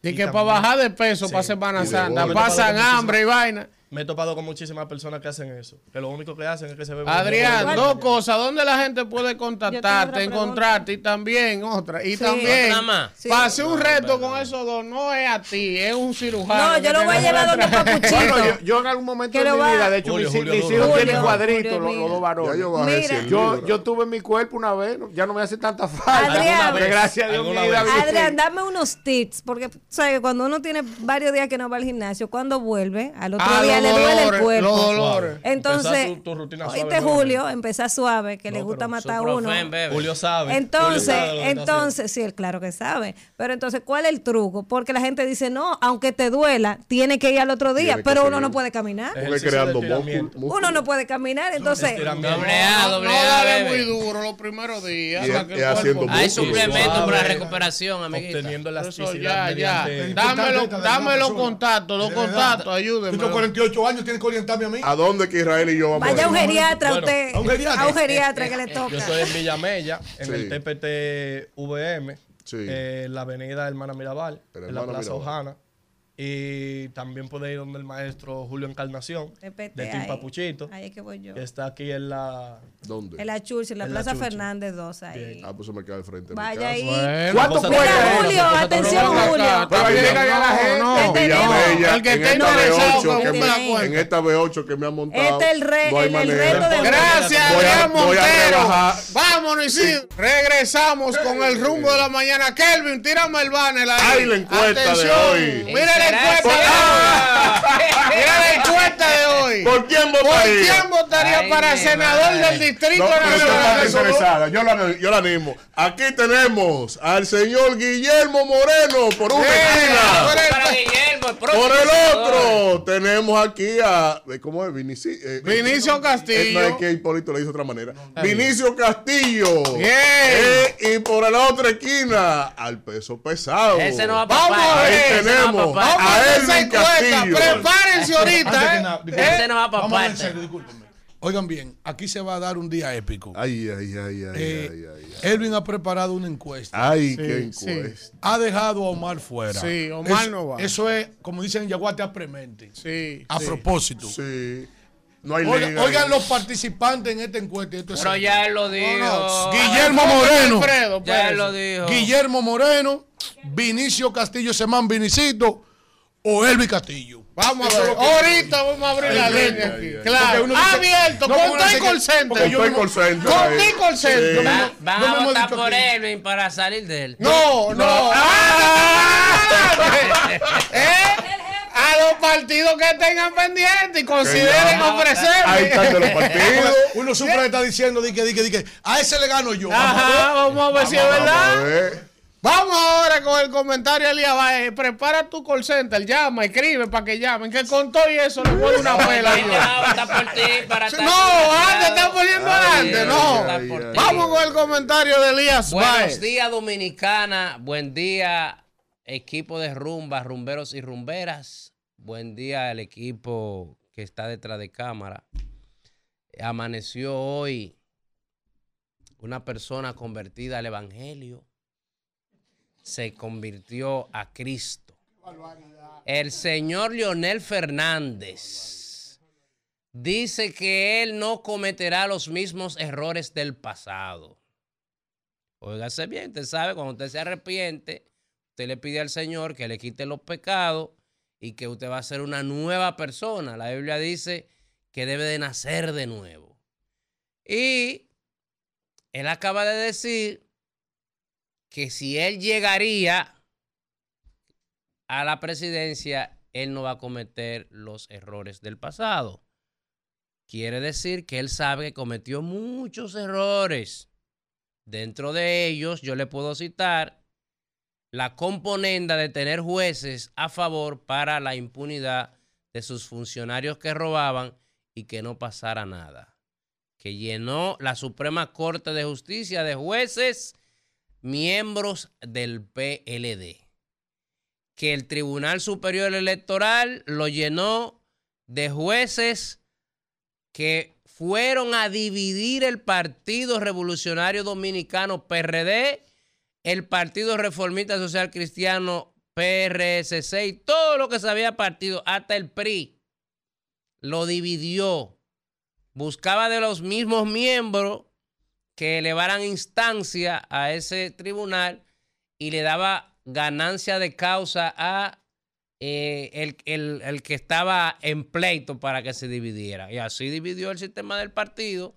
Y Y que para bajar de peso Sí. para Semana Santa pasan hambre y vaina. Me he topado con muchísimas personas que hacen eso. Que lo único que hacen es que se ven. Adrián, dos cosas. ¿Dónde la gente puede contactarte, encontrarte y también otra? Y Sí. también. Sí. pasé un reto con esos dos. No es a ti, es un cirujano. No, yo lo voy a llevar donde. Papuchito. Bueno, yo, yo en algún momento Que de lo mi va- vida, de hecho, Julio, mis, Julio, mis Julio. hijos Julio, tienen cuadritos, los, los dos varones. Yo bajé Mira. 100 Yo, tuve mi cuerpo una vez, ya no me hace tanta falta. Adrián. Gracias a Dios, mi vida. Adrián, dame unos tips, porque sabes que cuando uno tiene varios días que no va al gimnasio, cuando vuelve, al otro día le duele el cuerpo. los dolores. Entonces, tu- tu rutina suave, oíste. Julio, empezar suave, que le No, gusta pero matar a uno. Bebe. Julio sabe. Entonces, Julio sabe entonces, sí, él claro que sabe. Pero entonces, ¿cuál es el truco? Porque la gente dice, no, aunque te duela, tiene que ir al otro día, Tiene pero uno no puede caminar. Creando. Uno no puede caminar, entonces... Estiramiento. Doble A, No, doble no A, dale bebe. muy duro los primeros días. Hay suplementos para recuperación, amiguita. Obteniendo elasticidad ya, ya. dame los contactos, los contactos, ayúdenme. 48 años, tienes que orientarme a mí. ¿A dónde que Israel y yo vamos Vaya a un ir? geriatra Bueno, usted. a un geriatra. A un geriatra que le toca. Yo estoy en Villamella, en Sí. el TPT VM, Sí. eh, en la avenida Hermana Mirabal, En en la Plaza Mirabal. Ojana. Y también puede ir donde el maestro Julio Encarnación, TPT, de ahí. Papuchito, Ahí es que voy yo. que está aquí en la... ¿Dónde? En la Church, en la En la Plaza. Fernández 2 ahí. Ah, pues se me queda al frente de mi Vaya casa. ahí. Bueno, ¿Cuánto cosa cuesta? Mira, Julio, atención, Julio. Pero ahí llega ya la gente. no. Villamella, El que esté interesado, B8 que me me- la cuenta. en esta B8 que me han montado. Este es el re- no el- reto de- Gracias, Adrián Montero. Vámonos, y sí. Regresamos con el rumbo de la mañana. Kelvin, tírame el banner ahí. Ay, la encuesta de Atención. hoy. Mira la encuesta de hoy. Mira la encuesta de hoy. ¿Por quién ¿Por votaría? quién votaría para senador del Distrito No, pero esa Nacional? interesada. Yo la, yo la animo. Aquí tenemos al señor Guillermo Moreno por una Eh, esquina. por el- otro, tenemos aquí a. eh, ¿Cómo es? Vinici, eh, Vinicio eh, Castillo. no es que Hipólito le hizo de otra manera. Vinicio Castillo. Bien. Eh, y por la otra esquina, al peso pesado. Ese no va para Vamos a ver. Ese no va tenemos. Vamos a a Elvin encuesta. Castillo. Prepárense ahorita, ¿eh? Ese no va Vamos a en parte. serio, discúlpenme. Oigan bien, aquí se va a dar un día épico. Ay, ay, ay, ay, Eh, ay, ay, ay. Elvin ha preparado una encuesta. Ay, qué sí. encuesta. Ha dejado a Omar fuera. Sí, Omar Eso- no va. Eso es, como dicen en Yaguate, a premente. Sí. A sí. propósito. Sí. No hay Oigan, liga. oigan los participantes en esta encuesta. y esto es Pero ya él lo dijo. no. Guillermo Moreno. Alfredo, Ya él lo dijo. Guillermo Moreno, Vinicio Castillo Semán Vinicito o Elvi Castillo. Vamos a ver. Ahorita vamos a abrir la línea aquí. Claro. Abierto. No, Con uno todo dice y call center. Estoy no- call center Con call center. Van a votar por. Elvin para salir de él. No, no. ¡Ah! ¿Eh? A los partidos que tengan pendiente y consideren no, ofrecerme. Ahí están de los partidos. Uno siempre está diciendo, di que, di que, di que, a ese le gano yo. Ajá, vamos a ver si es verdad. Vamos ahora con el comentario de Elías Baez. Prepara tu call center, llama, escribe para que llamen. Que con todo y eso le puedo una pela. Gente yo. va a votar por ti para estar No, antes está poniendo adelante, no. Vamos con el comentario de Elías Buenos Baez. días, Dominicana. Buen día, equipo de rumba, rumberos y rumberas. Buen día, el equipo que está detrás de cámara. Amaneció hoy una persona convertida al Evangelio. Se convirtió a Cristo. El señor Leonel Fernández dice que él no cometerá los mismos errores del pasado. Óigase bien, usted sabe, cuando usted se arrepiente, usted le pide al Señor que le quite los pecados y que usted va a ser una nueva persona. La Biblia dice que debe de nacer de nuevo. Y él acaba de decir que si él llegaría a la presidencia, él no va a cometer los errores del pasado. Quiere decir que él sabe que cometió muchos errores. Dentro de ellos, yo le puedo citar la componenda de tener jueces a favor para la impunidad de sus funcionarios que robaban y que no pasara nada. Que llenó la Suprema Corte de Justicia de jueces miembros del PLD. Que el Tribunal Superior Electoral lo llenó de jueces que fueron a dividir el Partido Revolucionario Dominicano PRD, el Partido Reformista Social Cristiano PRSC y todo lo que se había partido, hasta el PRI. lo dividió. Buscaba de los mismos miembros que elevaran instancia a ese tribunal y le daba ganancia de causa a eh, el, el- el que estaba en pleito para que se dividiera. Y así dividió el sistema del partido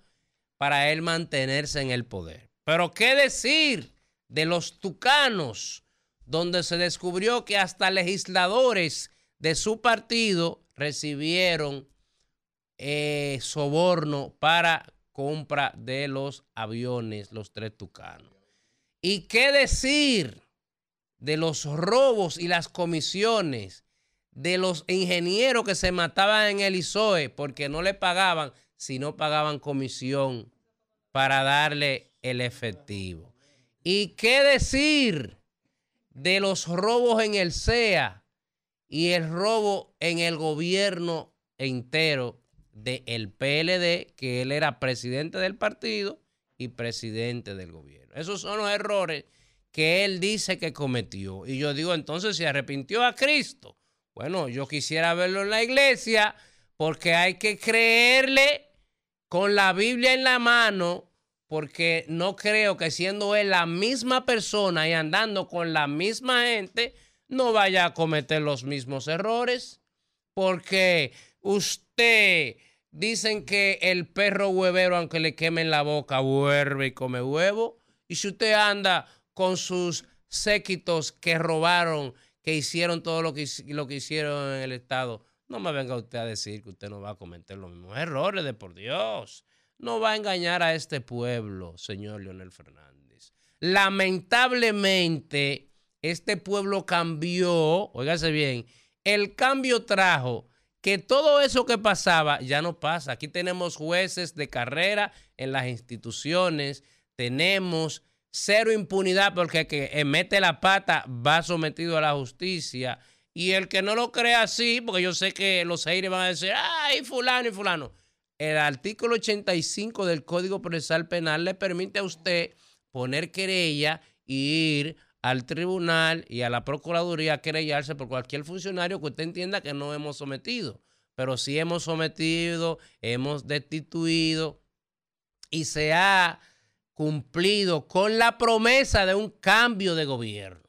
para él mantenerse en el poder. Pero ¿qué decir de los tucanos, donde se descubrió que hasta legisladores de su partido recibieron eh, soborno para compra de los aviones, los tres tucanos? ¿Y qué decir de los robos y las comisiones de los ingenieros que se mataban en el ISOE porque no le pagaban, si no pagaban comisión para darle el efectivo? ¿Y qué decir de los robos en el CEA y el robo en el gobierno entero del PLD, que él era presidente del partido y presidente del gobierno? Esos son los errores que él dice que cometió. Y yo digo, entonces, si arrepintió a Cristo, bueno, yo quisiera verlo en la iglesia porque hay que creerle con la Biblia en la mano, porque no creo que siendo él la misma persona y andando con la misma gente, no vaya a cometer los mismos errores. Porque usted, dicen que el perro huevero, aunque le quemen la boca, vuelve y come huevo. Y si usted anda con sus séquitos que robaron, que hicieron todo lo que, lo que hicieron en el Estado, no me venga usted a decir que usted no va a cometer los mismos errores, de por Dios. No va a engañar a este pueblo, señor Leonel Fernández. Lamentablemente, este pueblo cambió, óigase bien, el cambio trajo que todo eso que pasaba ya no pasa. Aquí tenemos jueces de carrera en las instituciones, tenemos cero impunidad porque el que mete la pata va sometido a la justicia. Y el que no lo crea así, porque yo sé que los aires van a decir, ay, fulano y fulano. El artículo 85 del Código Procesal Penal le permite a usted poner querella y ir al tribunal y a la Procuraduría a querellarse por cualquier funcionario que usted entienda que no hemos sometido. Pero sí hemos sometido, hemos destituido y se ha cumplido con la promesa de un cambio de gobierno.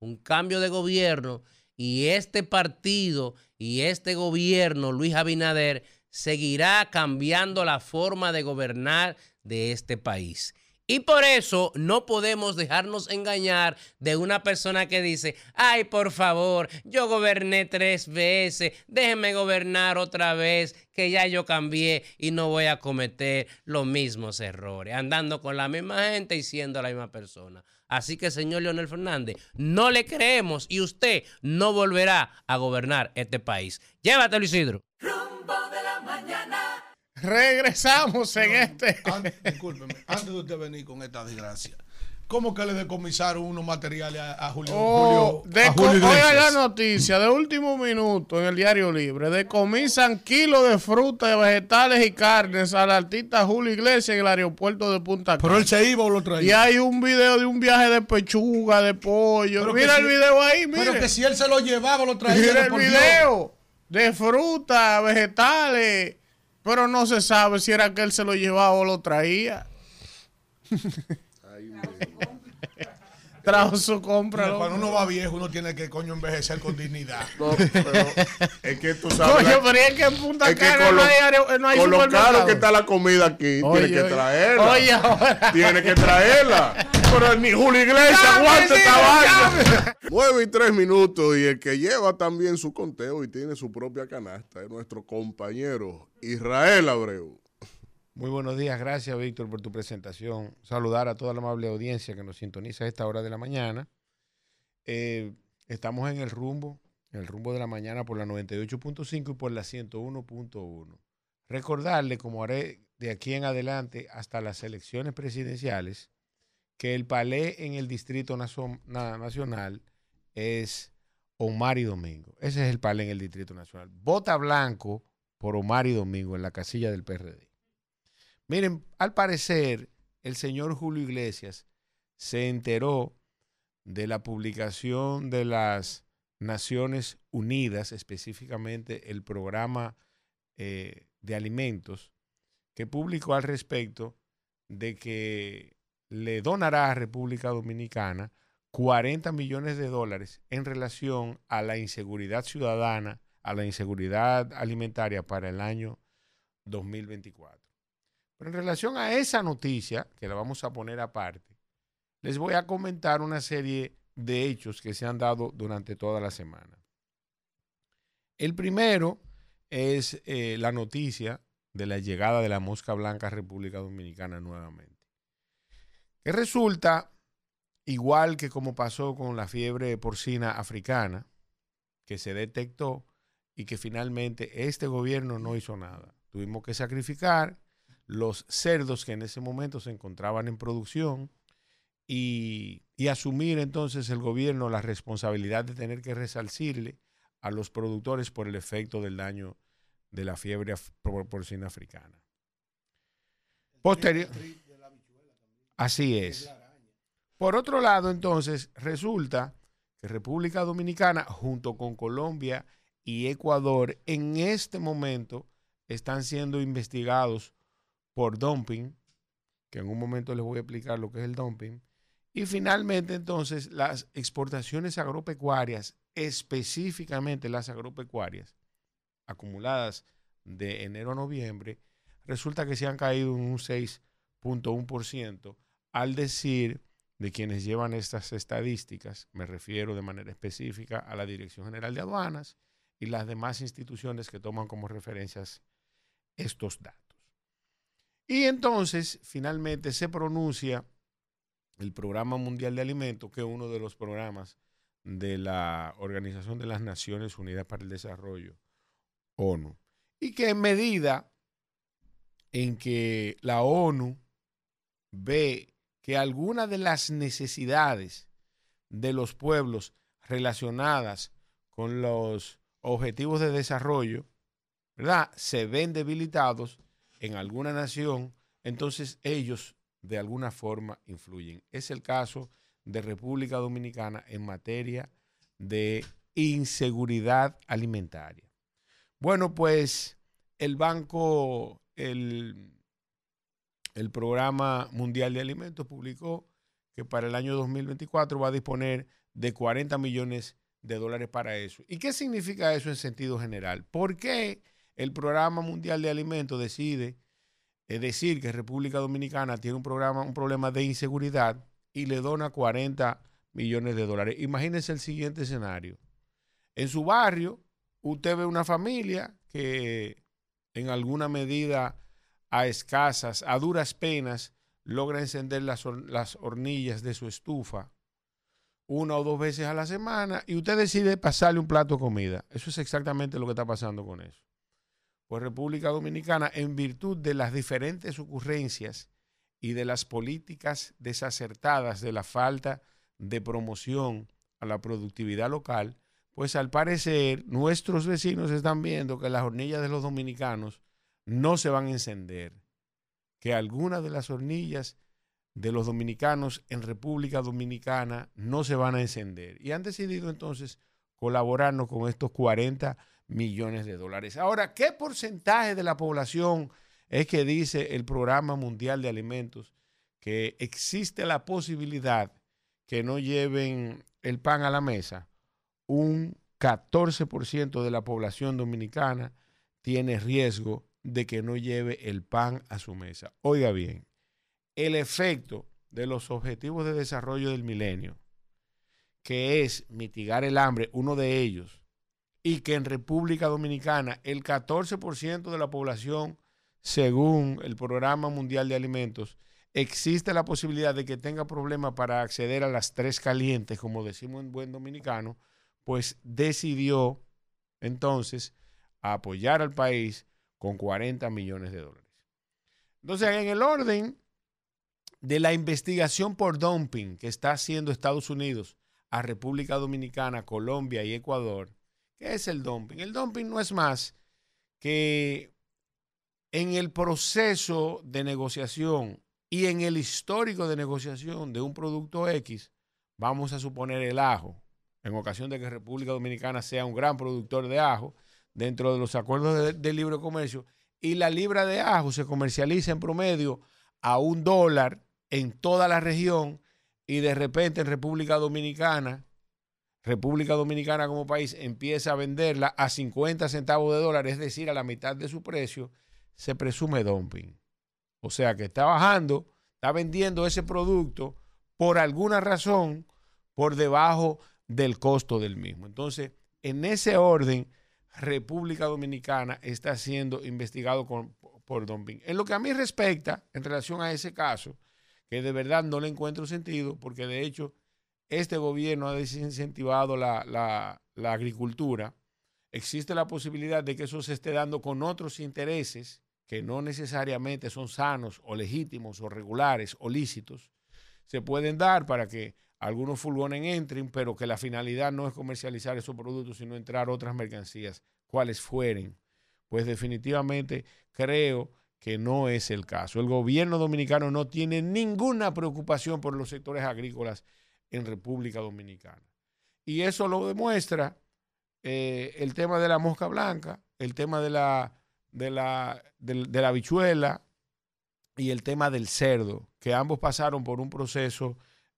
Un cambio de gobierno y este partido y este gobierno, Luis Abinader, seguirá cambiando la forma de gobernar de este país. Y por eso no podemos dejarnos engañar de una persona que dice, ay, por favor, yo goberné tres veces, déjenme gobernar otra vez, que ya yo cambié y no voy a cometer los mismos errores, andando con la misma gente y siendo la misma persona. Así que, señor Leonel Fernández, no le creemos y usted no volverá a gobernar este país. Llévatelo, Isidro. Rumbo de la mañana. Regresamos en este. discúlpeme, antes de usted venir con esta desgracia, ¿cómo que le decomisaron unos materiales a, a Julio? Oh, Julio- a Julio oiga la noticia de último minuto en el Diario Libre. Decomisan kilos de frutas, vegetales y carnes al artista Julio Iglesias en el aeropuerto de Punta Cana. Pero él se iba o lo traía. Y hay un video de un viaje de pechuga, de pollo. Pero mira si- el video ahí, mira. Pero que si él se lo llevaba, lo traía. Mira el Dios. video de frutas, vegetales. Pero no se sabe si era que él se lo llevaba o lo traía. Trajo su compra. Mira. Cuando uno va viejo, uno tiene que coño envejecer con dignidad. No, pero es que tú sabes. Coño, pero es que en Punta es que Cana no lo- hay, no hay con lo caro que está la comida aquí, Oye, tiene que oye. traerla. Oye, ahora. Tiene que traerla. Pero ni Julio Iglesias aguanta esta vaina. llame. 9 y 3 minutos y el que lleva también su conteo y tiene su propia canasta es nuestro compañero Israel Abreu. Muy buenos días, gracias Víctor por tu presentación. Saludar a toda la amable audiencia que nos sintoniza a esta hora de la mañana. Eh, estamos en el rumbo, en el rumbo de la mañana por la 98.5 y por la 101.1. Recordarle, como haré de aquí en adelante hasta las elecciones presidenciales, que el palé en el Distrito Nacional es Omar y Domingo. Ese es el palé en el Distrito Nacional. Vota blanco por Omar y Domingo en la casilla del PRD. Miren, al parecer, el señor Julio Iglesias se enteró de la publicación de las Naciones Unidas, específicamente el programa eh, de Alimentos, que publicó al respecto de que le donará a República Dominicana 40 millones de dólares en relación a la inseguridad ciudadana, a la inseguridad alimentaria para el año 2024. Pero en relación a esa noticia, que la vamos a poner aparte, les voy a comentar una serie de hechos que se han dado durante toda la semana. El primero es eh, la noticia de la llegada de la mosca blanca a República Dominicana nuevamente. Que resulta, igual que como pasó con la fiebre porcina africana, que se detectó y que finalmente este gobierno no hizo nada. Tuvimos que sacrificar los cerdos que en ese momento se encontraban en producción y, y asumir entonces el gobierno la responsabilidad de tener que resarcirle a los productores por el efecto del daño de la fiebre porcina africana. Posterior. Así es. Por otro lado, entonces, resulta que República Dominicana, junto con Colombia y Ecuador, en este momento están siendo investigados por dumping, que en un momento les voy a explicar lo que es el dumping. Y finalmente, entonces, las exportaciones agropecuarias, específicamente las agropecuarias, acumuladas de enero a noviembre, resulta que se han caído en un 6.1% al decir de quienes llevan estas estadísticas, me refiero de manera específica a la Dirección General de Aduanas y las demás instituciones que toman como referencias estos datos. Y entonces, finalmente, se pronuncia el Programa Mundial de Alimentos, que es uno de los programas de la Organización de las Naciones Unidas para el Desarrollo, ONU, y que en medida en que la ONU ve que algunas de las necesidades de los pueblos relacionadas con los objetivos de desarrollo, ¿verdad? Se ven debilitados en alguna nación, entonces ellos de alguna forma influyen. Es el caso de República Dominicana en materia de inseguridad alimentaria. Bueno, pues el banco, el, el Programa Mundial de Alimentos publicó que para el año 2024 va a disponer de 40 millones de dólares para eso. ¿Y qué significa eso en sentido general? ¿Por qué el Programa Mundial de Alimentos decide decir que República Dominicana tiene un programa, un problema de inseguridad y le dona 40 millones de dólares? Imagínense el siguiente escenario. En su barrio, usted ve una familia que en alguna medida a escasas, a duras penas, logra encender las hornillas de su estufa una o dos veces a la semana y usted decide pasarle un plato de comida. Eso es exactamente lo que está pasando con eso. Pues República Dominicana, en virtud de las diferentes ocurrencias y de las políticas desacertadas de la falta de promoción a la productividad local, pues al parecer nuestros vecinos están viendo que las hornillas de los dominicanos no se van a encender, que algunas de las hornillas de los dominicanos en República Dominicana no se van a encender. Y han decidido entonces colaborarnos con estos 40 millones de dólares. Ahora, ¿qué porcentaje de la población es que dice el Programa Mundial de Alimentos que existe la posibilidad que no lleven el pan a la mesa? Un 14% de la población dominicana tiene riesgo de que no lleve el pan a su mesa. Oiga bien, el efecto de los objetivos de desarrollo del milenio, que es mitigar el hambre, uno de ellos, y que en República Dominicana el 14% de la población, según el Programa Mundial de Alimentos, existe la posibilidad de que tenga problemas para acceder a las tres calientes, como decimos en buen dominicano, pues decidió entonces apoyar al país con 40 millones de dólares. Entonces, en el orden de la investigación por dumping que está haciendo Estados Unidos a República Dominicana, Colombia y Ecuador, ¿qué es el dumping? El dumping no es más que en el proceso de negociación y en el histórico de negociación de un producto X, vamos a suponer el ajo, en ocasión de que República Dominicana sea un gran productor de ajo, dentro de los acuerdos de, libre comercio y la libra de ajo se comercializa en promedio a un dólar en toda la región y de repente en República Dominicana, República Dominicana como país empieza a venderla a 50 centavos de dólar, es decir, a la mitad de su precio, se presume dumping. O sea que está bajando, está vendiendo ese producto por alguna razón por debajo del costo del mismo. Entonces, en ese orden, República Dominicana está siendo investigado por dumping. En lo que a mí respecta, en relación a ese caso, que de verdad no le encuentro sentido, porque de hecho este gobierno ha desincentivado la, agricultura, existe la posibilidad de que eso se esté dando con otros intereses que no necesariamente son sanos o legítimos o regulares o lícitos, se pueden dar para que algunos furgones entren, pero que la finalidad no es comercializar esos productos, sino entrar otras mercancías, cuales fueren. Pues definitivamente creo que no es el caso. El gobierno dominicano no tiene ninguna preocupación por los sectores agrícolas en República Dominicana. Y eso lo demuestra eh, el tema de la mosca blanca, el tema de la, de la, de la habichuela y el tema del cerdo, que ambos pasaron por un proceso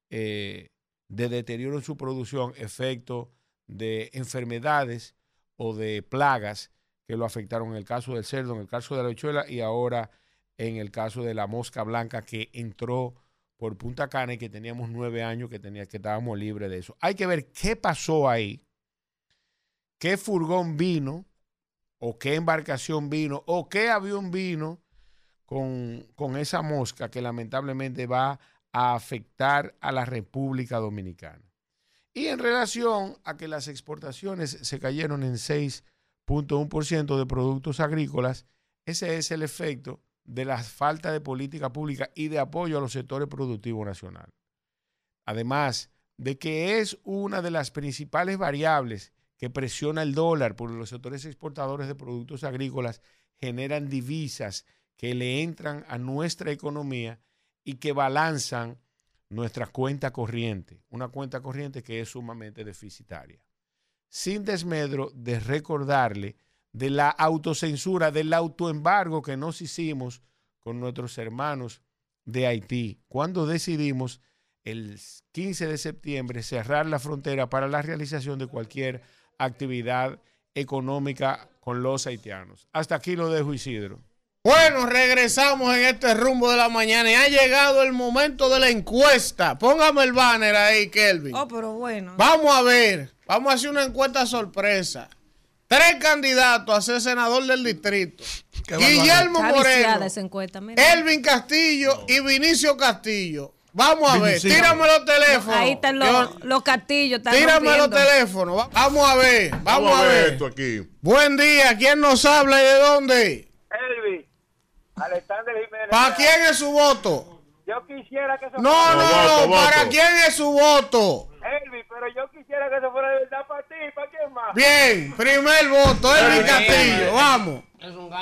eh, de deterioro en su producción, efecto de enfermedades o de plagas que lo afectaron en el caso del cerdo, en el caso de la habichuela y ahora en el caso de la mosca blanca que entró por Punta Cana y que teníamos nueve años que, tenía, que estábamos libres de eso. Hay que ver qué pasó ahí, qué furgón vino, o qué embarcación vino, o qué avión vino con, con esa mosca que lamentablemente va a afectar a la República Dominicana. Y en relación a que las exportaciones se cayeron en 6.1% de productos agrícolas, ese es el efecto de la falta de política pública y de apoyo a los sectores productivos nacionales. Además de que es una de las principales variables que presiona el dólar, porque los sectores exportadores de productos agrícolas generan divisas que le entran a nuestra economía y que balanzan nuestra cuenta corriente, una cuenta corriente que es sumamente deficitaria. Sin desmedro de recordarle de la autocensura, del autoembargo que nos hicimos con nuestros hermanos de Haití, cuando decidimos el 15 de septiembre cerrar la frontera para la realización de cualquier actividad económica con los haitianos. Hasta aquí lo dejo, Isidro. Bueno, regresamos en este rumbo de la mañana y ha llegado el momento de la encuesta. Póngame el banner ahí, Kelvin. Oh, pero bueno. Vamos a ver, vamos a hacer una encuesta sorpresa. Tres candidatos a ser senador del distrito. Guillermo Moreno. Elvin Castillo y Vinicio Castillo. Vamos a ver, tírame los teléfonos. Ahí están los, los castillos. Están Tírame los teléfonos. Va- Vamos a ver, vamos, a ver. esto aquí. Buen día, ¿quién nos habla y de dónde? Elvi, Alexander Jiménez. ¿Para quién es su voto? Yo quisiera que eso No, no, no, ¿para quién es su voto? Elvi, pero yo quisiera que eso fuera de verdad para ti, ¿para quién más? Bien, primer voto, Elvin Castillo, vamos.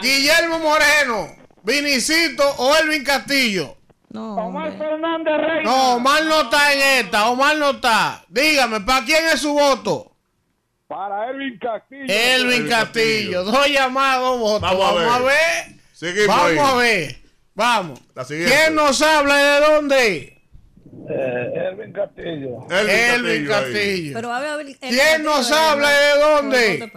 Guillermo Moreno, Vinicito o Elvin Castillo. Omar Fernández Reyes. No, Omar no está en esta, Omar no está. Dígame, ¿para quién es su voto? Para Elvin Castillo. Elvin Castillo, dos llamados, votos. Vamos a Vamos a ver. ver. Vamos ahí. a ver. Vamos. La. ¿Quién nos habla y de dónde? Elvin Castillo. Elvin Castillo. Pero a ¿Quién nos habla de dónde?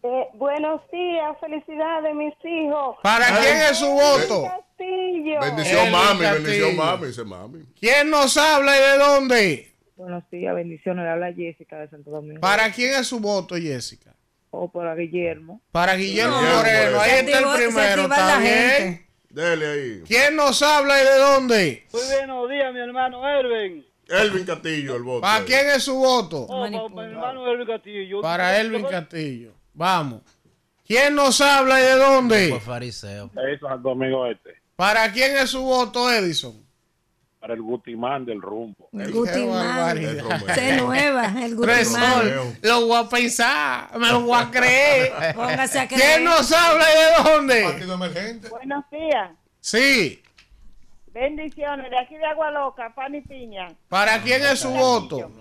Eh, buenos días, felicidades, mis hijos. ¿Para quién es su voto? Castillo. Bendición Elvin mami, Castillo. bendición mami, dice mami. ¿Quién nos habla y de dónde? Buenos días, bendiciones. Le habla Jessica de Santo Domingo. ¿Para quién es su voto, Jessica? O para Guillermo. Para Guillermo No, Moreno. Ahí está el primero, está la bien. Dele ahí. ¿Quién nos habla y de dónde? Muy buenos días, mi hermano Elvin. Elvin Castillo, el voto. ¿Para quién es su voto? Oh, para mi hermano Elvin Castillo. Para Elvin Castillo. Vamos. ¿Quién nos habla y de dónde? Por fariseo. Eso es Domingo Este. ¿Para quién es su voto, Edison? Para el Gutimán del rumbo. Qué Gutimán. Se nueva, el Gutimán. Lo voy a pensar, me lo voy a creer. Póngase a creer. ¿Quién nos habla y de dónde? emergente. Buenos días. Sí. Bendiciones. De aquí de Agua Loca, pan y piña. ¿Para quién es su voto?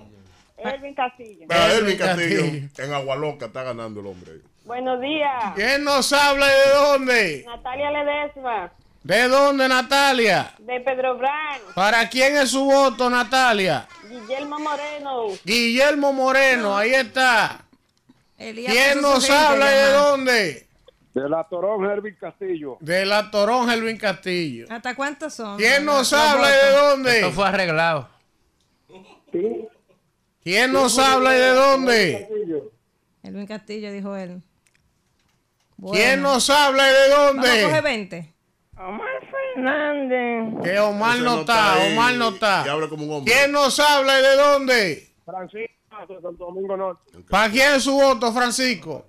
Elvin Castillo. Para Elvin Castillo, en Agualoca está ganando el hombre. Buenos días. ¿Quién nos habla y de dónde? Natalia Ledesma, ¿De dónde, Natalia? de Pedro Brán. ¿Para quién es su voto, Natalia? Guillermo Moreno. Guillermo Moreno, ahí está. Elías ¿Quién nos habla y de dónde? De la Torón, Hervin Castillo. De la Torón, Elvin Castillo. ¿Hasta cuántos son? ¿Quién nos habla y de dónde? Esto fue arreglado. ¿Quién nos habla y de dónde? Elvin Castillo dijo él. ¿Quién nos habla y de Vamos a coger dónde? 20. Omar Fernández. Que Omar no no está Omar no está. y habla como un hombre. ¿Quién nos habla y de dónde? Francisco de Santo Domingo Norte. ¿Para quién es su voto, Francisco?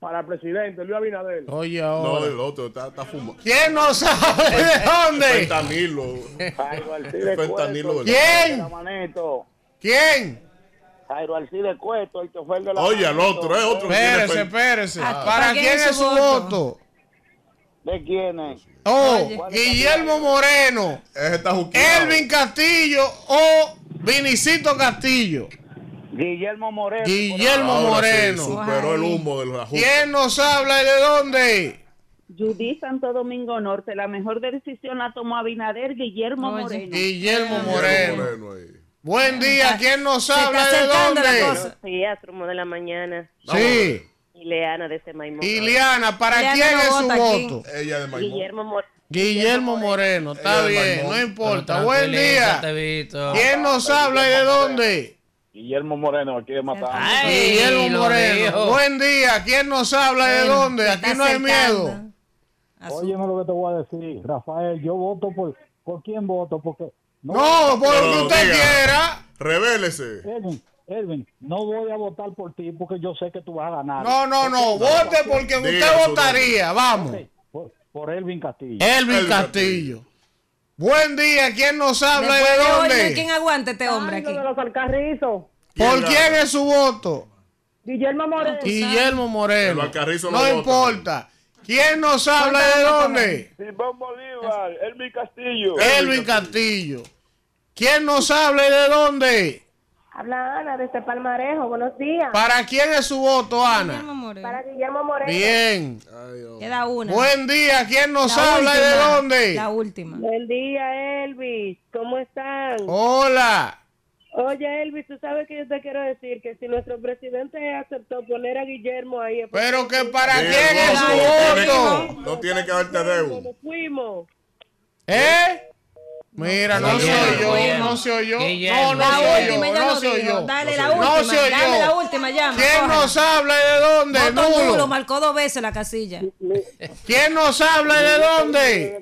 Para presidente, Luis Abinader. Oye, No, ahora. el otro está, está fumando. ¿Quién nos habla y de dónde? Fentanilo. Jairo Fentanilo. ¿Quién? ¿Quién? Jairo Alcide Cueto, el chofer de la Oye, al otro, es otro. Espérese, espérese. Ah, ¿Para quién es su voto? ¿De quién es? Oh. Guillermo Moreno. Elvin Castillo o Vinicito Castillo. Guillermo Moreno. Guillermo Ahora sí, Moreno. superó el humo del ajuste. ¿Quién nos habla y de dónde? Judy Santo Domingo Norte, la mejor decisión la tomó Abinader, Guillermo Oye. Moreno. Guillermo Moreno. Moreno. ahí. Buen día, ¿quién nos habla y de dónde? cosa. Sí, Rumbo de la Mañana. Sí, Ileana de ese Maimón. Iliana, ¿para Ileana quién no es su aquí. voto? Ella de Maimón. Guillermo Moreno. Guillermo Moreno, está bien, no importa. Buen día. ¿Quién nos habla y de dónde? Guillermo Moreno, aquí de Matanza. Ay, Guillermo Moreno. Buen día, ¿quién nos habla y de dónde? Aquí no hay miedo. Óyeme lo que te voy a decir, Rafael, yo voto por... ¿Por quién voto? Porque... No, por lo que usted quiera. Revélese. Elvin, Elvin, no voy a votar por ti porque yo sé que tú vas a ganar. No, no, no. Vote porque usted votaría. Vamos. Por, por Elvin Castillo. Elvin Elvin Castillo. Buen día, ¿quién nos habla de de dónde? quien aguante este hombre aquí. de los Alcarrizos. ¿Por quién es su voto? Guillermo Moreno. Guillermo Moreno. Alcarrizo no No importa. ¿Quién nos habla y de dónde? Simón Bolívar, Elvin Castillo. Elvin Castillo. ¿Quién nos habla y de dónde? Habla Ana de este Palmarejo. Buenos días. ¿Para quién es su voto, Ana? Guillermo Moreno. Para Guillermo Moreno. Bien. Queda una. Buen día, ¿quién nos La habla y de dónde? La última. Buen día, Elvis. ¿Cómo están? Hola. Oye, Elvis, tú sabes que yo te quiero decir que si nuestro presidente aceptó poner a Guillermo ahí... Pero que para quién es su voto. No tiene que darte deuda. nos fuimos. ¿Eh? Mira, no se Guillermo, oyó, Guillermo. no se oyó. No, no La se última, oyó, ya no dijo. oyó. Dale la No última, se oyó. dale la última, llama. ¿Quién nos habla y de dónde? Voto nulo, Nulo. marcó dos veces la casilla. ¿Quién nos habla y de dónde?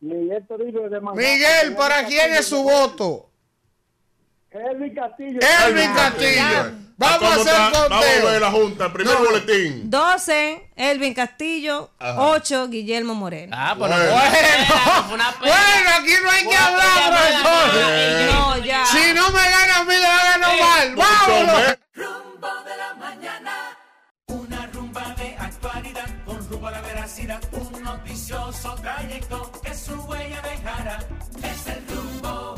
Miguel Toribio de Manhattan. Miguel, ¿para quién es su voto? Elvin Castillo. Elvin Castillo. Vamos a ¿Cómo hacer está? Vamos a ver conteo. la junta. El primer No. boletín. 12, Elvin Castillo. 8, Guillermo Moreno. Ah, pues no Bueno. bueno. Bueno, aquí no hay que hablar, profesor. No, ya. Si no me gana a mí, le va a ganar mal. Son, ¡Vámonos! ¿eh? Rumbo de la mañana, una rumba de actualidad con rumbo a la veracidad, un noticioso trayecto que su huella dejará. Es el rumbo.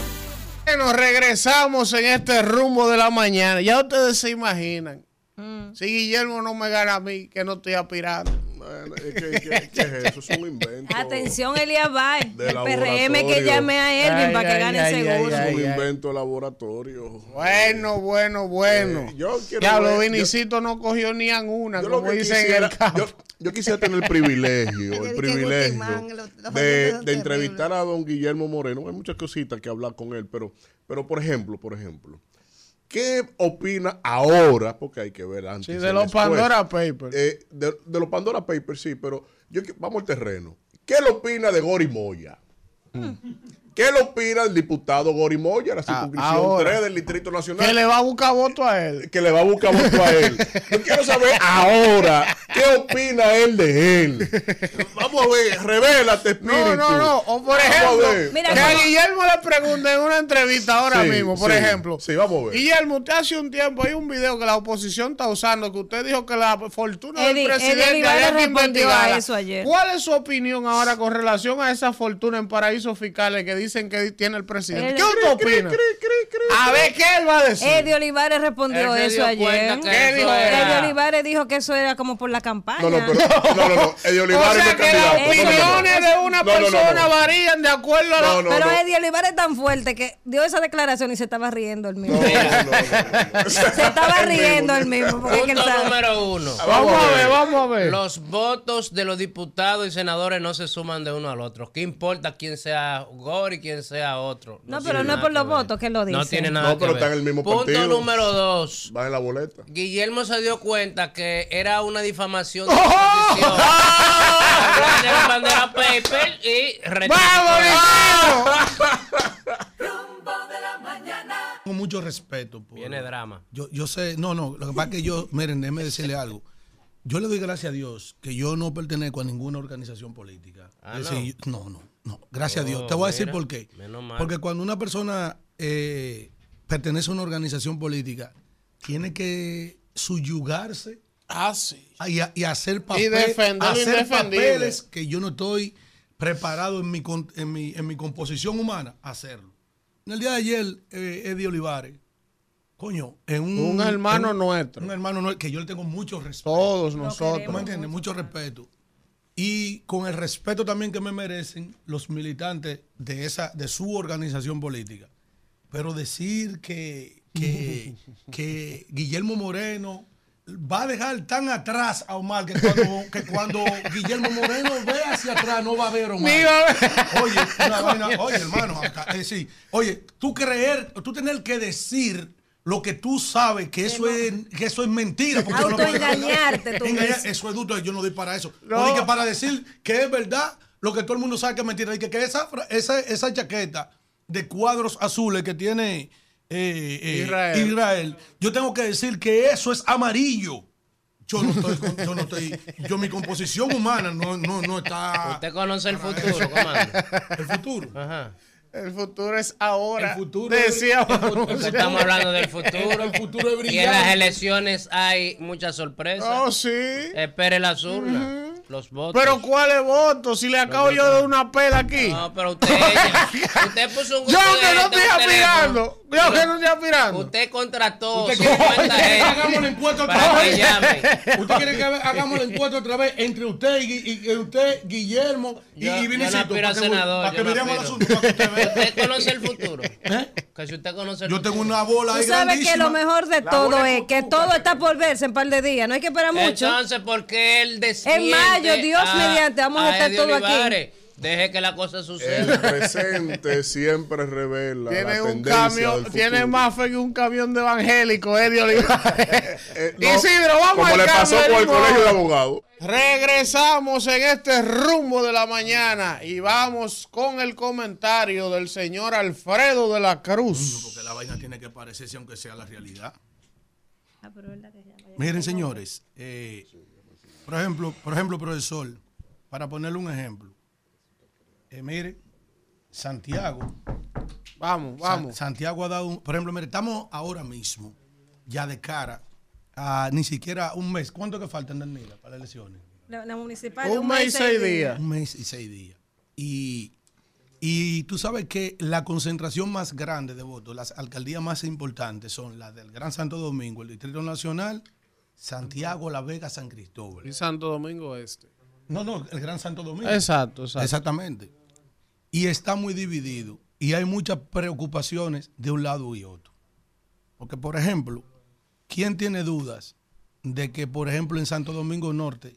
Bueno, regresamos en este rumbo de la mañana. Ya ustedes se imaginan. Mm. Si Guillermo no me gana a mí, que no estoy aspirando. Bueno, ¿qué, qué- qué es eso? Es un invento. Atención, Elías Bay. De El PRM que llame a Elvin Ay, para que ay, gane ay, seguro. ay, Es un ay. invento de laboratorio. Bueno, bueno, bueno. Eh, yo quiero ya ver- los yo- Vinicito no cogió ni a una, Yo lo como que dicen en el campo. yo, yo quisiera tener el privilegio, el privilegio de, de entrevistar a don Guillermo Moreno. Hay muchas cositas que hablar con él, pero, pero por ejemplo, por ejemplo, ¿qué opina ahora? Porque hay que ver antes. Sí, y de los después. Pandora Papers. Eh, de, de los Pandora Papers, sí, pero yo, vamos al terreno. ¿Qué le opina de Gori Moya? ¿Qué le opina el diputado Gori Moya, la circunscripción ahora. 3 del Distrito Nacional? que le va a buscar voto a él. que le va a buscar voto a él. Yo quiero saber ahora ¿Qué opina él de él? Vamos a ver, revélate, espíritu. No, no, no. O por Vamos a ejemplo, ver. Mira, que a Guillermo le pregunté en una entrevista ahora Sí, mismo, por sí, ejemplo. Sí, vamos a ver. Guillermo, usted hace un tiempo hay un video que la oposición está usando que usted dijo que la fortuna Eddie- del presidente había que investigarla. eso ayer. ¿Cuál es su opinión ahora con relación a esa fortuna en paraísos fiscales que dicen que tiene el presidente? Él- ¿Qué usted opina? A ver qué él va a decir. Eddie Olivares respondió eso ayer. ¿Qué eso dijo él? era- Eddie Olivares dijo que eso era como por la campaña. No, no, pero, no, no, no. Eddie O Olivares sea no que las opiniones de una No, no, no, no. persona varían de acuerdo a la... No, no, Pero no. Eddie Olivares es tan fuerte que dio esa declaración y se estaba riendo el mismo. No, no, no, no, no. Se estaba riendo el mismo. Punto número uno. Vamos a ver, vamos a ver. Los votos de los diputados y senadores no se suman de uno al otro. ¿Qué importa quién sea Gore y quién sea otro? No, tiene pero no es por los ver. votos que lo dice. No tiene nada No, pero que ver. en el mismo Punto partido. número dos. Va en la boleta. Guillermo se dio cuenta que era una difamación de oposición. Bandera paper y la mañana. Tengo mucho respeto. por- Viene drama. Yo, yo sé, no, no, lo que pasa es que yo, miren, déjeme decirle algo. Yo le doy gracias a Dios que yo no pertenezco a ninguna organización política. Ah, Es ¿no? decir, no, no, no. Gracias a Dios. Oh, Te voy a decir por qué. menos mal. Porque cuando una persona eh, pertenece a una organización política, tiene que subyugarse Ah, sí. y, a- y hacer, papel- Y hacer papeles que yo no estoy preparado en mi, con- en mi, en mi composición humana a hacerlo. En el día de ayer, eh, Eddie Olivares, coño, en un, Un hermano en nuestro. Un hermano nuestro, que yo le tengo mucho respeto. Todos ¿Tú nosotros. me entiendes? Mucho respeto. Y con el respeto también que me merecen los militantes de, esa, de su organización política. Pero decir que, que, que Guillermo Moreno va a dejar tan atrás a Omar que cuando, que cuando Guillermo Moreno ve hacia atrás no va a ver a Omar. Oye, una vaina- oye, hermano, acá, es decir, oye, tú creer, tú tener que decir lo que tú sabes que eso es, que eso es mentira. porque no Autoengañarte, Engañar- dices. Eso es duro, yo no doy para eso. No. No. dije para decir que es verdad lo que todo el mundo sabe que es mentira. Y que, que esa, esa, esa chaqueta de cuadros azules que tiene eh, eh, Israel. Israel. yo tengo que decir que eso es amarillo. Yo no estoy, yo no estoy, yo mi composición humana no, no, no está. Usted conoce el futuro, comando. El futuro. Ajá. El futuro es ahora. El futuro Decía es- el futuro- estamos hablando del futuro. El futuro es Y en brillante. las elecciones hay muchas sorpresas. Oh, sí. Espere las urnas, los votos. Pero ¿cuáles votos? Si le acabo yo de una pela aquí. No, pero usted, ella- usted puso un Yo que no estoy aspirando. Yo que no estoy aspirando. Usted contrató ¿Usted 50 quiere que hagamos la encuesta otra vez? ¿Usted quiere que hagamos la encuesta otra vez entre usted y, y- y usted, Guillermo y, Yo, y yo no Vinicito? a que, senador. para que yo no miremos el asunto, usted vea. ¿Usted conoce el futuro? Que si usted conoce el Yo futuro. tengo una bola Tú ahí sabes grandísima. que lo mejor de todo es que todo está por verse en par de días. No hay que esperar mucho. Entonces, ¿por qué él desmiente En mayo, Dios mediante, vamos a estar todos aquí. Deje que la cosa El suceda. presente siempre revela Tiene la un tendencia camión, del tiene más fe que un camión de evangélico, Eddie Olivares. Eh, no, Isidro, vamos Como al le pasó con el colegio de abogados. Regresamos en este rumbo de la mañana y vamos con el comentario del señor Alfredo de la Cruz. Porque la vaina tiene que parecerse aunque sea la realidad. Ah, pero que. Miren, señores, eh, por ejemplo, por ejemplo, profesor, para ponerle un ejemplo, eh, mire, Santiago, Vamos, vamos. Santiago ha dado, un, por ejemplo, mire, estamos ahora mismo ya de cara a ni siquiera un mes. ¿Cuánto que faltan, Danila, para las elecciones? La, la municipal. Un mes y seis días. Un mes y seis días. Y, y tú sabes que la concentración más grande de votos, las alcaldías más importantes son las del Gran Santo Domingo, el Distrito Nacional, Santiago, La Vega, San Cristóbal. Y Santo Domingo Este. No, no, el Gran Santo Domingo. Exacto, exacto. Exactamente. Y está muy dividido. Y hay muchas preocupaciones de un lado y otro. Porque, por ejemplo, ¿quién tiene dudas de que, por ejemplo, en Santo Domingo Norte,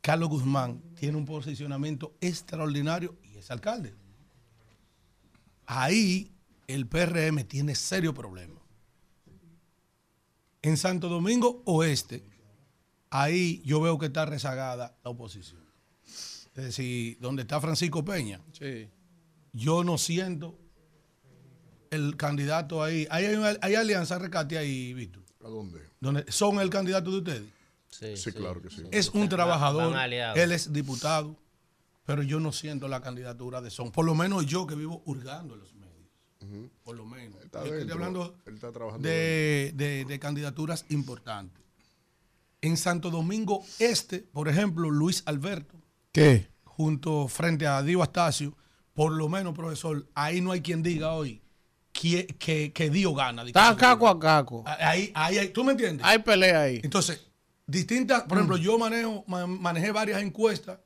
Carlos Guzmán tiene un posicionamiento extraordinario y es alcalde? Ahí el PRM tiene serio problema. En Santo Domingo Oeste, ahí yo veo que está rezagada la oposición. Es decir, donde está Francisco Peña, Sí. yo no siento el candidato ahí. ¿Hay, hay, hay alianza recate ahí, Víctor? ¿A dónde? Donde ¿Son el candidato de ustedes? Sí, claro que sí. Es un trabajador. Él es diputado. Pero yo no siento la candidatura de Son. Por lo menos yo que vivo hurgando en los medios. Por lo menos. Está Yo estoy hablando él está trabajando de, de- de candidaturas importantes. En Santo Domingo Este, por ejemplo, Luis Alberto, ¿Qué? junto frente a Dio Astacio, por lo menos, profesor, ahí no hay quien diga hoy que, que, que Dio gana. Está caco a caco. Ahí, ahí, ahí, ¿tú me entiendes? Hay pelea ahí. Entonces, distintas, por ejemplo, yo manejo, ma- manejé varias encuestas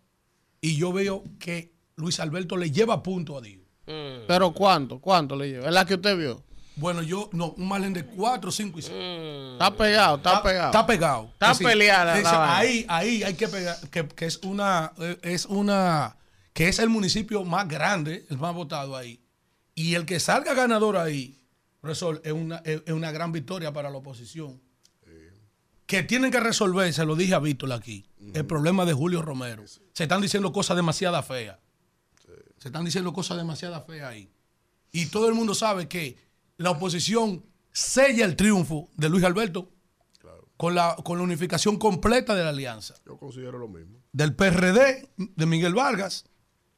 y yo veo que Luis Alberto le lleva punto a Dio. ¿Pero cuánto? ¿Cuánto le lleva? ¿Es la que usted vio? Bueno, yo, no, un margen de 4, 5 y 6. Está pegado, está, pegado. Está pegado. Está Es decir, peleada ahí, ahí hay que pegar, que, que es una, eh, es una, que es el municipio más grande, el más votado ahí. Y el que salga ganador ahí, profesor, es una, es, es una gran victoria para la oposición. Que tienen que resolver, se lo dije a Víctor aquí, el problema de Julio Romero. Se están diciendo cosas demasiado feas. Se están diciendo cosas demasiado feas ahí. Y todo el mundo sabe que la oposición sella el triunfo de Luis Alberto con, la, con la unificación completa de la alianza. Yo considero lo mismo. Del PRD de Miguel Vargas,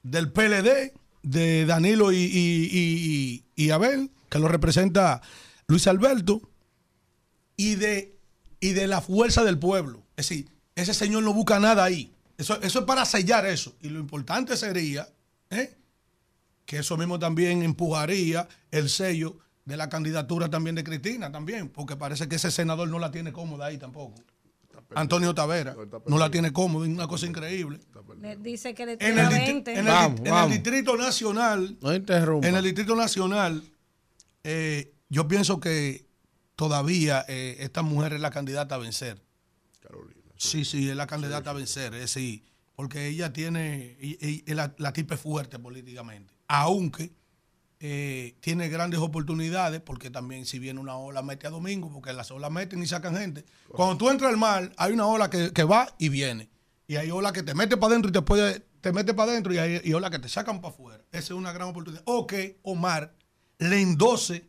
del PLD de Danilo y, y- y- y Abel, que lo representa Luis Alberto, y de, y de la fuerza del pueblo. Es decir, ese señor no busca nada ahí. Eso, eso es para sellar eso. Y lo importante sería ¿eh? que eso mismo también empujaría el sello de la candidatura también de Cristina también, porque parece que ese senador no la tiene cómoda ahí tampoco. Antonio Tavera no la tiene cómoda, es una cosa increíble. Le dice que le En el, distri- 20. en el di- en el Distrito Nacional, No interrumpa. en el Distrito Nacional, eh, yo pienso que todavía eh, esta mujer es la candidata a vencer. Sí, sí, es la candidata a vencer, es sí, porque ella tiene, y- y- y la, la tipa es fuerte políticamente, aunque eh, tiene grandes oportunidades, porque también si viene una ola mete a domingo, porque las olas meten y sacan gente. Cuando tú entras al mar, hay una ola que, que va y viene, y hay ola que te mete para adentro y te puede, te mete para adentro, y hay y ola que te sacan para afuera. Esa es una gran oportunidad. O que Omar le endose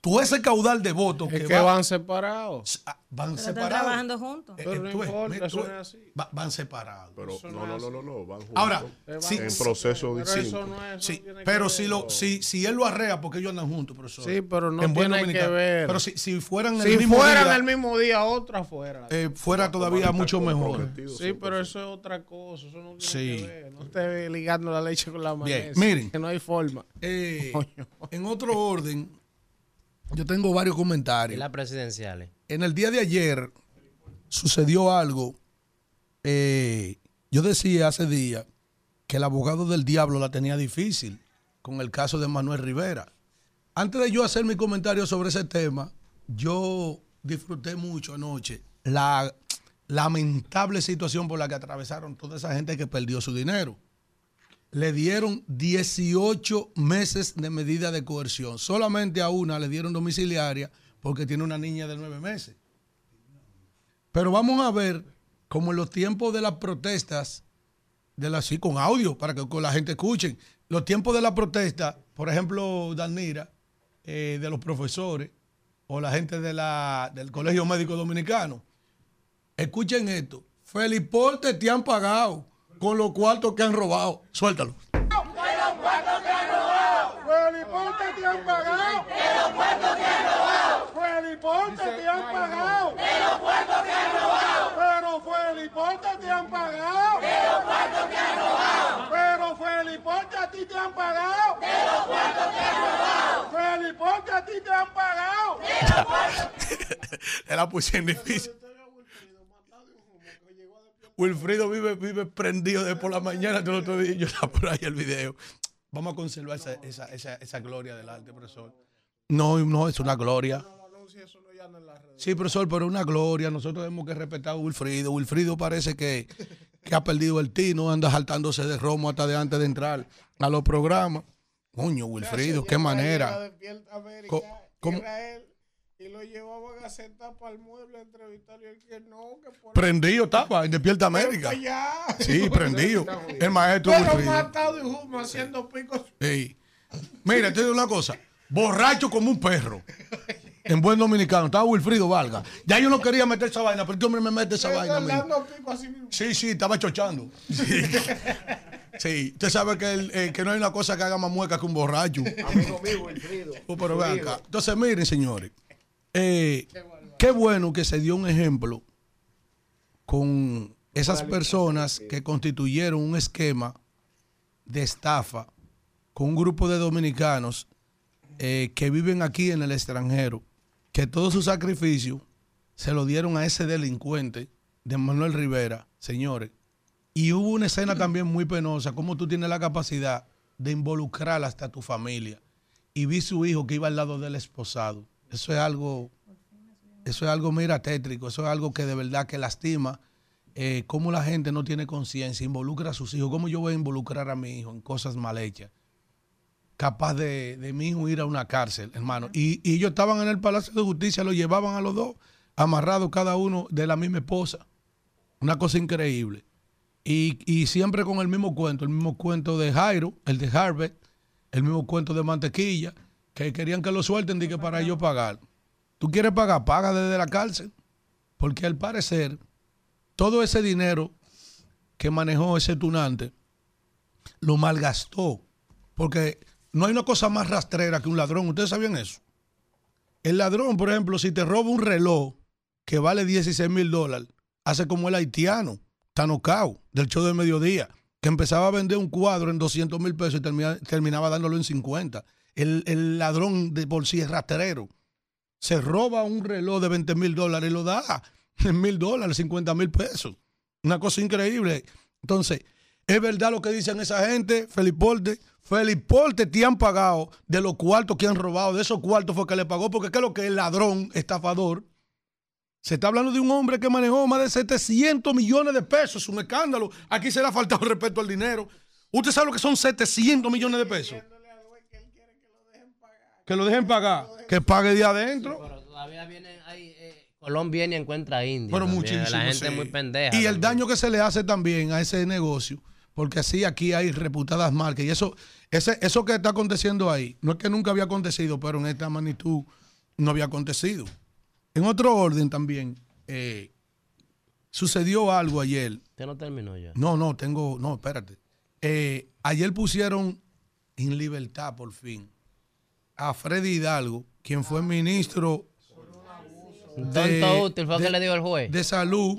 todo ese caudal de votos Es que, que va- van separados. van Pero están separados. trabajando juntos. Eh, Pero no tú importa, eso tú no ves, es así. va- van separados. Pero Eso no, no no, no, no, van juntos. Ahora, sí, en proceso Pero distinto. eso no es, sí, eso tiene pero que si, ver. lo, si, si él lo arrea, porque ellos andan juntos, profesor. Sí, pero no En tiene que ver. Pero si, si fueran Si el mismo fueran día, el mismo día, otra fuera. eh, fuera todavía mucho mejor. Sí, pero eso es otra cosa. Eso no tiene Sí. que ver. No esté ligando la leche con la mayonesa, miren. Que no hay forma. Eh, en otro orden, yo tengo varios Y comentarios. las presidenciales. En el día de ayer sucedió algo. eh, yo decía hace días que el abogado del diablo la tenía difícil con el caso de Manuel Rivera. Antes de yo hacer mi comentario sobre ese tema, yo disfruté mucho anoche la lamentable situación por la que atravesaron toda esa gente que perdió su dinero. Le dieron 18 meses de medida de coerción. Solamente a una le dieron domiciliaria porque tiene una niña de 9 meses. Pero vamos a ver, como en los tiempos de las protestas, de la, sí, con audio, para que la gente escuche, los tiempos de la protesta, por ejemplo, Danira, eh, de los profesores o la gente de la, del Colegio Médico Dominicano, escuchen esto. Feliporte te han pagado con los cuartos que han robado. Suéltalo. Feliponte te han pagado. De los puertos que han robado. Feliponte te han pagado. De los que han robado. Pero te han pagado. De los puertos que han robado. Pero Feliponte a ti te han pagado. De los puertos que han robado. Feliponte a ti te han pagado. De los. Él la pusieron difícil. Wilfrido vive, vive prendido de por la mañana el otro día. Yo estaba por ahí el video. Vamos a conservar esa, esa, esa, esa gloria del arte, profesor. No, no, es una gloria. Sí, profesor, pero es una gloria. Nosotros tenemos que respetar a Wilfrido. Wilfrido parece que, que ha perdido el tino, anda saltándose de romo hasta de antes de entrar a los programas. Coño, Wilfrido, qué manera. ¿Cómo? Y lo llevaban a sentar para el mueble a entrevistarlo y él que no, que por Prendido estaba en Despierta América. Pero ya. Sí, prendido. El maestro Pero Wilfrido. matado y humo haciendo picos. Sí. Mira, te digo una cosa. Borracho como un perro. En buen dominicano, estaba Wilfrido Valga. Ya yo no quería meter esa vaina, pero este hombre me mete esa vaina. a mí. Sí, sí, estaba chochando. Sí, Sí, usted sabe que, el- eh, que no hay una cosa que haga más mueca que un borracho. Amigo mío, Wilfrido. Oh, pero ven acá. Entonces, miren, señores. Eh, qué bueno que se dio un ejemplo con esas personas que constituyeron un esquema de estafa con un grupo de dominicanos eh, que viven aquí en el extranjero, que todo su sacrificio se lo dieron a ese delincuente de Manuel Rivera, señores. Y hubo una escena también muy penosa, como tú tienes la capacidad de involucrar hasta tu familia. Y vi su hijo que iba al lado del esposado. Eso es algo, eso es algo, mira, tétrico. Eso es algo que de verdad que lastima. Eh, cómo la gente no tiene conciencia, involucra a sus hijos. ¿Cómo yo voy a involucrar a mi hijo en cosas mal hechas? Capaz de, de mi hijo ir a una cárcel, hermano. Y, y ellos estaban en el Palacio de Justicia, lo llevaban a los dos, amarrados cada uno de la misma esposa. Una cosa increíble. Y, y siempre con el mismo cuento, el mismo cuento de Jairo, el de Harvard, el mismo cuento de Mantequilla, que querían que lo suelten y que para ellos pagar. ¿Tú quieres pagar? Paga desde la cárcel. Porque al parecer, todo ese dinero que manejó ese tunante, lo malgastó. Porque no hay una cosa más rastrera que un ladrón. ¿Ustedes sabían eso? El ladrón, por ejemplo, si te roba un reloj que vale 16 mil dólares, hace como el haitiano, Tanocao, del show de mediodía, que empezaba a vender un cuadro en 200 mil pesos y termina- terminaba dándolo en 50. El, el ladrón de por es rastrero. Se roba un reloj de 20 mil dólares y lo da en mil dólares, 50 mil pesos. Una cosa increíble. Entonces, es verdad lo que dicen esa gente, Feliporte. Feliporte te han pagado de los cuartos que han robado, de esos cuartos fue que le pagó, porque ¿qué es lo que es ladrón, estafador? Se está hablando de un hombre que manejó más de 700 millones de pesos, un escándalo. Aquí se le ha faltado respeto al dinero. ¿Usted sabe lo que son 700 millones de pesos? Que lo dejen pagar, que pague de adentro. Todavía vienen, hay, eh, Colón viene y encuentra indios. Pero también. muchísimo. La gente sí. es muy pendeja. Y el también. daño que se le hace también a ese negocio, porque así aquí hay reputadas marcas. Y eso, ese, eso que está aconteciendo ahí, no es que nunca había acontecido, pero en esta magnitud no había acontecido. En otro orden también, eh, sucedió algo ayer. Usted no terminó ya. No, no, tengo, no, espérate. Eh, ayer pusieron en libertad por fin a Freddy Hidalgo, quien fue ministro Tonto útil fue que le dio el juez. de salud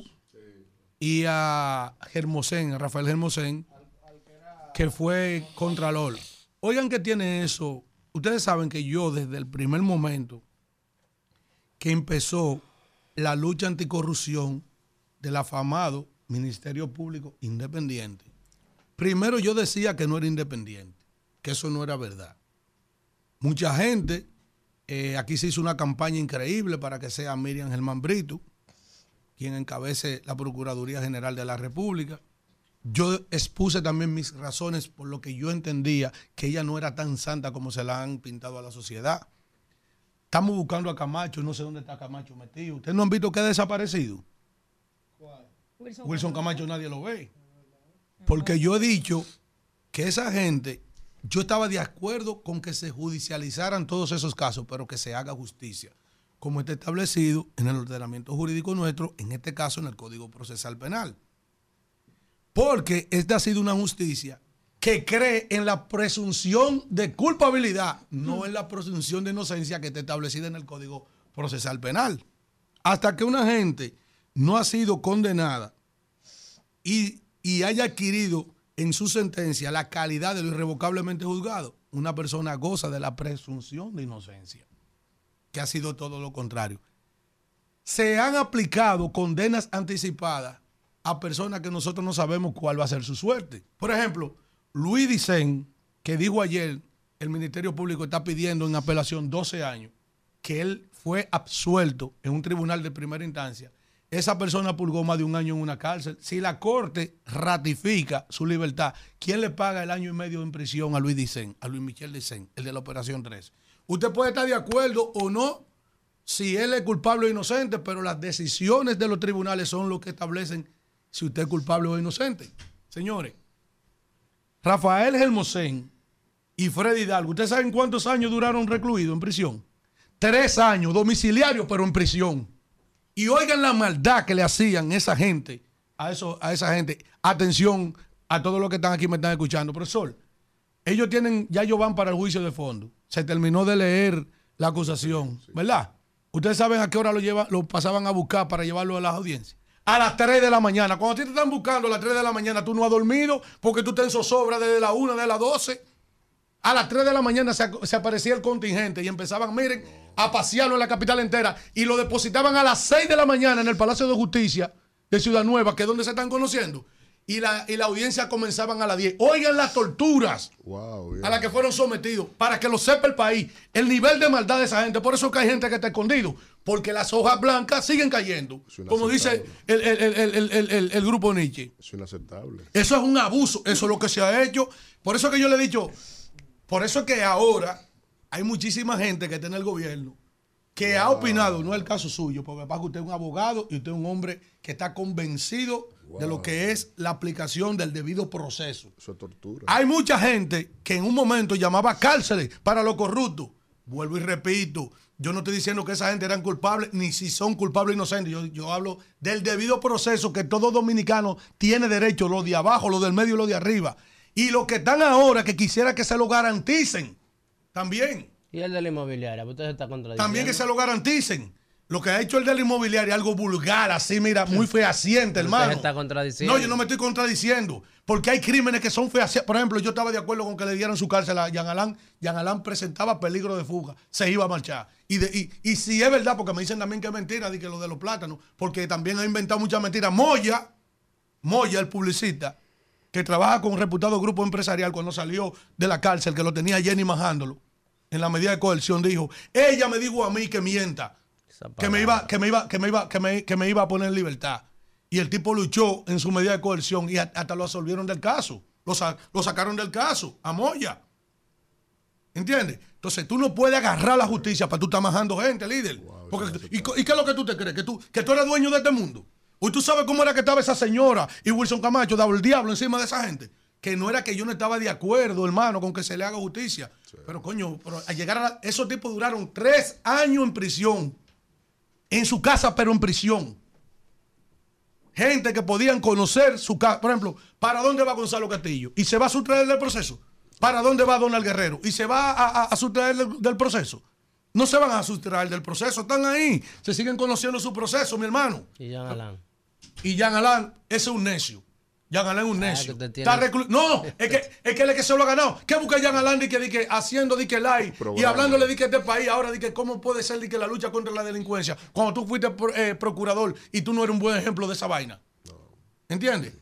y a Germosén, a Rafael Germosén, que fue contralor. Oigan que tiene eso. Ustedes saben que yo desde el primer momento que empezó la lucha anticorrupción del afamado Ministerio Público Independiente, primero yo decía que no era independiente, que eso no era verdad. Mucha gente, eh, aquí se hizo una campaña increíble para que sea Miriam Germán Brito, quien encabece la Procuraduría General de la República. Yo expuse también mis razones por lo que yo entendía que ella no era tan santa como se la han pintado a la sociedad. Estamos buscando a Camacho, no sé dónde está Camacho metido. ¿Ustedes no han visto que ha desaparecido? Wilson Camacho nadie lo ve. Porque yo he dicho que esa gente, yo estaba de acuerdo con que se judicializaran todos esos casos, pero que se haga justicia, como está establecido en el ordenamiento jurídico nuestro, en este caso en el Código Procesal Penal. Porque esta ha sido una justicia que cree en la presunción de culpabilidad, no en la presunción de inocencia que está establecida en el Código Procesal Penal. Hasta que una gente no ha sido condenada y, y haya adquirido en su sentencia la calidad de lo irrevocablemente juzgado, una persona goza de la presunción de inocencia, que ha sido todo lo contrario. Se han aplicado condenas anticipadas a personas que nosotros no sabemos cuál va a ser su suerte. Por ejemplo, Luis Dicen, que dijo ayer, el Ministerio Público está pidiendo en apelación 12 años, que él fue absuelto en un tribunal de primera instancia. Esa persona purgó más de un año en una cárcel. Si la Corte ratifica su libertad, ¿quién le paga el año y medio en prisión a Luis Dicen, a Luis Michel Dicen, el de la Operación 3? Usted puede estar de acuerdo o no si él es culpable o inocente, pero las decisiones de los tribunales son los que establecen si usted es culpable o inocente. Señores, Rafael Gelmosén y Freddy Hidalgo, ¿ustedes saben cuántos años duraron recluidos en prisión? tres años domiciliario, pero en prisión. Y oigan la maldad que le hacían esa gente, a, eso, a esa gente. Atención a todos los que están aquí me están escuchando. Profesor, ellos tienen, ya ellos van para el juicio de fondo. Se terminó de leer la acusación, ¿verdad? Ustedes saben a qué hora lo, lleva, lo pasaban a buscar para llevarlo a las audiencias. A las 3 de la mañana. Cuando a ti te están buscando a las 3 de la mañana, tú no has dormido porque tú estás en zozobra desde la 1, de las 12. A las 3 de la mañana se, aparecía el contingente y empezaban, miren, a pasearlo en la capital entera y lo depositaban a las 6 de la mañana en el Palacio de Justicia de Ciudad Nueva, que es donde se están conociendo. Y la, y la audiencia comenzaban a las 10. Oigan las torturas a las que fueron sometidos, para que lo sepa el país, el nivel de maldad de esa gente. Por eso es que hay gente que está escondido, porque las hojas blancas siguen cayendo, como dice el, el- el- el- el- el- el grupo Nietzsche. Es inaceptable. Eso es un abuso, eso es lo que se ha hecho. Por eso que yo le he dicho, por eso que ahora hay muchísima gente que está en el gobierno que ha opinado, no es el caso suyo, porque pasa que usted es un abogado y usted es un hombre que está convencido de lo que es la aplicación del debido proceso. Eso es tortura. Hay mucha gente que en un momento llamaba cárceles para los corruptos. Vuelvo y repito, yo no estoy diciendo que esa gente eran culpables, ni si son culpables o inocentes. Yo, yo hablo del debido proceso que todo dominicano tiene derecho, lo de abajo, lo del medio y lo de arriba. Y los que están ahora, que quisiera que se lo garanticen, también. Y el de la inmobiliaria, usted se está contradiciendo. También que se lo garanticen. Lo que ha hecho el de la inmobiliaria, algo vulgar, así, mira, muy fehaciente, hermano. usted se está contradiciendo. No, yo no me estoy contradiciendo. Porque hay crímenes que son fehacientes. Por ejemplo, yo estaba de acuerdo con que le dieran su cárcel a Jean Alain. Jean Alain presentaba peligro de fuga. Se iba a marchar. Y, de- y, y si es verdad, porque me dicen también que es mentira, de que lo de los plátanos, porque también ha inventado muchas mentiras. Moya, Moya, el publicista, que trabaja con un reputado grupo empresarial cuando salió de la cárcel, que lo tenía Jenny majándolo, en la medida de coerción, dijo, ella me dijo a mí que mienta, que me iba, que me iba, que me iba, que me, que me iba a poner en libertad. Y el tipo luchó en su medida de coerción y hasta lo absolvieron del caso. Lo, sa- lo sacaron del caso, a Moya. ¿Entiendes? Entonces tú no puedes agarrar la justicia para tú estar majando gente, líder. Porque, ¿y, y qué es lo que tú te crees? ¿Que tú, ¿Que tú eres dueño de este mundo? ¿Y tú sabes cómo era que estaba esa señora y Wilson Camacho daba el diablo encima de esa gente? Que no era que yo no estaba de acuerdo, hermano, con que se le haga justicia. Pero coño, pero al llegar a la- esos tipos duraron tres años en prisión. En su casa, pero en prisión. Gente que podían conocer su casa. Por ejemplo, ¿para dónde va Gonzalo Castillo? Y se va a sustraer del proceso. ¿Para dónde va Donald Guerrero? Y se va a, a- a sustraer del, del proceso. No se van a sustraer del proceso, están ahí. Se siguen conociendo su proceso, mi hermano. Y Jean Alain. Y Jean Alain, ese es un necio. Jean Alain es un Ah, necio. que usted tiene- Está reclu- no, es que, es que él es que se lo ha ganado. ¿Qué busca Jean Alain di que, di que haciendo di que live y hablándole di que este país ahora di que cómo puede ser di que la lucha contra la delincuencia cuando tú fuiste eh, procurador y tú no eres un buen ejemplo de esa vaina? ¿Entiendes?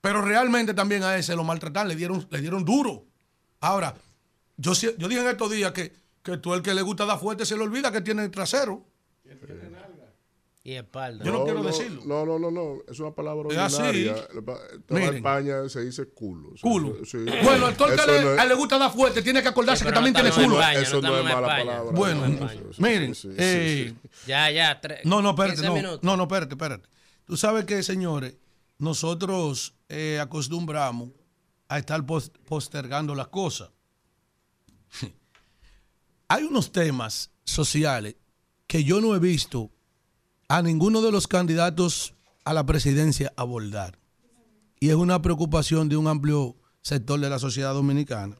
Pero realmente también a ese lo maltrataron, le dieron, le dieron duro. Ahora, yo, yo dije en estos días que, que tú el que le gusta dar fuerte se le olvida que tiene trasero. Y espalda. Yo no quiero decirlo. No, no, no, no. Es una palabra Es así. ordinaria. En Miren. España se dice culo. O sea, Culo. sí. Bueno, el que le, no es- a él le gusta dar fuerte tiene que acordarse Sí, que también tiene culo. España, Eso no no es mala España. palabra. Bueno, miren, sí, sí, eh, sí. Ya, ya. Tres, No, no, espérate, 15 no, no, no, espérate, espérate. Tú sabes que, señores, nosotros eh, acostumbramos a estar pos- postergando las cosas. Hay unos temas sociales que yo no he visto a ninguno de los candidatos a la presidencia abordar. Y es una preocupación de un amplio sector de la sociedad dominicana.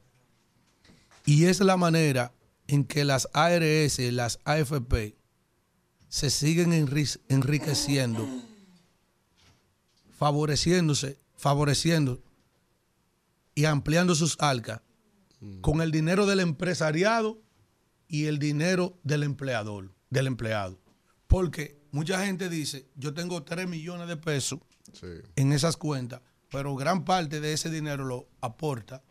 Y es la manera en que las ARS, las AFP, se siguen enri- enriqueciendo, favoreciéndose, favoreciendo y ampliando sus arcas con el dinero del empresariado y el dinero del empleador, del empleado. Porque mucha gente dice, yo tengo 3 millones de pesos Sí. en esas cuentas, pero gran parte de ese dinero lo aporta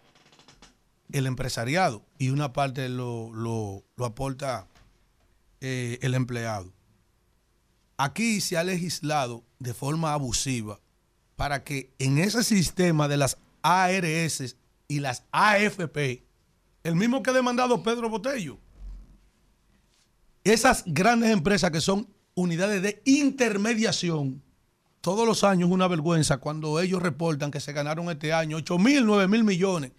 el empresariado y una parte lo, lo- lo aporta eh, el empleado. Aquí se ha legislado de forma abusiva para que en ese sistema de las ARS y las AFP, el mismo que ha demandado Pedro Botello, esas grandes empresas que son unidades de intermediación, todos los años es una vergüenza cuando ellos reportan que se ganaron este año 8 mil, 9 mil millones.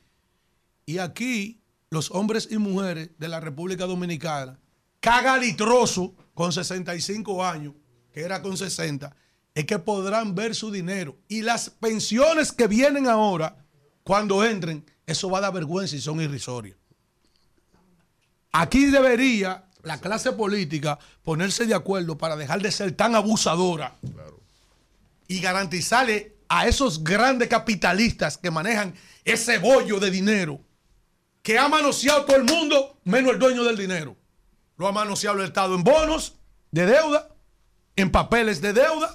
Y aquí los hombres y mujeres de la República Dominicana cagalitroso con 65 años, que era con 60, es que podrán ver su dinero. Y las pensiones que vienen ahora, cuando entren, eso va a dar vergüenza y son irrisorias. Aquí debería la clase política ponerse de acuerdo para dejar de ser tan abusadora y garantizarle a esos grandes capitalistas que manejan ese bollo de dinero que ha manoseado todo el mundo menos el dueño del dinero. Lo ha manoseado el Estado en bonos de deuda, en papeles de deuda.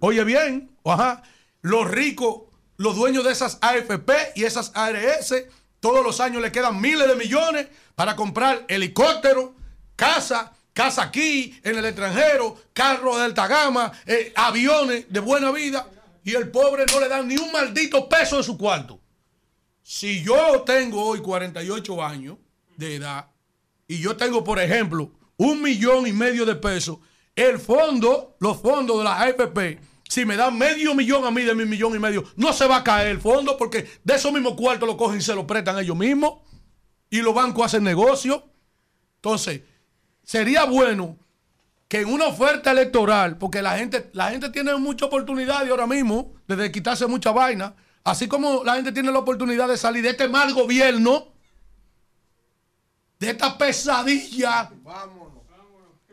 Oye bien, ajá, los ricos, los dueños de esas AFP y esas ARS, todos los años le quedan miles de millones para comprar helicópteros, casa, casa aquí, en el extranjero, carros de alta gama, eh, aviones de buena vida, y el pobre no le dan ni un maldito peso de su cuarto. Si yo tengo hoy 48 años de edad y yo tengo, por ejemplo, un millón y medio de pesos, el fondo, los fondos de la AFP, si me dan medio millón a mí de mi millón y medio, no se va a caer el fondo porque de esos mismos cuartos lo cogen y se lo prestan ellos mismos y los bancos hacen negocio. Entonces, sería bueno que en una oferta electoral, porque la gente, la gente tiene mucha oportunidad y ahora mismo de quitarse mucha vaina, así como la gente tiene la oportunidad de salir de este mal gobierno, de esta pesadilla.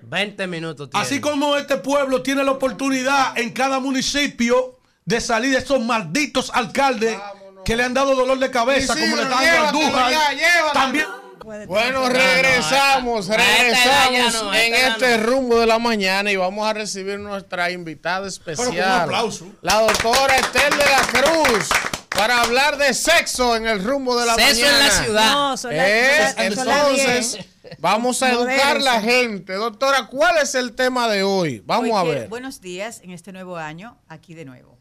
20 minutos. tiene. Así como este pueblo tiene la oportunidad en cada municipio de salir de esos malditos alcaldes que le han dado dolor de cabeza, como le está dando Andújar, ya, llévatelo. Bueno, regresamos, regresamos en este rumbo de la mañana y vamos a recibir nuestra invitada especial, Pero con un aplauso. la doctora Estel de la Cruz, para hablar de sexo en el rumbo de la Sexo en mañana. la ciudad. No, son las- Eh, son entonces, vamos a educar a la gente. Doctora, ¿cuál es el tema de hoy? Vamos Hoy a que- ver. Buenos días en este nuevo año, aquí de nuevo.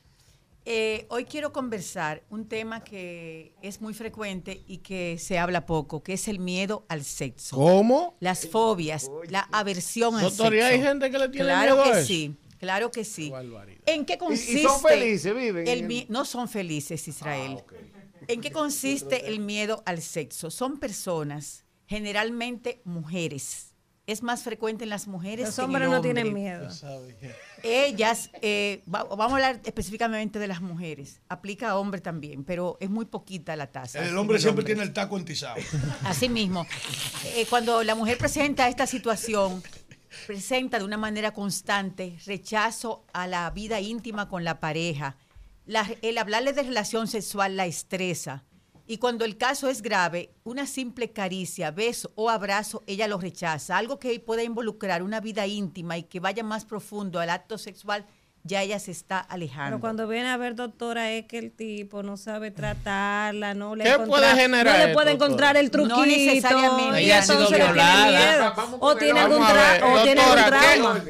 Eh, hoy quiero conversar un tema que es muy frecuente y que se habla poco, que es el miedo al sexo. ¿Cómo? Las fobias, la aversión al ¿y sexo. hay gente que le tiene claro miedo a que eso? sí, claro que sí. ¿En qué consiste? son felices, viven el en- mi- No son felices, Israel. ¿En qué consiste el miedo al sexo? Son personas, generalmente mujeres. Es más frecuente en las mujeres. Los que en hombres el no tienen miedo. Ellas, eh, va- vamos a hablar específicamente de las mujeres. Aplica a hombres también, pero es muy poquita la tasa. El hombre siempre tiene el taco entizado. Así mismo, eh, cuando la mujer presenta esta situación, presenta de una manera constante rechazo a la vida íntima con la pareja. La- el hablarle de relación sexual la estresa. Y cuando el caso es grave, una simple caricia, beso o abrazo, ella lo rechaza. Algo que pueda involucrar una vida íntima y que vaya más profundo al acto sexual, ya ella se está alejando. Pero cuando viene a ver, doctora, es que el tipo no sabe tratarla, no le ¿Qué encontra- puede generar no le puede encontrar el No truquito. necesariamente. y Ella ha sido entonces le tiene violada. O tiene algún, Vamos a tra- ver, o tiene algún doctora, ¿qué- trauma.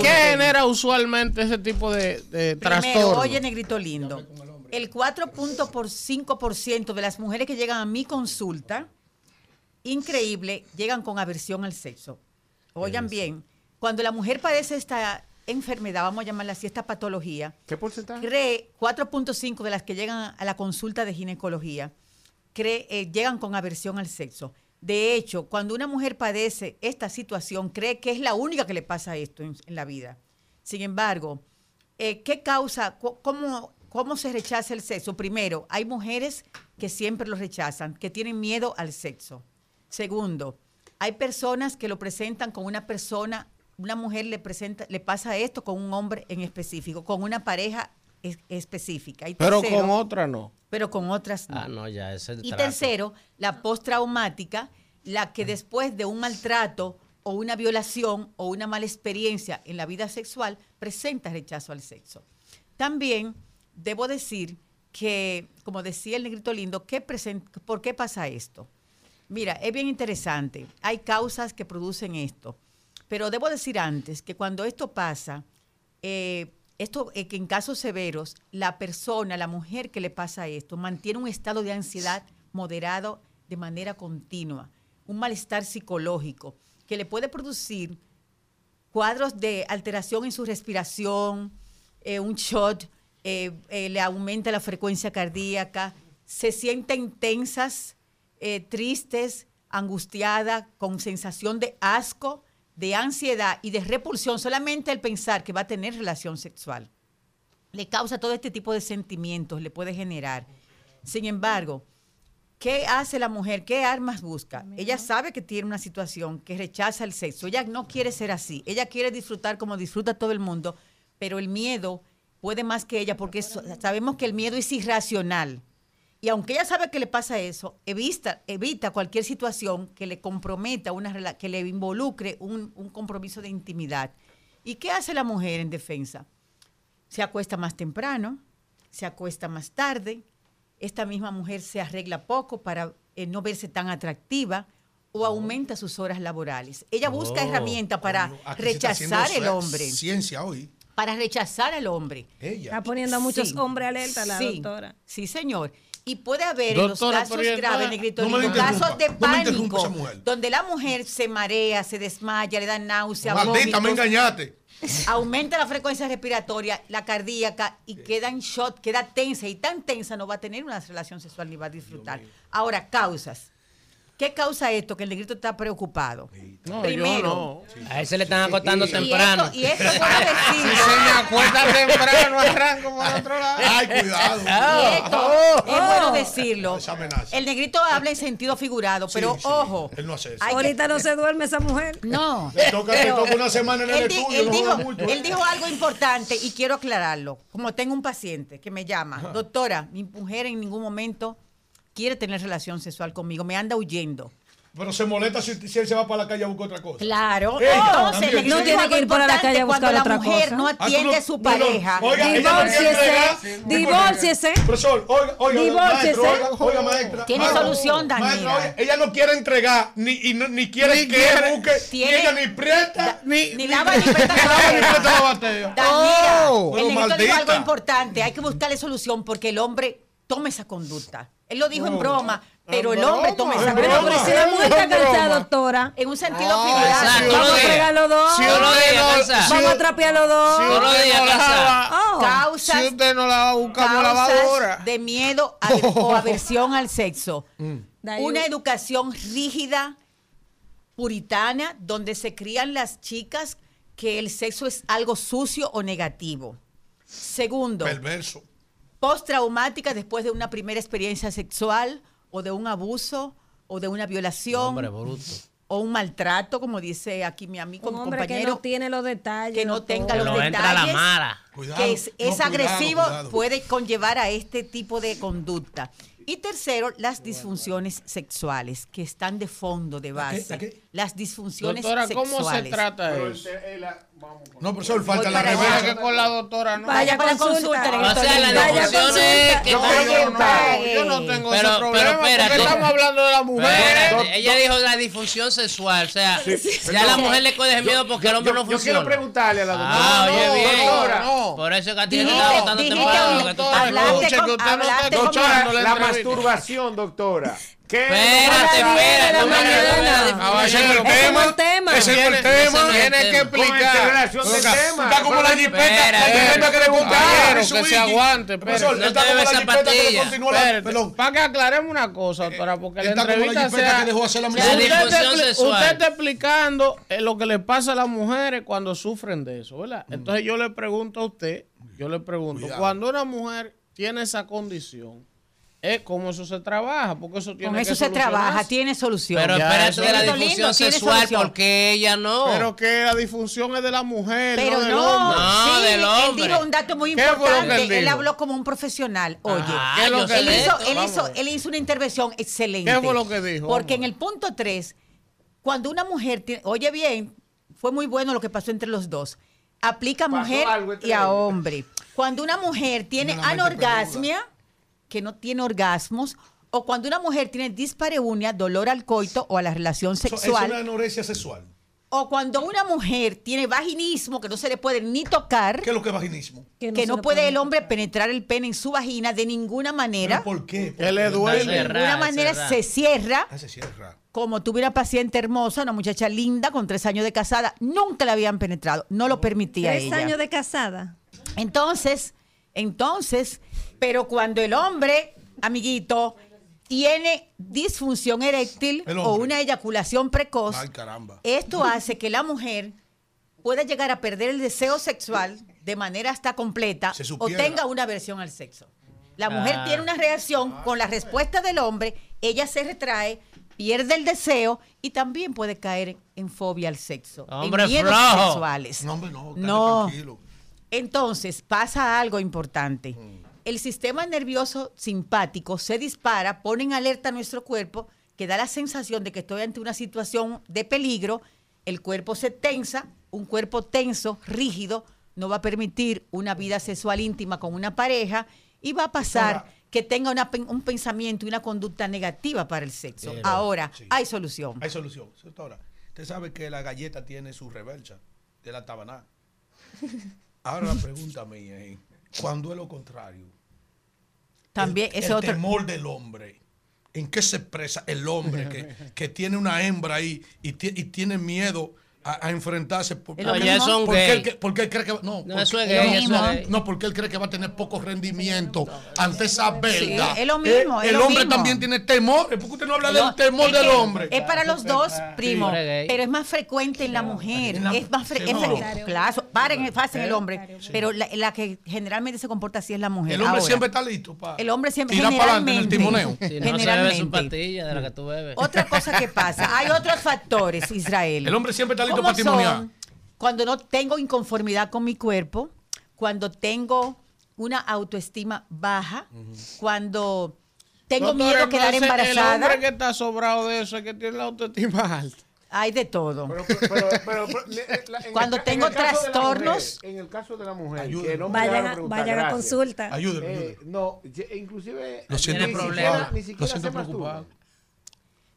¿Qué, genera usualmente ese tipo de, de Primero, trastorno? oye, negrito lindo. El 4.5% de las mujeres que llegan a mi consulta, increíble, llegan con aversión al sexo. Oigan bien, cuando la mujer padece esta enfermedad, vamos a llamarla así, esta patología, ¿Qué porcentaje? cree 4.5 de las que llegan a la consulta de ginecología cree, eh, llegan con aversión al sexo. De hecho, cuando una mujer padece esta situación, cree que es la única que le pasa esto en, en la vida. Sin embargo, eh, ¿qué causa? ¿Cómo, ¿Cómo se rechaza el sexo? Primero, hay mujeres que siempre lo rechazan, que tienen miedo al sexo. Segundo, hay personas que lo presentan con una persona, una mujer le presenta, le pasa esto con un hombre en específico, con una pareja es- específica. Y Pero con otra no. Pero con otras no. Ah, no, ya, ese es el Y trato. tercero, la postraumática, la que después de un maltrato o una violación o una mala experiencia en la vida sexual presenta rechazo al sexo. También debo decir que, como decía el negrito lindo, ¿qué ¿por qué pasa esto? Mira, es bien interesante. Hay causas que producen esto. Pero debo decir antes que cuando esto pasa, eh, esto, eh, que en casos severos, la persona, la mujer que le pasa esto, mantiene un estado de ansiedad moderado de manera continua, un malestar psicológico que le puede producir cuadros de alteración en su respiración, eh, un shot, le aumenta la frecuencia cardíaca, se sienten tensas, eh, tristes, angustiada, con sensación de asco, de ansiedad y de repulsión solamente el pensar que va a tener relación sexual. Le causa todo este tipo de sentimientos, le puede generar. Sin embargo, ¿qué hace la mujer? ¿Qué armas busca? Ella sabe que tiene una situación que rechaza el sexo. Ella no quiere ser así. Ella quiere disfrutar como disfruta todo el mundo, pero el miedo puede más que ella porque sabemos que el miedo es irracional. Y aunque ella sabe que le pasa eso, evita, evita cualquier situación que le comprometa, una, que le involucre un, un compromiso de intimidad. ¿Y qué hace la mujer en defensa? Se acuesta más temprano, se acuesta más tarde, esta misma mujer se arregla poco para eh, no verse tan atractiva o aumenta sus horas laborales. Ella busca Oh, herramientas para haciendo rechazar el hombre Ciencia hoy. para rechazar al hombre. Está poniendo a muchos Sí. hombres alerta la Sí, doctora. Sí, señor. Y puede haber en los casos graves, negrito, no casos de pánico, donde la mujer se marea, se desmaya, le da náusea, Maldita, me engañaste. aumenta la frecuencia respiratoria, la cardíaca y queda en shot, queda tensa y tan tensa no va a tener una relación sexual ni va a disfrutar. Ahora, causas. ¿Qué causa esto? Que el negrito está preocupado. No, Primero, A ese le están acostando Y temprano. esto- y esto es bueno decirlo. Si se me acuesta temprano, arranco por otro lado. Ay, cuidado. Y esto Oh. es bueno Oh. decirlo. El negrito habla en sentido figurado, pero ojo. Él no hace eso. Ahorita no se duerme esa mujer. No. Le toca, le Pero toca una semana en el él, di- estudio. él no dijo, joda mucho. él dijo algo importante y quiero aclararlo. Como tengo un paciente que me llama, doctora, mi mujer en ningún momento quiere tener relación sexual conmigo, me anda huyendo. Pero se molesta si, si él se va para la calle a buscar otra cosa. Claro, Ella entonces también. No tiene algo que ir para la importante calle a buscar cuando otra la mujer cosa. no Ah, atiende no- a su pareja. Divórciese. Divórciese. Profesor, oiga, oiga, Divórciese. maestro, oiga, oiga, maestra. Tiene solución, Daniela. maestra, oiga, ella no quiere entregar, ni, y no- ni quiere Ni que quiere. él busque, Tiene- ni ella ni prieta, ni, Ni lava ni presta la lava ni batea. presta la batea. Daniela, Oh, el negrito dijo algo importante, hay que buscarle solución porque el hombre toma esa conducta. Él lo dijo en broma, pero el hombre broma. toma esa conducta. Pero si la mujer está cansada, doctora. En un sentido Ah, figurado. Vamos a fregar los dos. Si Vamos a trapear los dos. si los usted no la Oh. Causas, Si usted no la va a buscar, no la va a causas ahora. de miedo a- o aversión al sexo. Una educación rígida, puritana, donde se crían las chicas que el sexo es algo sucio o negativo. Segundo, Perverso. Postraumática después de una primera experiencia sexual o de un abuso o de una violación Hombre, bruto. o un maltrato, como dice aquí mi amigo, Un mi hombre que compañero, no tiene los detalles. que no tenga los no entra la detalles, mala. que es, es no, cuidado, agresivo, cuidado. puede conllevar a este tipo de conducta. Y tercero, las disfunciones sexuales, que están de fondo, de base. Las disfunciones Doctora, ¿cómo se sexuales. trata eso? No, profesor, falta Voy la para reversa. allá. Que con la doctora no. Vaya para la consulta. O sea, la disfunción es que Yo creo que no, yo no tengo Pero- ese pero problema espérate. porque estamos hablando de la mujer. Ella dijo la disfunción sexual, o sea, ya a la mujer le coge miedo porque el hombre no Yo funciona. quiero preguntarle a la doctora. Ah, oye, No, bien. doctora. Por eso es que a ti te Dijiste- está botando dijiste temprano. doctora, escuche que usted no está Doctora, la masturbación, doctora. ¿Qué Espérate, espérate, no me Ese fue el tema. fue el tema. Ese fue el Tiene- tema. ese no es el Tiene que tema. explicar. Está como la jipeta. Que le Compañero, a que se aguante, Profesor, está No te como la jipeta que le continúa la... Para que aclaremos una cosa, doctora, porque la Está como la entrevista sea... que dejó hacer la usted, está, explicando eh, lo que le pasa a las mujeres cuando sufren de eso, ¿verdad? Entonces yo le pregunto a usted, yo le pregunto, cuando una mujer tiene esa condición, ¿eh, ¿cómo eso se trabaja? Porque eso tiene Con que eso se trabaja, tiene solución. Pero espérate de la es lindo, tiene sexual porque ella no. Pero que la disfunción es de la mujer, Pero no del no, hombre. No, sí, del él hombre. dijo un dato muy ¿Qué importante. él Él, habló como un profesional. Oye, Ah, ¿qué es lo que él, hizo, él, hizo, él hizo una intervención excelente. ¿Qué fue lo que dijo? Porque Vamos. en el punto 3, cuando una mujer tiene, oye bien, fue muy bueno lo que pasó entre los dos. Aplica a mujer y a hombre. Cuando una mujer tiene anorgasmia, que no tiene orgasmos, o cuando una mujer tiene dispareunia, dolor al coito o a la relación Eso- Es sexual, una anorexia sexual. o cuando una mujer tiene vaginismo, que no se le puede ni tocar, ¿Qué es lo que es vaginismo? que no puede puede el hombre penetrar el pene en su vagina de ninguna manera, ¿Pero ¿Por qué? Que le de duele. Cerrada, ninguna manera se cierra. Ah, se cierra. Como tuve una paciente hermosa, una muchacha linda, con tres años de casada, nunca la habían penetrado, no lo permitía Tres ella. años de casada. Entonces, entonces, pero cuando el hombre, amiguito, tiene disfunción eréctil o una eyaculación precoz, Ay, caramba. esto hace que la mujer pueda llegar a perder el deseo sexual de manera hasta completa o tenga una aversión al sexo. La mujer Ah. tiene una reacción con la respuesta del hombre, ella se retrae, pierde el deseo y también puede caer en fobia al sexo, Hombre en miedos flojo. sexuales. No, hombre, no. No. Tranquilo. Entonces pasa algo importante. El sistema nervioso simpático se dispara, pone en alerta a nuestro cuerpo, que da la sensación de que estoy ante una situación de peligro. El cuerpo se tensa, un cuerpo tenso, rígido, no va a permitir una vida sexual íntima con una pareja y va a pasar Ahora- que tenga una un pensamiento y una conducta negativa para el sexo. Pero- Ahora, sí. hay solución. Hay solución. Doctora, usted sabe que la galleta tiene su reversa de la tabaná. Ahora la pregunta mía es, cuando es lo contrario? También el, ese el otro- temor del hombre. ¿En qué se expresa el hombre que, que tiene una hembra ahí y tiene miedo a, a enfrentarse? Por, un porque, él, que- porque él cree que va- no, No, porque- es gay, es no, porque él cree que va a tener poco rendimiento ante esa verdad. es lo mismo, Eh, es el lo hombre mismo. también tiene temor. ¿Por qué usted no habla No, del temor es del que hombre? Es para los dos, primo, gay. pero es más frecuente en la mujer. En la- es más fre- es Seguro. fre- claro, paren, pasen el hombre, pero la, la que generalmente se comporta así es la mujer. El hombre Ahora, siempre está listo para el hombre siempre tirar para adelante en el generalmente, timoneo. Si no se bebe su generalmente. pastilla de la que tú bebes. Otra cosa que pasa, hay otros factores, Israel. El hombre siempre está listo ¿Cómo para timoniar. son Cuando no tengo inconformidad con mi cuerpo, cuando tengo una autoestima baja, cuando tengo Doctora, miedo a quedar entonces, El embarazada, hombre que está sobrado de eso es que tiene la autoestima alta. hay de todo. Pero, pero, pero, pero, le- la- en el Cuando tengo trastornos- mujer, en el caso de la mujer, Ayúdenme. que no me Vayan hagan a- vayan consulta. Ayúdenme, Eh, ayúdenme. no, inclusive Lo ni siquiera, Lo siento preocupado.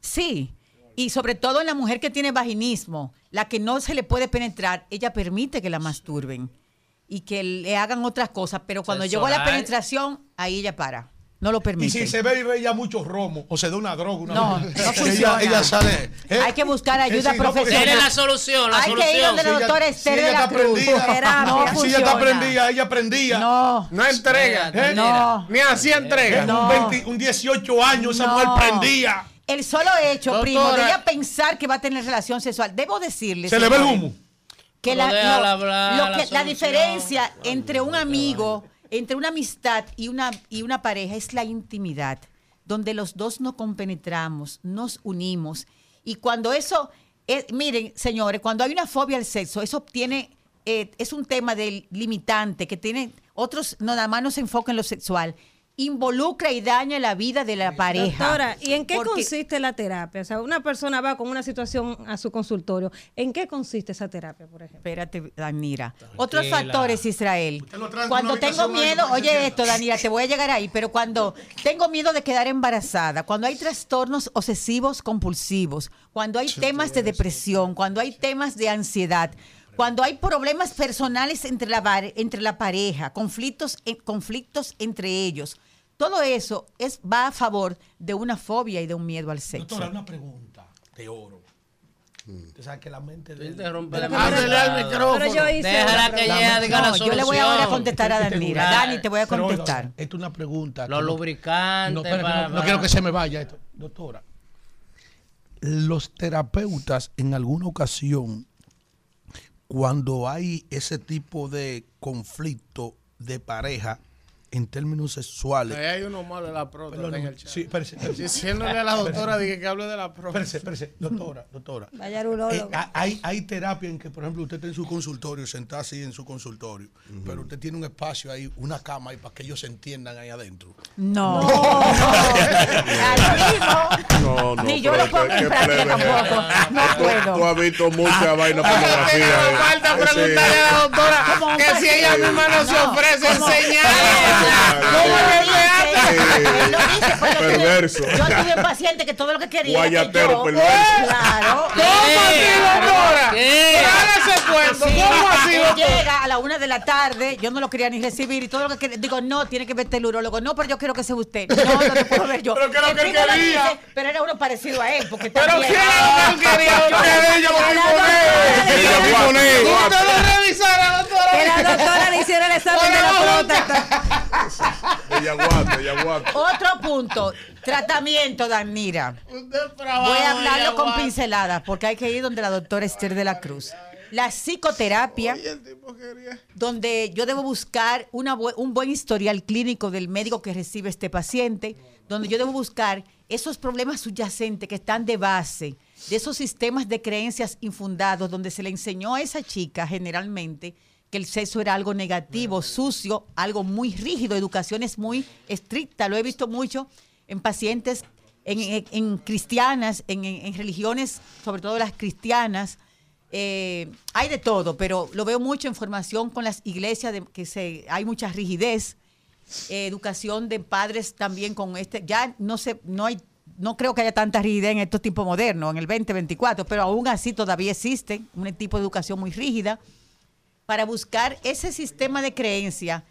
Sí, y sobre todo en la mujer que tiene vaginismo, la que no se le puede penetrar, ella permite que la masturben y que le hagan otras cosas, pero cuando llegó a la penetración, ahí ella para. No lo Y permite. si se ve y ve ya mucho romo o se da una droga, una No, no ella, funciona. ella sale. ¿eh? Hay que buscar ayuda Sí, sí, no, porque- profesional. Tiene la solución, la Hay que ir solución. donde la Si ella- doctora si Esther de ella la está Cruz. prendida, Terapia. No si ella está funciona. prendida, ella prendía. No, No entrega. Mira, ¿eh? no. Ni así entrega. En un, No. 20 un 18 años esa No. mujer prendía. El solo hecho, Doctora. primo, de ella pensar que va a tener relación sexual, debo decirle. Se le ve el humo. que la, déjala lo- hablar, lo la que- la solución. diferencia entre un amigo, entre una amistad y una, y una pareja es la intimidad, donde los dos nos compenetramos, nos unimos. Y cuando eso, es- miren, señores, cuando hay una fobia al sexo, eso tiene, eh, es un tema del limitante, que tiene, otros no, nada más no se enfocan en lo sexual, involucra y daña la vida de la pareja. Doctora, ¿y en qué Porque- consiste la terapia? O sea, una persona va con una situación a su consultorio. ¿En qué consiste esa terapia, por ejemplo? Espérate, Danira. Otros factores, Israel. Cuando tengo miedo, oye esto, Danira, te voy a llegar ahí, pero cuando tengo miedo de quedar embarazada, cuando hay trastornos obsesivos compulsivos, cuando hay temas de depresión, cuando hay temas de ansiedad, cuando hay problemas personales entre la, entre la pareja, conflictos, conflictos entre ellos, todo eso es, va a favor de una fobia y de un miedo al sexo. Doctora, una pregunta de oro. Usted sabe que la mente de la madre. micrófono. Pero yo hice Déjala otra que pregunta. ella diga la solución. yo le voy ahora a contestar a Este Danira. Dani, te voy a contestar. Esto es una pregunta. Los lubricantes No, espera, que para- no, no para- quiero que se me vaya esto. Doctora, los terapeutas en alguna ocasión, cuando hay ese tipo de conflicto de pareja en términos sexuales, Ahí hay uno malo de la próstata Perdón, en el chat. sí, espérese, espérese. Diciéndole a la doctora dije que hable de la próstata. Espérese, espérese, doctora, doctora. Vaya. Eh, ha- hay, hay terapia en que, por ejemplo, usted está en su consultorio, sentado así en su consultorio, pero usted tiene un espacio ahí, una cama ahí para que ellos se entiendan ahí adentro. No. No, no. Ni yo lo pongo en práctica tampoco. No Tú- Tú puedo. has visto mucha vaina pornografía. No eh. falta preguntarle a la doctora ¿Cómo que si ella misma no se ofrece enseñar. ¿Cómo le Él pues, yo tuve- Perverso. Yo tuve un paciente que todo lo que quería era que Guayatero yo- perverso. Claro. ¿Cómo así, doctora? ¿Qué? Cuento. Sí, ¿Cómo así, él llega a la una de la tarde, yo no lo quería ni recibir y todo lo que quería, digo, no, tiene que verte el urólogo, no, pero yo quiero que sea usted, no, no lo puedo ver yo. Pero ¿qué es lo que él quería? dice, pero era uno parecido a él, porque Pero ¿quién era lo que él quería? Yo lo vi fue a poner. Usted lo revisara, doctora. Que la doctora le hiciera el examen de la próstata. Ella aguanta, ella aguanta. Otro punto, tratamiento, Danira. Voy a hablarlo con pinceladas porque hay que ir donde la doctora Esther de la Cruz. La psicoterapia, donde yo debo buscar una bu- un buen historial clínico del médico que recibe este paciente, donde yo debo buscar esos problemas subyacentes que están de base, de esos sistemas de creencias infundados, donde se le enseñó a esa chica generalmente que el sexo era algo negativo, sucio, algo muy rígido, educaciones muy estrictas. Lo he visto mucho en pacientes, en, en- en cristianas, en, religiones, sobre todo las cristianas. Eh, hay de todo, pero lo veo mucho en formación con las iglesias, de, que se, hay mucha rigidez. Eh, educación de padres también con este, ya no sé, no hay, no creo que haya tanta rigidez en estos tiempos modernos, en el 2024, pero aún así todavía existe un tipo de educación muy rígida para buscar ese sistema de creencia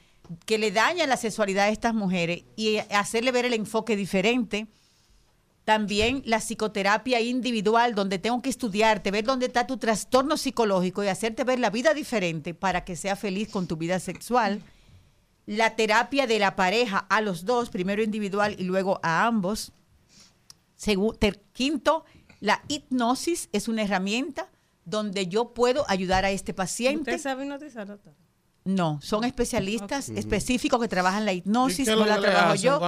que le daña la sexualidad a estas mujeres y hacerle ver el enfoque diferente. También la psicoterapia individual, donde tengo que estudiarte, ver dónde está tu trastorno psicológico y hacerte ver la vida diferente para que sea feliz con tu vida sexual. La terapia de la pareja a los dos, primero individual y luego a ambos. Quinto, la hipnosis es una herramienta donde yo puedo ayudar a este paciente. ¿Usted sabe hipnotizar, doctor? No, son especialistas específicos que trabajan la ¿Y hipnosis, no la trabajo yo.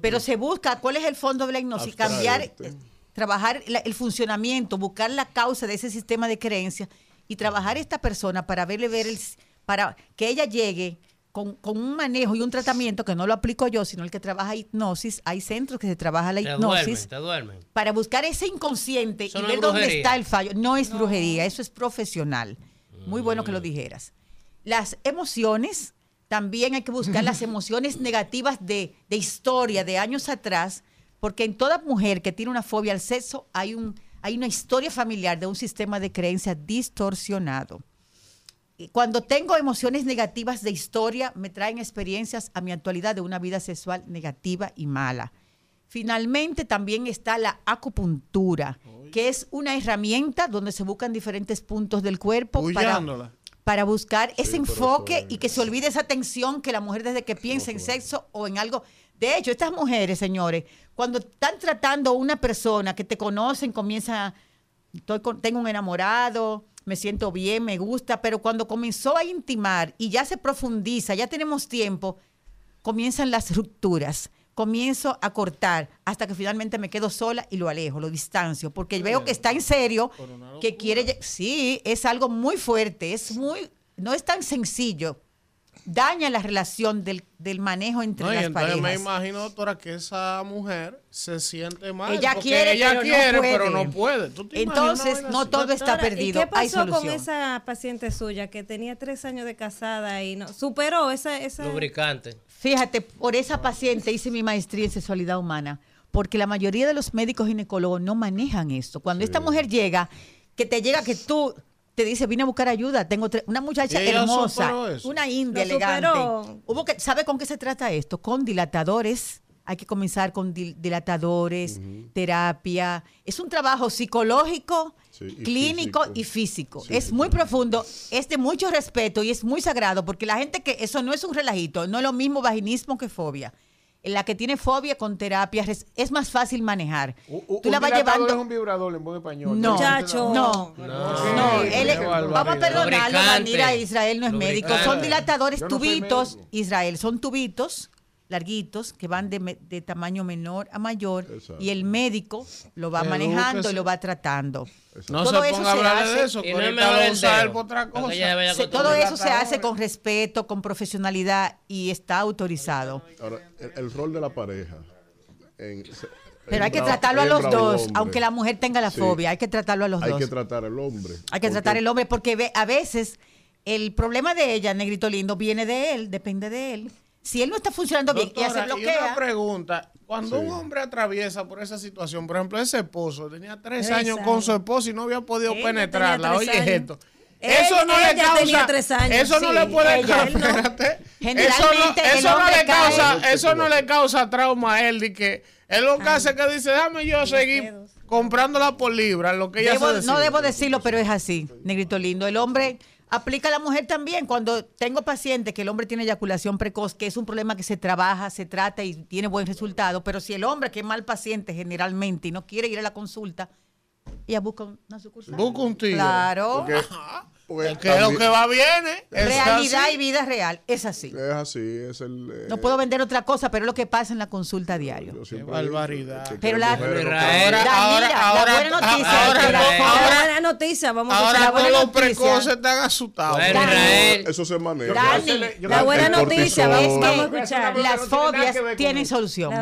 Pero se busca cuál es el fondo de la hipnosis, cambiar, Abstraerte. eh, trabajar la- el funcionamiento, buscar la causa de ese sistema de creencias y trabajar a esta persona para verle ver el, para que ella llegue con, con un manejo y un tratamiento que no lo aplico yo, sino el que trabaja hipnosis. Hay centros que se trabaja la Te hipnosis duermen, te duermen. para buscar ese inconsciente Eso y no ver es dónde está el fallo. No es brujería, eso es profesional. Muy bueno que lo dijeras. Las emociones, también hay que buscar las emociones negativas de, de historia, de años atrás, porque en toda mujer que tiene una fobia al sexo hay, un, hay una historia familiar de un sistema de creencias distorsionado. Y cuando tengo emociones negativas de historia, me traen experiencias a mi actualidad de una vida sexual negativa y mala. Finalmente también está la acupuntura, que es una herramienta donde se buscan diferentes puntos del cuerpo para, buscar ese enfoque y que se olvide esa tensión que la mujer desde que piensa en sexo o en algo. De hecho, estas mujeres, señores, cuando están tratando a una persona que te conocen, comienza, estoy con- tengo un enamorado, me siento bien, me gusta, pero cuando comenzó a intimar y ya se profundiza, ya tenemos tiempo, comienzan las rupturas. Comienzo a cortar hasta que finalmente me quedo sola y lo alejo, lo distancio, porque veo que está en serio, que quiere... Sí, es algo muy fuerte, es muy... No es tan sencillo. Daña la relación del, del manejo entre No, y las entonces me imagino, doctora, que esa mujer se siente mal. Ella porque quiere, ella pero no quiere, puede. pero no puede. ¿Tú te imaginas una Entonces, no así? todo está Doctora, perdido. ¿Y qué Hay pasó con esa paciente suya que tenía tres años de casada y no superó esa, esa Lubricante. Fíjate, por esa paciente hice mi maestría en sexualidad humana, porque la mayoría de los médicos ginecólogos no manejan esto. Cuando esta mujer llega, que te llega que tú te dice, vine a buscar ayuda, tengo tre- una muchacha ¿Y ella hermosa, una india elegante. Hubo que, ¿Sabe con qué se trata esto? Con dilatadores. Hay que comenzar con dil- dilatadores, terapia. Es un trabajo psicológico, Sí, y clínico físico. y físico. Sí, es sí, muy profundo, es de mucho respeto y es muy sagrado, porque la gente que eso no es un relajito, no es lo mismo vaginismo que fobia. La que tiene fobia con terapia es- es más fácil manejar. Tú la vas llevando. es un vibrador en buen español. No, Muchacho. no, No. no, él es- vamos a perdonarlo. Vanira, Israel no es médico, son dilatadores no tubitos. Israel, son tubitos larguitos que van de, me- de tamaño menor a mayor Exacto. y el médico lo va manejando y lo va tratando. No Todo se ponga a se hablar hace- de eso, Y no por otra cosa. Se- todo eso se hace con respeto, con profesionalidad y está autorizado. Ahora, el, el rol de la pareja. en- Pero hay que tratarlo a los dos, aunque la mujer tenga la Sí. fobia, hay que tratarlo a los Hay dos. que tratar al hombre. Hay que tratar el hombre porque ve- a veces el problema de ella, negrito lindo, viene de él, depende de él. Si él no está funcionando bien y ella se Doctora, y una bloquea, pregunta. Cuando Sí. un hombre atraviesa por esa situación, por ejemplo, ese esposo tenía tres, Tres años con su esposa y no había podido penetrarla. Oye, años. esto. Eso no le causa. tres años, eso no sí, le puede ella, no. espérate. Eso no, Generalmente el eso no hombre le cae- causa, eso no le causa trauma a él de que él lo que hace es que dice, déjame yo seguir comprándola por libra, lo que ella debo- no debo decirlo, pero es así, negrito lindo. El hombre Aplica a la mujer también. Cuando tengo pacientes que el hombre tiene eyaculación precoz, que es un problema que se trabaja, se trata y tiene buen resultado, pero si el hombre, que es mal paciente generalmente y no quiere ir a la consulta, ella busca una sucursal. Busca un tigre. Claro. Porque, porque Que lo que va viene. es Realidad así. y vida real. Es así. Es así, es el... eh, No puedo vender otra cosa, pero es lo que pasa en la consulta diario. Qué barbaridad. Pero la, buena noticia ahora- es que la- ahora- la buena noticia, vamos a Ahora escuchar la todos los precoces están asustados. Eso se maneja. Dani, La buena noticia, vamos, vamos a escuchar. las fobias tienen solución.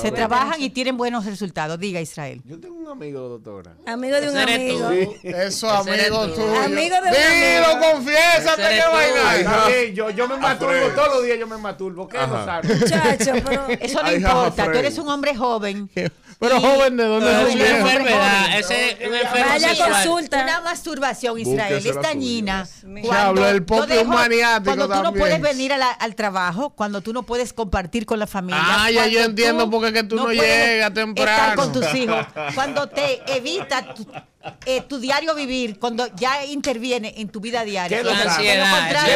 Se trabajan y tienen buenos resultados. Diga, Israel. Yo tengo un amigo, doctora. Amigo de un amigo. Eso, amigo tuyo. Amigo de un Dilo, confiésate que bien, yo, yo me masturbo Alfredo. todos los días, yo me masturbo. ¿Qué lo Ajá. sabe? Muchacho, pero Eso no Ay, importa. Tú eres un hombre joven. Pero joven, ¿de dónde es enfermedad. Ese una enfermedad Vaya consulta. Una masturbación, Israel, es dañina. Diablo, el Cuando tú no puedes venir al trabajo, cuando tú no puedes compartir con la familia. Ah, ya yo cuando entiendo tú por qué que tú no llegas Estar temprano. con tus hijos. Cuando te evita tu, eh, tu diario vivir, cuando ya interviene en tu vida diaria. ¿Qué es lo sano? ¿Qué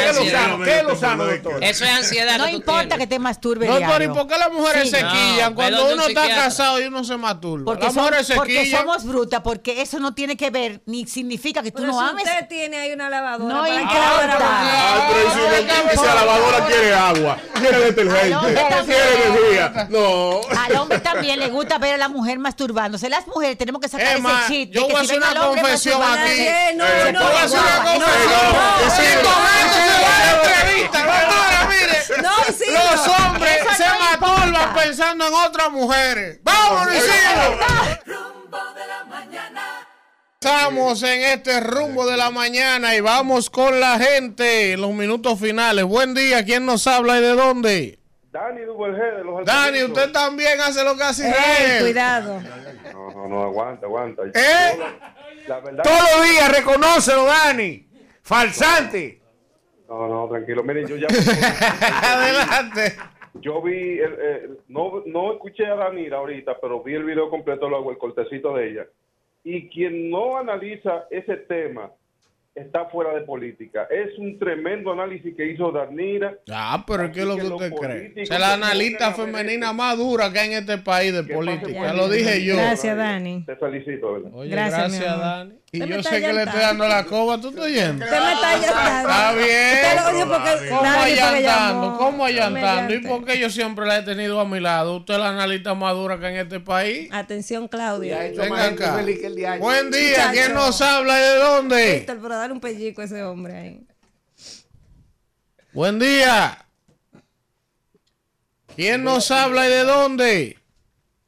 es lo sano? ¿Qué es lo sano, doctor? Eso es ansiedad no que tú importa tienes. que te masturbes No, pero ¿y por qué las mujeres Sí. se quillan No, cuando uno un está casado y uno se masturba? Porque, las son- mujeres se porque quillan. somos brutas, porque eso no tiene que ver ni significa que tú Pero no si ames. usted tiene ahí una lavadora, No ¿para qué importa. pero si, la lavadora quiere agua, quiere detergente, quiere energía. No. Al hombre también le gusta ver a la mujer masturbándose. Las mujeres tenemos que sacar ese chip. de yo voy una confesión aquí. No, Eh, no, no, confesión. no. Los hombres se masturban pensando en otras mujeres. ¡Vámonos, Isidro! Estamos en este rumbo de la mañana y vamos con la gente en los minutos finales. Buen día, ¿quién nos habla y de dónde? Dani Duvergé de los Dani, usted también hace lo que hace Ey, Israel. cuidado. No, no, no, aguanta, aguanta. ¿Eh? La verdad. Todos los días, reconócelo, Dani. Falsante. No, no, tranquilo. Miren, yo ya. Adelante. Yo vi, el- el- no, no escuché a Danira ahorita, pero vi el video completo, luego el cortecito de ella. Y quien no analiza ese tema está fuera de política. Es un tremendo análisis que hizo Danira. Ah, pero es que lo que usted cree. Es la analista femenina más dura que hay en este país de política. Lo dije yo. Gracias, Dani. Te felicito, ¿verdad? Oye, Gracias. Dani. Y yo sé que le estoy dando la coba. ¿Tú estás oyendo? Usted me está allantando. Está bien. Usted lo odio porque ¿Cómo allantando? ¿Cómo allantando? ¿Y por qué yo siempre la he tenido a mi lado? Usted es la analista más dura que en este país. Atención, Claudia. Venga acá. Buen día. ¿Quién nos habla y de dónde? Víctor, pero dale un pellico a ese hombre ahí. Buen día. ¿Quién nos habla y de dónde?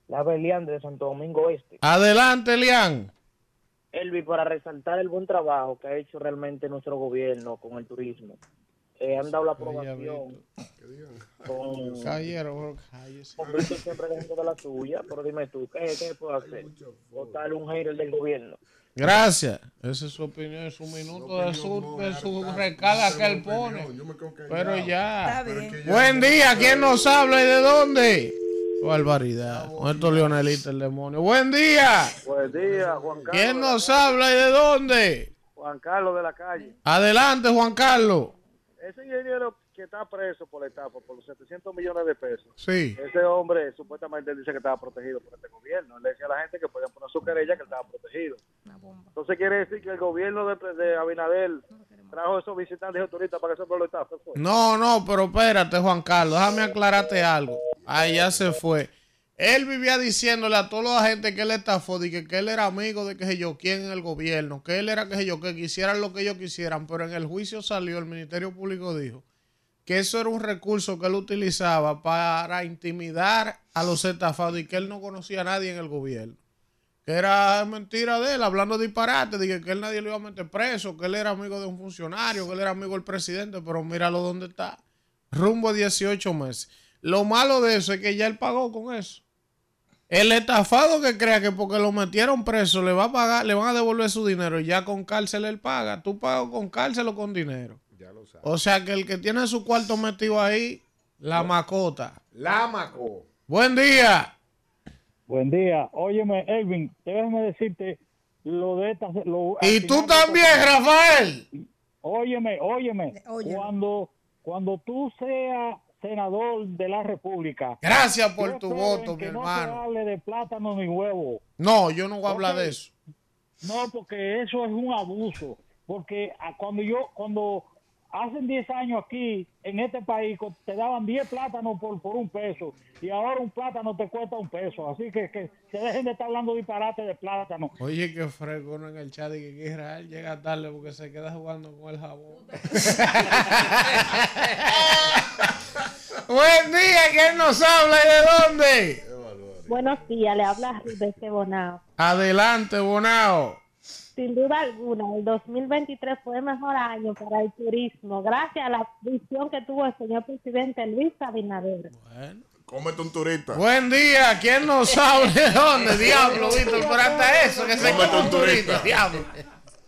La Beliande de Santo Domingo Este. Adelante, Lian. Elvi, para resaltar el buen trabajo que ha hecho realmente nuestro gobierno con el turismo. Eh, han dado la aprobación con, cállese. con Víctor siempre dentro de la suya, pero dime tú, ¿qué, qué puedo hacer? Votarle un hater del gobierno. Gracias. Esa es su opinión, es su minuto de su, de su recarga que él pone. Pero ya. Buen día, ¿quién nos habla y de dónde? Barbaridad. Nuestro Leonelita, el demonio. Buen día. Buen día, Juan Carlos. ¿Quién nos habla y de dónde? Juan Carlos de la calle. Adelante, Juan Carlos. Ese ingeniero que está preso por la estafa, por los 700 millones de pesos. Sí. Ese hombre supuestamente dice que estaba protegido por este gobierno. Él le decía a la gente que podían poner su querella que él estaba protegido. Entonces quiere decir que el gobierno de, de Abinader trajo esos visitantes y turistas para que ese pueblo estafa. ¿fue? No, no, pero espérate, Juan Carlos, déjame aclararte algo. Ya se fue. Él vivía diciéndole a toda la gente que él estafó, de que, que él era amigo de que sé yo quién en el gobierno, que él era que yo, que quisieran lo que ellos quisieran, pero en el juicio salió, el Ministerio Público dijo que eso era un recurso que él utilizaba para intimidar a los estafados y que él no conocía a nadie en el gobierno. Que era mentira de él, hablando disparate, de que, que él nadie lo iba a meter preso, que él era amigo de un funcionario, que él era amigo del presidente, pero míralo dónde está. Rumbo a 18 meses. Lo malo de eso es que ya él pagó con eso. El estafado que crea que porque lo metieron preso le va a pagar, le van a devolver su dinero y ya con cárcel él paga. Tú pagas con cárcel o con dinero. Ya lo sabes. O sea que el que tiene su cuarto metido ahí, la macota. La Maco. Buen día. Buen día. Óyeme, Elvin, déjame decirte lo de esta... Lo, Y tú también, Rafael. óyeme, óyeme, cuando, cuando tú seas senador de la República. Gracias por yo tu voto, mi no hermano. se hable de plátano ni huevo. No, yo no voy a hablar de eso. No, porque eso es un abuso. Porque ah, cuando yo, cuando hace 10 años aquí, en este país, te daban 10 plátanos por, por un peso. Y ahora un plátano te cuesta un peso. Así que, que se dejen de estar hablando disparate de plátano. Oye, que fregón en el chat y que Israel llega tarde porque se queda jugando con el jabón. Buen día, ¿quién nos habla y de dónde? Buenos días, le habla Rubén Bonao. Adelante, Bonao. Sin duda alguna, el 2023 fue el mejor año para el turismo, gracias a la visión que tuvo el señor presidente Luis Abinader. Cómete un turista. Buen día, ¿quién nos habla y de dónde? Diablo, Víctor, por hasta eso, que se come un turista. turista. Diablo.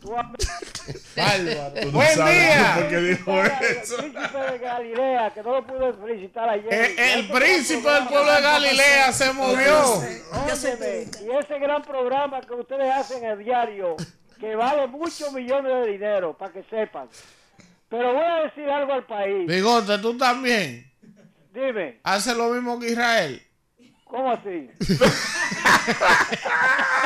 Bárbaro. Buen sabes día. por qué dijo eso. príncipe de Galilea, que no lo pude felicitar ayer. El, el príncipe del pueblo de Galilea se movió. Óyeme, y ese gran programa que ustedes hacen a diario, que vale muchos millones de dinero, para que sepan. Pero voy a decir algo al país. Bigote, tú también. Dime, Hace lo mismo que Israel. ¿cómo así?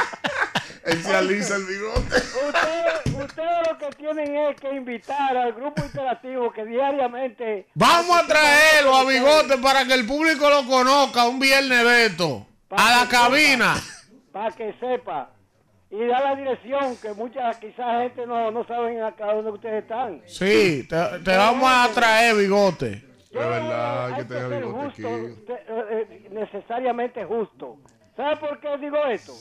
Él se alisa el bigote. Ustedes, lo que tienen es que invitar al grupo interactivo que diariamente... Vamos a traerlo a Bigote para que el público lo conozca un viernes de esto. A la cabina. Para que sepa. Y da la dirección, que muchas quizás gente no, no saben acá dónde ustedes están. Sí, te, te vamos a traer Bigote. Es verdad, hay que ser bigote aquí. justo, te- eh, eh, necesariamente justo. ¿Sabe por qué digo esto?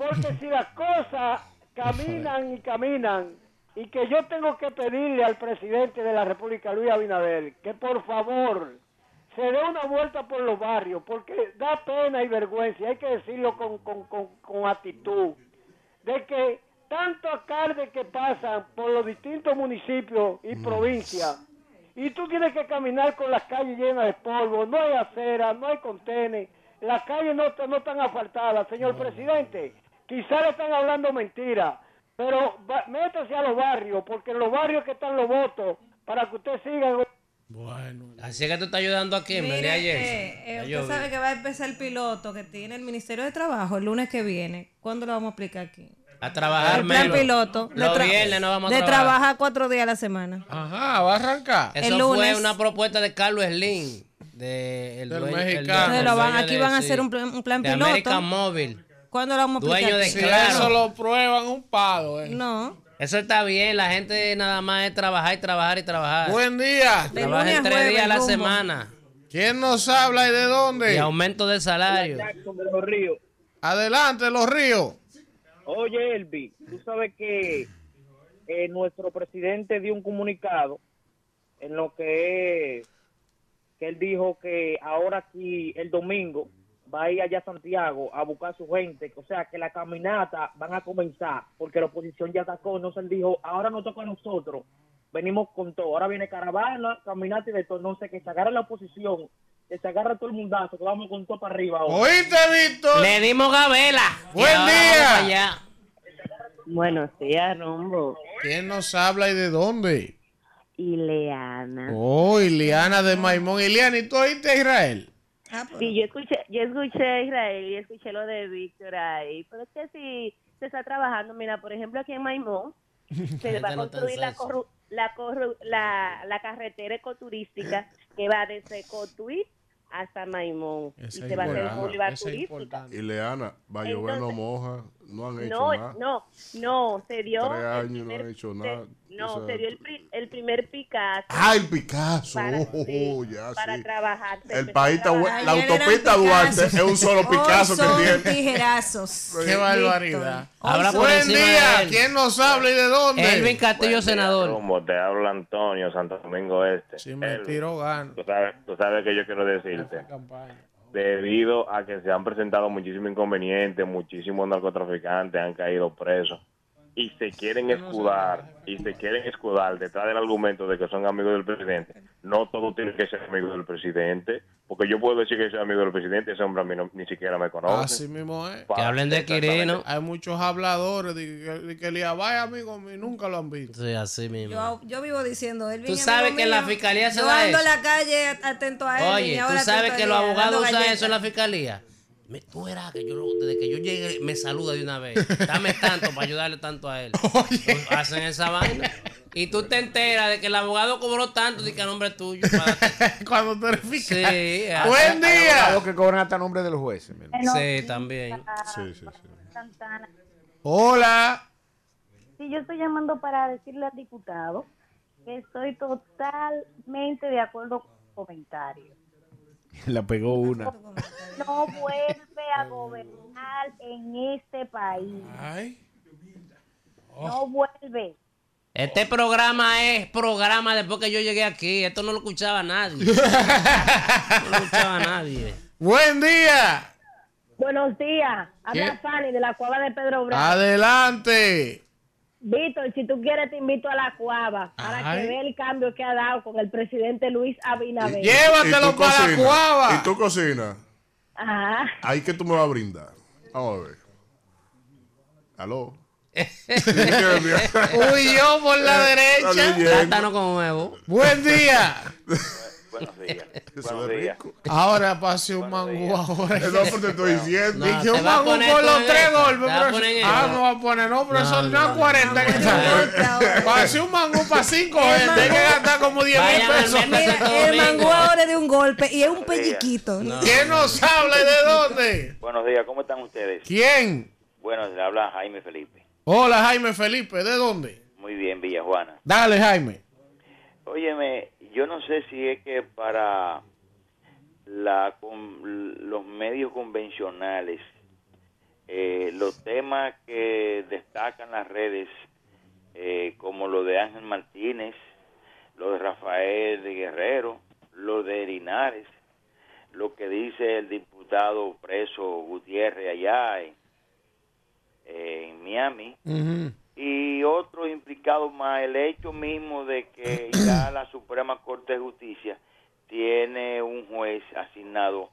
Porque si las cosas caminan y caminan y que yo tengo que pedirle al presidente de la República, Luis Abinader, que por favor se dé una vuelta por los barrios, porque da pena y vergüenza, y hay que decirlo con, con, con, con actitud, de que tanto alcaldes que pasan por los distintos municipios y provincias, y tú tienes que caminar con las calles llenas de polvo, no hay acera, no hay contenes, las calles no, no están asfaltadas, señor presidente, quizás le están hablando mentira, pero va- métase a los barrios, porque en los barrios que están los votos, para que usted siga... Así que tú estás ayudando aquí en Mire, María eh, Jensen. eh, usted sabe que va a empezar el piloto que tiene el Ministerio de Trabajo el lunes que viene. ¿Cuándo lo vamos a explicar aquí? A trabajar el plan menos. piloto. de Los tra- viernes no vamos a De trabajar. trabajar cuatro días a la semana. Ajá, va a arrancar. Eso El fue lunes. una propuesta de Carlos Slim. De el Del dueño- el mexicano. dueño- aquí de- van a hacer un plan, un plan de piloto. American Móvil. ¿Cuándo lo vamos a? Dueño de? Si Claro. eso lo prueban, un palo. eh. No. Eso está bien. La gente nada más es trabajar y trabajar y trabajar. Buen día. Trabajen tres jueves, días a la rumbo. semana. ¿Quién nos habla y de dónde? Y aumento de salario. de los ríos. Adelante, los ríos. Oye, Elvi, tú sabes que eh, nuestro presidente dio un comunicado en lo que es que él dijo que ahora aquí el domingo va a ir allá a Santiago a buscar a su gente, o sea que la caminata van a comenzar porque la oposición ya atacó, entonces él dijo, ahora nos toca a nosotros, venimos con todo, ahora viene caravana, caminata y de todo, entonces que se agarre la oposición, que se agarre todo el mundazo, que vamos con todo para arriba ahora. ¿Oíste, Víctor? Le dimos gabela. Buen día. Buenos días, Rumbo. ¿Quién nos habla y de dónde? Ileana. Oh, Iliana de Maimón. Iliana, ¿y tú oíste a Israel? Sí, yo escuché, yo escuché a Israel y escuché lo de Víctor ahí. Pero es que si se está trabajando, mira, por ejemplo, aquí en Maimón, se va a construir la, corru- la, corru- la, la carretera ecoturística que va desde Cotuí hasta Maimón. Esa y se va a hacer es turística. Y Leana, va a llover, no moja, no han hecho No, nada. no, no, se dio. Tres años no primer- han hecho se- nada. no, O sea, se dio el, pri- el primer Picasso. ¡Ah, el Picasso! Para, Oh, sí, ya, para sí. trabajar. se El país. La autopista Duarte es un solo Picasso que son tiene. tijerazos. Qué barbaridad. Buen día. ¿Quién nos habla y de dónde? Elvin Castillo, día, senador. Rumbo, te habla Antonio, Santo Domingo Este. Si me Elvin, tiro gano. Tú sabes, tú sabes que yo quiero decirte. Debido a que se han presentado muchísimos inconvenientes, muchísimos narcotraficantes han caído presos. Y se quieren escudar y se quieren escudar detrás del argumento de que son amigos del presidente, no todo tiene que ser amigo del presidente, porque yo puedo decir que soy amigo del presidente, ese hombre a mí no- ni siquiera me conoce. Así mismo es. Que hablen de Quirino. Hay muchos habladores de que, de que Elías vaya, amigo mío, nunca lo han visto. Sí, así mismo. Yo, yo vivo diciendo, él Tú sabes que en la fiscalía se yo da ando eso. en la calle atento a él. Oye, y tú sabes que los abogados usan eso en la fiscalía. Me- Tú verás que yo, lo- desde que yo llegue, me saluda de una vez. Dame tanto para ayudarle tanto a él. Pues Hacen esa vaina. Y tú te enteras de que el abogado cobró tanto y que a nombre tuyo. Cuando tú eres fiscal. Sí. Buen día. Los que cobran hasta nombre de los jueces. Sí, también. Sí, sí, sí. Hola. Sí, yo estoy llamando para decirle al diputado que estoy totalmente de acuerdo con su comentario. La pegó una. No vuelve a gobernar en este país. No vuelve. Este programa es programa después que yo llegué aquí. Esto no lo escuchaba nadie. No lo escuchaba nadie. Buen día. Buenos días. Habla ¿Qué? Fanny de la cuava de Pedro Bravo. Adelante. Víctor, si tú quieres te invito a la cuava para Ay. que vea el cambio que ha dado con el presidente Luis Abinader. ¿Y tú cocinas? ¿Y tú cocinas? Ajá. Ahí que tú me vas a brindar. Vamos a ver. Aló. Uy, yo por la derecha. Plátano con huevo. Buen día. Buenos días. Buenos días. Ahora pase un mangú ahora. Es lo que te estoy diciendo. Y No, un a mangú con los tres golpes. A ah, no va a poner, no, pero No, eso no, no, es 40 que está. Pase un mangú para 5 gente. Hay que gastar como 10 mil pesos. Mira, el mangú ahora es de un golpe y es un pelliquito. ¿Quién nos habla y de dónde? Buenos días, ¿cómo están ustedes? ¿Quién? Bueno, le habla Jaime Felipe. Hola, Jaime Felipe. ¿De dónde? Muy bien, Villa Juana. Dale, Jaime. Óyeme, yo no sé si es que para la, los medios convencionales, eh, los temas que destacan las redes, eh, como lo de Ángel Martínez, lo de Rafael de Guerrero, lo de Linares, lo que dice el diputado preso Gutiérrez allá en Miami, y otros implicados más, el hecho mismo de que ya la Suprema Corte de Justicia tiene un juez asignado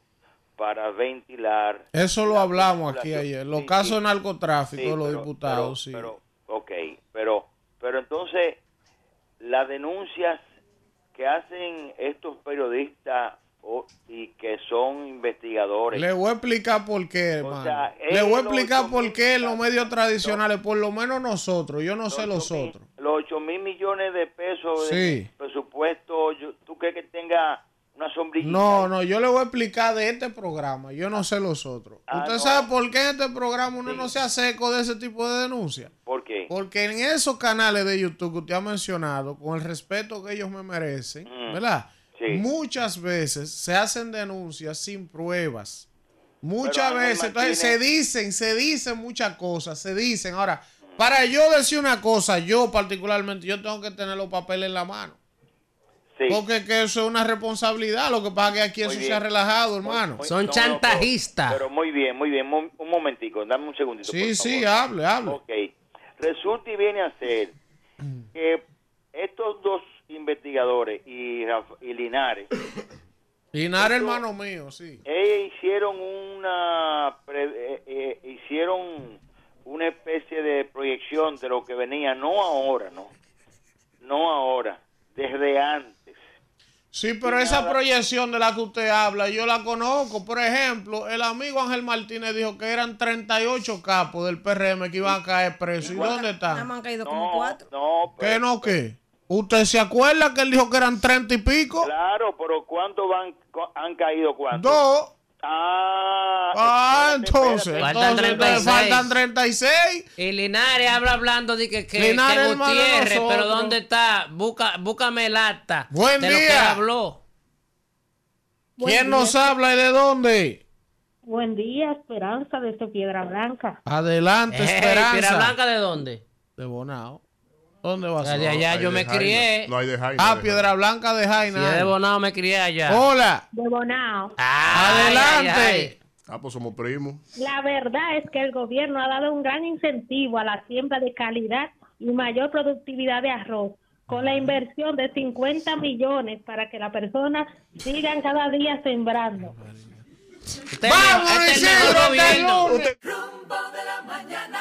para ventilar. Eso lo hablamos aquí ayer. Los Sí, casos de narcotráfico Sí, de los pero- diputados, sí. pero, ok, pero, pero entonces las denuncias que hacen estos periodistas y que son investigadores. Le voy a explicar por qué, hermano. sea, Le voy a explicar por qué en los medios tradicionales, por lo menos nosotros, yo no sé los otros. los 8 mil millones de pesos Sí. de presupuesto, yo- ¿tú crees que tenga una sombrilla? No, no, yo le voy a explicar de este programa, yo no sé los otros. Ah, ¿Usted no. sabe por qué en este programa uno no se hace eco de ese tipo de denuncias? ¿Por qué? Porque en esos canales de YouTube que usted ha mencionado, con el respeto que ellos me merecen, Mm. ¿verdad? Sí. Muchas veces se hacen denuncias sin pruebas. Muchas veces, entonces se dicen, se dicen muchas cosas, se dicen. Ahora, para yo decir una cosa, yo particularmente, yo tengo que tener los papeles en la mano. Porque que eso es una responsabilidad. Lo que pasa es que aquí Muy eso se bien. ha relajado, hermano. Muy- no, no, pero- Pero muy bien, muy bien. Un, un momentico, dame un segundito. Sí, por sí, favor. hable, hable. Ok. Resulta y viene a ser que estos dos investigadores y, Linares, Linares, hermano mío, sí. ellos hicieron una pre- eh, eh, hicieron una especie de proyección de lo que venía, no ahora, no, no ahora, desde antes. Sí, pero esa proyección de la que usted habla, yo la conozco. Por ejemplo, el amigo Ángel Martínez dijo que eran 38 capos del PRM que iban a caer presos. ¿Y dónde Nada están? más han caído como cuatro. No, ¿Qué no qué? ¿Usted se acuerda que él dijo que eran 30 y pico? Claro, pero ¿cuántos van, han caído? ¿Cuántos? Dos. Ah, Ah, entonces, Faltan entonces, 36. faltan 36. Y Linares habla hablando de que, que, Linares, que de Gutiérrez, pero. ¿dónde está? Busca, búscame el acta Buen de lo que día. habló. ¿Quién nos habla y de dónde? Buen día, Esperanza, desde Piedra Blanca. Adelante, Esperanza. ¿Piedra Blanca de dónde? De Bonao. ¿Dónde va a De ser? allá yo me crié. No hay de Jaina. Ah, Piedra Blanca de Jaina. Es de Bonao me crié allá. Hola. De Bonao. Ay, Adelante. ay, ay. Ah, pues somos primos. La verdad es que el gobierno ha dado un gran incentivo a la siembra de calidad y mayor productividad de arroz, con la inversión de 50 millones para que las personas sigan cada día sembrando. ¡Vamos, Isidro! Rumbo de la mañana.